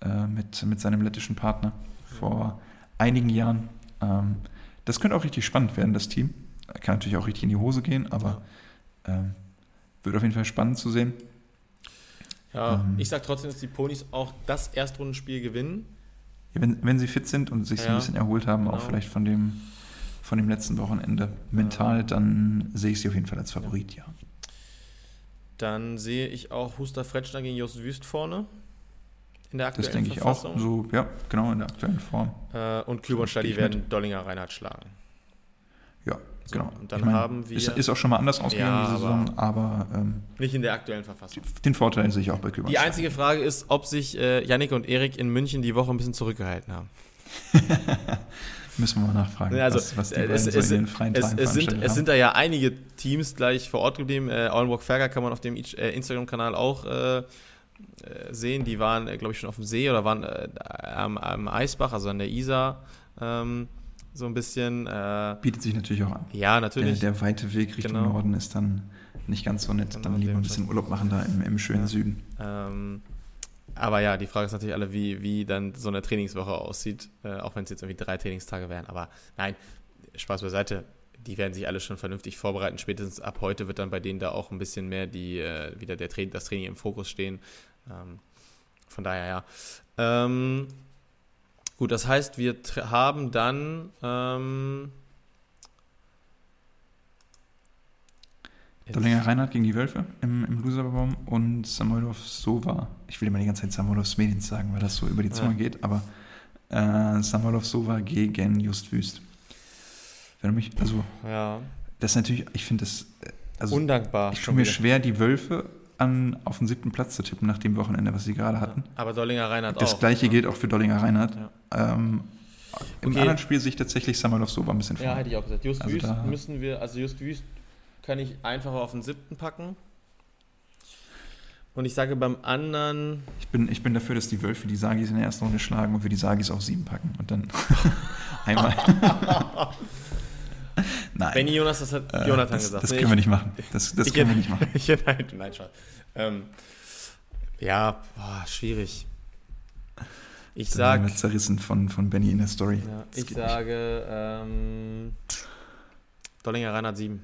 äh, mit, mit seinem lettischen Partner vor einigen Jahren. Ähm, das könnte auch richtig spannend werden, das Team. Kann natürlich auch richtig in die Hose gehen, aber ja ähm, wird auf jeden Fall spannend zu sehen. Ja, ähm, ich sage trotzdem, dass die Ponys auch das Erstrundenspiel gewinnen. Ja, wenn, wenn sie fit sind und sich ja, so ein bisschen erholt haben, genau. auch vielleicht von dem, von dem letzten Wochenende mental, ja. dann sehe ich sie auf jeden Fall als Favorit, ja. Dann sehe ich auch Huster Fretschner gegen Jos Wüst vorne. In der aktuellen Das denke ich auch. So, ja, genau, in der aktuellen Form. Äh, und Kühl und Stadi werden Dollinger Reinhardt schlagen. Ja, so, genau. Und dann ich mein, haben wir. Ist, ist, auch schon mal anders ausgegangen, ja, die Saison, aber. Ähm, nicht in der aktuellen Verfassung. Den Vorteil sehe ich auch bei Kübern. Die einzige Frage ist, ob sich äh, Yannick und Erik in München die Woche ein bisschen zurückgehalten haben. Müssen wir mal nachfragen, also, was, was die äh, es, es, so in freien es, es, sind, es sind da ja einige Teams gleich vor Ort geblieben. Äh, Aulenburg Ferger kann man auf dem äh, Instagram-Kanal auch äh sehen. Die waren, äh, glaube ich, schon auf dem See oder waren am, am, Eisbach, also an der Isar. Ähm, so ein bisschen. Äh, Bietet sich natürlich auch an. Ja, natürlich. Der, der weite Weg Richtung genau. Norden ist dann nicht ganz so nett. Genau, dann lieber ein bisschen Urlaub machen da im, im schönen ja. Süden. Ähm, aber ja, die Frage ist natürlich alle, wie, wie dann so eine Trainingswoche aussieht, äh, auch wenn es jetzt irgendwie drei Trainingstage wären. Aber nein, Spaß beiseite. Die werden sich alle schon vernünftig vorbereiten. Spätestens ab heute wird dann bei denen da auch ein bisschen mehr die, äh, wieder der Tra das Training im Fokus stehen. Ähm, von daher ja. Ähm, Gut, das heißt, wir haben dann. Ähm Dollinger Reinhardt gegen die Wölfe im, im Loserbaum und Samoylov Sova. Ich will immer die ganze Zeit Samoylov Smedins sagen, weil das so über die Zunge ja. geht, aber äh, Samoylov Sova gegen Just Wüst. Wenn du mich, also, ja. das ist natürlich, ich finde das, äh, also, undankbar. Ich tue mir schwer, die Wölfe an, auf den siebten Platz zu tippen nach dem Wochenende, was sie gerade hatten. Aber Dollinger Reinhardt das auch. Das gleiche ja. gilt auch für Dollinger Reinhardt. Ja. Ähm, Im okay. anderen Spiel sehe ich tatsächlich Samoylov Sova ein bisschen vor. Ja, hätte ich auch gesagt. Just also Wüst müssen wir, also Just Wüst kann ich einfacher auf den siebten packen. Und ich sage beim anderen. Ich bin, ich bin dafür, dass die Wölfe die Sagis in der ersten Runde schlagen und wir die Sagis auf sieben packen. Und dann einmal. nein. Benny Jonas, das hat äh, Jonathan das, gesagt. Das können wir nicht machen. Das, das können wir nicht machen. ich, nein, nein, schon. Ähm, ja, boah, schwierig. Ich sage. zerrissen von, von Benny in der Story. Ja, ich sage. Ähm, Dollinger Reinhard 7.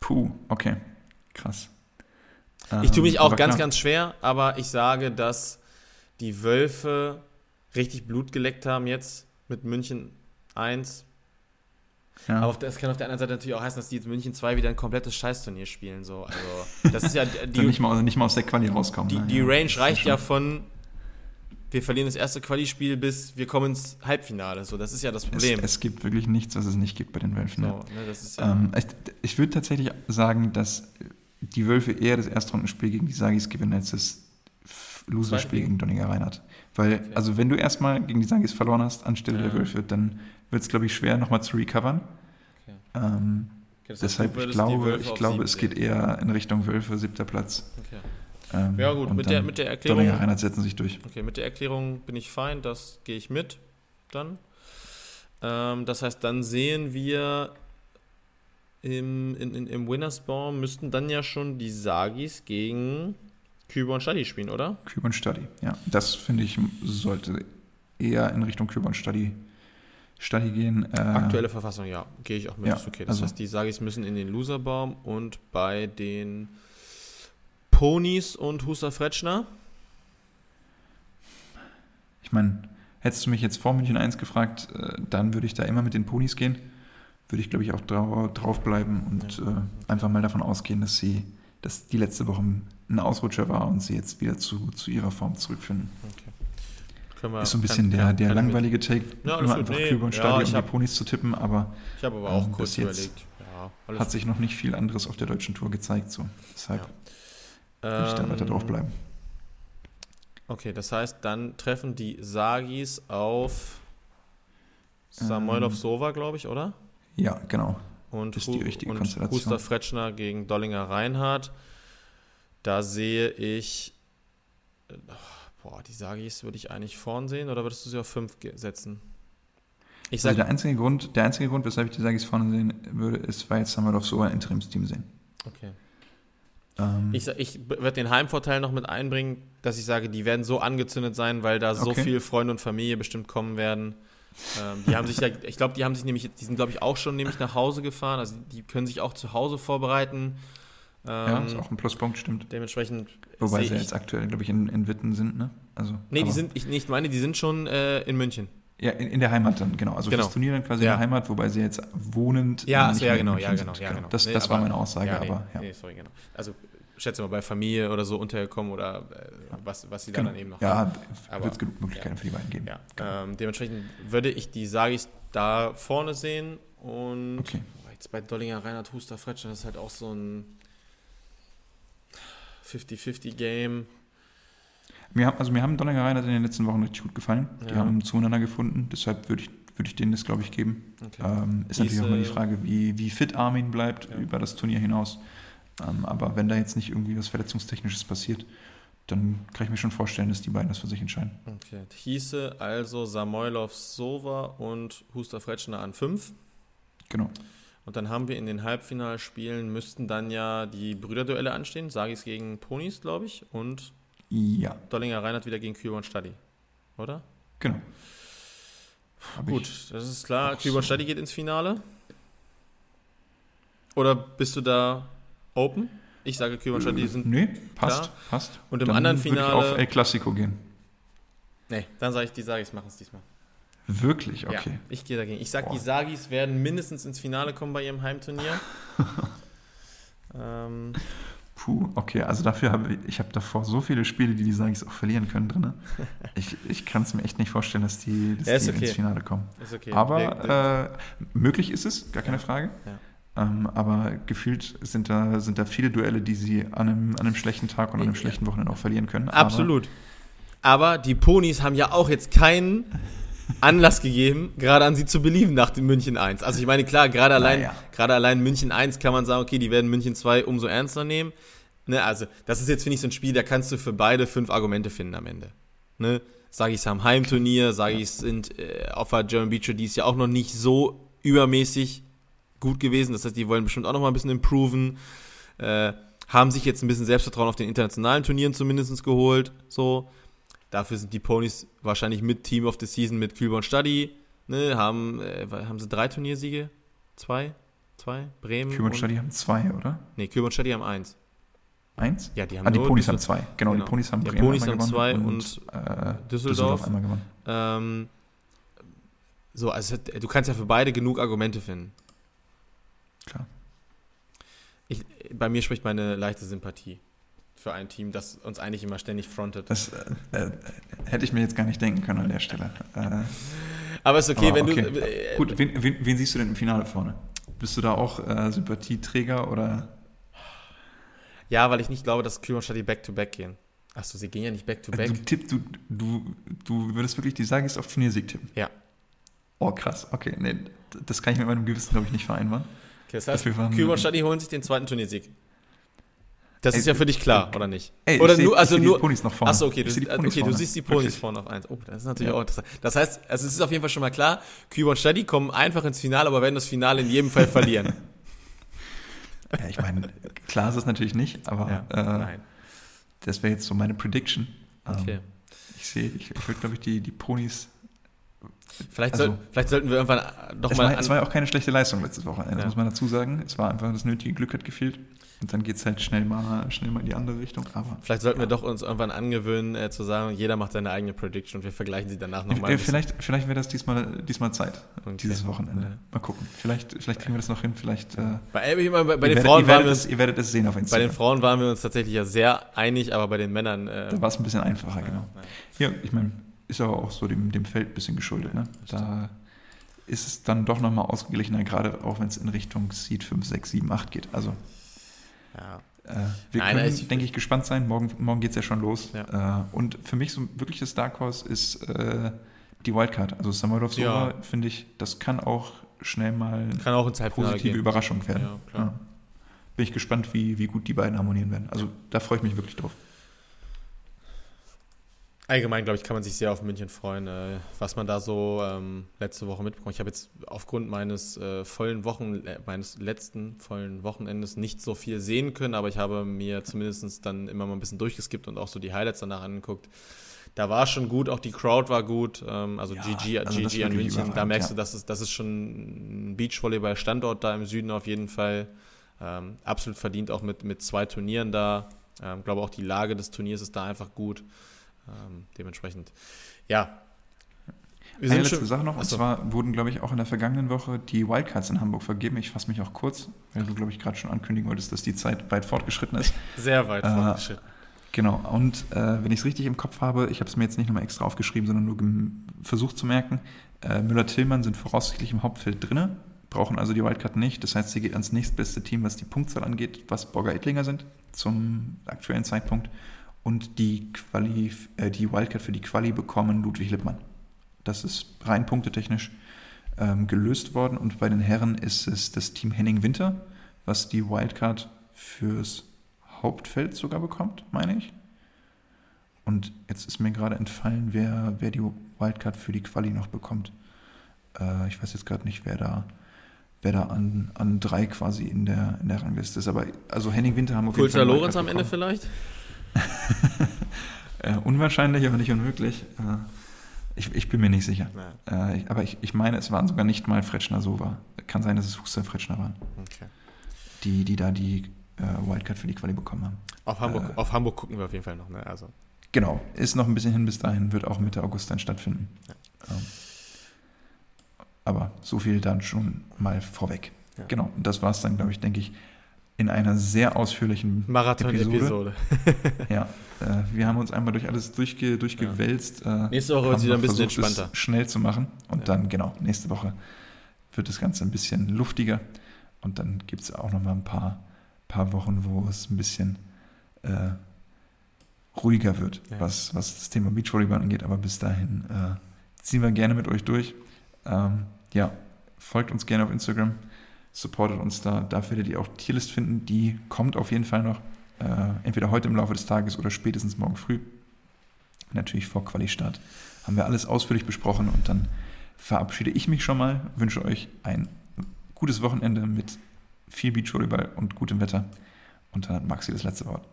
Puh, okay. Krass. Ich tue mich ähm, auch ganz, klar. ganz schwer, aber ich sage, dass die Wölfe richtig Blut geleckt haben jetzt mit München 1. Ja. Aber das kann auf der anderen Seite natürlich auch heißen, dass die jetzt München 2 wieder ein komplettes Scheißturnier spielen. So. Also, das ist ja die, nicht, mal, nicht mal aus der Quali rauskommen. Die, ne? die Range reicht ja von wir verlieren das erste Quali-Spiel bis wir kommen ins Halbfinale. So, das ist ja das Problem. Es, es gibt wirklich nichts, was es nicht gibt bei den Wölfen. So, ne, ja ähm, ich, ich würde tatsächlich sagen, dass die Wölfe eher das Erstrundenspiel gegen die Sagis gewinnen, als das Loserspiel gegen Donninger Reinhardt. Weil, okay. also wenn du erstmal gegen die Sagis verloren hast, anstelle ja. der Wölfe, dann wird es, glaube ich, schwer, nochmal zu recovern. Okay. Ähm, okay, deshalb, ich glaube, ich glaube es geht eher in Richtung Wölfe, siebter Platz. Okay. Ähm, ja, gut, mit der, mit der Erklärung. Dollinger Reinhardt setzen sich durch. Okay, mit der Erklärung bin ich fein, das gehe ich mit dann. Ähm, das heißt, dann sehen wir im, in, in, im Winnersbaum müssten dann ja schon die Sagis gegen Küber und Stadi spielen, oder? Küber und Stadi, ja. Das finde ich sollte eher in Richtung Küber und Stadi, Stadi gehen. Äh, Aktuelle Verfassung, ja, gehe ich auch mit. Ja, okay. Das also, heißt, die Sagis müssen in den Loserbaum und bei den Ponys und Huster Fretschner? Ich meine, hättest du mich jetzt vor München 1 gefragt, äh, dann würde ich da immer mit den Ponys gehen. Würde ich, glaube ich, auch drauf bleiben und ja. äh, einfach mal davon ausgehen, dass sie, dass die letzte Woche ein Ausrutscher war und sie jetzt wieder zu, zu ihrer Form zurückfinden. Okay. Wir, ist so ein bisschen kann, der, der kann langweilige Take, ja, immer einfach nee, über ein Stadion ja, um die Ponys zu tippen, aber ich habe aber auch ähm, kurz überlegt. Ja, hat sich noch nicht viel anderes auf der deutschen Tour gezeigt. So. Deshalb würde ich da weiter drauf bleiben. Okay, das heißt, dann treffen die Sagis auf Samoylov ähm, Sova, glaube ich, oder? Ja, genau. Und, ist die richtige und Konstellation. Huster Fretschner gegen Dollinger Reinhardt. Da sehe ich. Boah, die Sagis würde ich eigentlich vorn sehen oder würdest du sie auf 5 setzen? Ich sag, also der einzige Grund, der einzige Grund, weshalb ich die Sagis vorne sehen würde, ist, weil jetzt Samoylov Sova ein Interimsteam sehen. Okay. Ähm, ich ich werde den Heimvorteil noch mit einbringen, dass ich sage, die werden so angezündet sein, weil da so okay. viel Freunde und Familie bestimmt kommen werden. Ähm, die haben sich ja, ich glaube, die haben sich nämlich, die sind, glaube ich, auch schon nämlich nach Hause gefahren. Also die können sich auch zu Hause vorbereiten. Ähm, ja, ist auch ein Pluspunkt, stimmt. Dementsprechend. Wobei sie jetzt aktuell, glaube ich, in, in Witten sind, ne? Also, nee, die sind, ich nicht meine, die sind schon äh, in München. Ja, in, in, der Heimat dann, genau. Also genau. fürs Turnier dann quasi ja. in der Heimat, wobei sie jetzt wohnend. Ja, also, ja, genau, ja, genau, ja, genau. Das, das nee, war meine Aussage, ja, nee, aber ja. Nee, sorry, genau. Also schätze mal, bei Familie oder so untergekommen oder äh, was, was sie genau. dann eben noch ja, haben. Ja, wird es genug Möglichkeiten für die beiden geben. Ja. Genau. Ähm, dementsprechend würde ich die Sagis da vorne sehen und okay. jetzt bei Dollinger Reinhard Huster Fretscher, das ist halt auch so ein 50-50-Game. Mir haben, also mir haben Dollinger Reinhardt in den letzten Wochen richtig gut gefallen. Die haben zueinander gefunden, deshalb würde ich, würde ich denen das, glaube ich, geben. Okay. Ähm, ist Diese, natürlich auch mal die Frage, wie, wie fit Armin bleibt über das Turnier hinaus. Ähm, aber wenn da jetzt nicht irgendwie was Verletzungstechnisches passiert, dann kann ich mir schon vorstellen, dass die beiden das für sich entscheiden. Okay. Hieße also Samoylov Sova und Huster Fretschner an 5. Genau. Und dann haben wir in den Halbfinalspielen, müssten dann ja die Brüderduelle anstehen. Sagis gegen Ponys, glaube ich. Und ja. Dollinger Reinhardt wieder gegen Küber und Stadi. Oder? Genau. Hab Gut, das ist klar. Küber und Stadi geht ins Finale. Oder bist du da Open. Ich sage Kühlmannschaft, die sind. Nee, passt, klar. passt. Und im dann anderen Finale. Ich auf El Clasico gehen. Nee, dann sage ich, die Sagis machen es diesmal. Wirklich? Okay. Ja, ich gehe dagegen. Ich sage, die Sagis werden mindestens ins Finale kommen bei ihrem Heimturnier. Ähm, Puh, okay, also dafür habe ich, ich habe davor so viele Spiele, die die Sagis auch verlieren können drin. Ich, ich kann es mir echt nicht vorstellen, dass die, dass Ja, die okay. ins Finale kommen. ist okay. Aber äh, möglich ist es, gar keine Ja. Frage. Ähm, aber gefühlt sind da, sind da viele Duelle, die sie an einem, an einem schlechten Tag und an einem schlechten Wochenende auch verlieren können. Aber Absolut. Aber die Ponys haben ja auch jetzt keinen Anlass gegeben, gerade an sie zu belieben nach dem München 1. Also ich meine, klar, gerade allein, Naja. gerade allein München 1 kann man sagen, okay, die werden München 2 umso ernster nehmen. Ne, also, das ist jetzt, finde ich, so ein Spiel, da kannst du für beide fünf Argumente finden am Ende. Ne? Sag ich es am Heimturnier, sage ich es sind äh, auf der German Beach, die ist ja auch noch nicht so übermäßig gut gewesen. Das heißt, die wollen bestimmt auch noch mal ein bisschen improven. Äh, haben sich jetzt ein bisschen Selbstvertrauen auf den internationalen Turnieren zumindest geholt. So. Dafür sind die Ponys wahrscheinlich mit Team of the Season mit Kühlborn Stadi. Ne, haben, äh, haben sie drei Turniersiege? Zwei? Zwei? Bremen? Und Stadi haben zwei, oder? Nee, Kühlborn Stadi haben eins. Eins? Ja, die haben Ah, die Ponys haben zwei. Genau, Genau. die Ponys haben Die Bremen Ponys einmal haben zwei gewonnen und äh, Düsseldorf. einmal gewonnen. Ähm, so, also du kannst ja für beide genug Argumente finden. Klar. Ich, bei mir spricht meine leichte Sympathie für ein Team, das uns eigentlich immer ständig frontet. Das äh, äh, hätte ich mir jetzt gar nicht denken können an der Stelle. Äh, Aber ist okay, Aber wenn okay. du. Äh, gut, wen, wen, wen siehst du denn im Finale vorne? Bist du da auch äh, Sympathieträger oder? Ja, weil ich nicht glaube, dass Kühlmann statt die Back-to-Back gehen. Achso, sie gehen ja nicht Back-to-Back. Du, tipp, du, du, du würdest wirklich die Sagis auf Turniersieg tippen? Ja. Oh, krass. Okay, nee, das kann ich mit meinem Gewissen, glaube ich, nicht vereinbaren. Okay, das heißt, Kühlmann statt die holen sich den zweiten Turniersieg. Das Ey, ist ja für dich klar, oder nicht? Ey, oder seh- nur, also die. Ponys noch vorne. Achso, okay, du, okay Ponys du vorne. siehst die Ponys vorne auf eins. Oh, das ist natürlich Ja. auch interessant. Das heißt, also es ist auf jeden Fall schon mal klar, Kühlmann und Stadi kommen einfach ins Finale, aber werden das Finale in jedem Fall verlieren. Ja, ich meine, klar ist es natürlich nicht, aber ja, äh, nein. das wäre jetzt so meine Prediction. Ähm, Okay. Ich sehe, ich, ich würde, glaube ich, die, die Ponys. Vielleicht, also- soll, vielleicht sollten wir irgendwann doch Es mal. war, es war ja auch keine schlechte Leistung letztes Wochenende, Ja. muss man dazu sagen. Es war einfach das nötige Glück hat gefehlt. Und dann geht es halt schnell mal, schnell mal in die andere Richtung. Aber Vielleicht sollten wir doch uns irgendwann angewöhnen, äh, zu sagen, jeder macht seine eigene Prediction und wir vergleichen sie danach nochmal. äh, vielleicht vielleicht wäre das diesmal, diesmal Zeit, Okay. dieses Wochenende. Ja. Mal gucken. Vielleicht, vielleicht kriegen wir das noch hin. Vielleicht, äh, Bei, äh, bei, bei ihr, den werdet, Frauen waren wir es, uns, ihr werdet es sehen auf bei Instagram. den Frauen waren wir uns tatsächlich ja sehr einig, aber bei den Männern. Äh, da war es ein bisschen einfacher, ja, genau. ja. Ja, ich meine, ist aber auch so dem, dem Feld ein bisschen geschuldet. Ne? Da ist es dann doch nochmal ausgeglichener, gerade auch wenn es in Richtung Seed 5, 6, 7, 8 geht. Also Ja. äh, wir Nein, können, ich- denke ich, gespannt sein. Morgen, morgen geht es ja schon los. Ja. Äh, und für mich so wirklich das Dark Horse ist äh, die Wildcard. Also Samuel Sora, Ja. finde ich, das kann auch schnell mal Kann auch Halbfinale positive gehen. Überraschung werden. Ja. Bin ich gespannt, wie, wie gut die beiden harmonieren werden. Also da freue ich mich wirklich drauf. Allgemein, glaube ich, kann man sich sehr auf München freuen, äh, was man da so ähm, letzte Woche mitbekommen. Ich habe jetzt aufgrund meines äh, vollen Wochen, äh, meines letzten vollen Wochenendes nicht so viel sehen können, aber ich habe mir zumindest dann immer mal ein bisschen durchgeskippt und auch so die Highlights danach angeguckt. Da war schon gut, auch die Crowd war gut, ähm, also Ja, GG, also GG an München. Da merkst ja. du, das ist, das ist schon ein Beachvolleyball-Standort da im Süden auf jeden Fall. Ähm, absolut verdient auch mit, mit zwei Turnieren da. Ähm, glaube auch die Lage des Turniers ist da einfach gut. Ähm, dementsprechend, ja. Wir Eine letzte schon, Sache noch, und Achso. zwar wurden, glaube ich, auch in der vergangenen Woche die Wildcards in Hamburg vergeben. Ich fasse mich auch kurz, weil du, glaube ich, gerade schon ankündigen wolltest, dass die Zeit weit fortgeschritten ist. sehr weit Äh, fortgeschritten. Genau, und äh, wenn ich es richtig im Kopf habe, ich habe es mir jetzt nicht nochmal extra aufgeschrieben, sondern nur versucht zu merken, äh, Müller-Tillmann sind voraussichtlich im Hauptfeld drinne, brauchen also die Wildcard nicht. Das heißt, sie geht ans nächstbeste Team, was die Punktzahl angeht, was Borger Ettlinger sind zum aktuellen Zeitpunkt. Und die, Quali, äh, die Wildcard für die Quali bekommen Ludwig Lippmann. Das ist rein punktetechnisch ähm, gelöst worden. Und bei den Herren ist es das Team Henning Winter, was die Wildcard fürs Hauptfeld sogar bekommt, meine ich. Und jetzt ist mir gerade entfallen, wer, wer die Wildcard für die Quali noch bekommt. Äh, ich weiß jetzt gerade nicht, wer da, wer da an, an drei quasi in der, in der Rangliste ist. Aber also Henning Winter haben auf jeden Kulter Fall Lorenz am Ende vielleicht? Äh, unwahrscheinlich, aber nicht unmöglich. Äh, ich, ich bin mir nicht sicher. Äh, ich, aber ich, ich meine, es waren sogar nicht mal Fretschner Sova. Kann sein, dass es Huster Fretschner waren, Okay. die, die da die äh, Wildcard für die Quali bekommen haben. Auf Hamburg, Äh, auf Hamburg gucken wir auf jeden Fall noch. Ne? Also, Genau, ist noch ein bisschen hin bis dahin, wird auch Mitte August dann stattfinden. Ähm, aber so viel dann schon mal vorweg. Ja. Genau, und das war es dann, glaube ich, denke ich, in einer sehr ausführlichen Marathon-Episode. ja, äh, wir haben uns einmal durch alles durchge, durchgewälzt. Ja. Äh, nächste Woche wird es wieder ein bisschen versucht, entspannter. schnell zu machen. Und ja. dann, genau, nächste Woche wird das Ganze ein bisschen luftiger. Und dann gibt es auch noch mal ein paar, paar Wochen, wo es ein bisschen äh, ruhiger wird, ja. was, was das Thema Beachvolleyball angeht. Aber bis dahin äh, ziehen wir gerne mit euch durch. Ähm, ja, folgt uns gerne auf Instagram, supportet uns da. Da werdet ihr auch Tierlist finden. Die kommt auf jeden Fall noch. Äh, entweder heute im Laufe des Tages oder spätestens morgen früh. Natürlich vor Quali-Start. Haben wir alles ausführlich besprochen und dann verabschiede ich mich schon mal. Wünsche euch ein gutes Wochenende mit viel Beachvolleyball und gutem Wetter. Und dann hat Maxi das letzte Wort.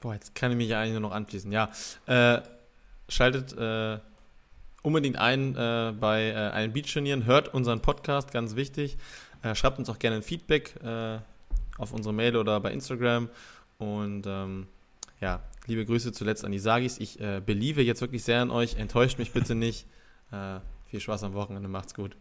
Boah, jetzt kann ich mich ja eigentlich nur noch anschließen. Ja, äh, schaltet äh, unbedingt ein äh, bei äh, allen Beachturnieren, hört unseren Podcast, ganz wichtig. Äh, schreibt uns auch gerne ein Feedback äh, auf unsere Mail oder bei Instagram. Und ähm, ja, liebe Grüße zuletzt an die Sagis. Ich äh, beliebe jetzt wirklich sehr an euch. Enttäuscht mich bitte nicht. Äh, viel Spaß am Wochenende. Macht's gut.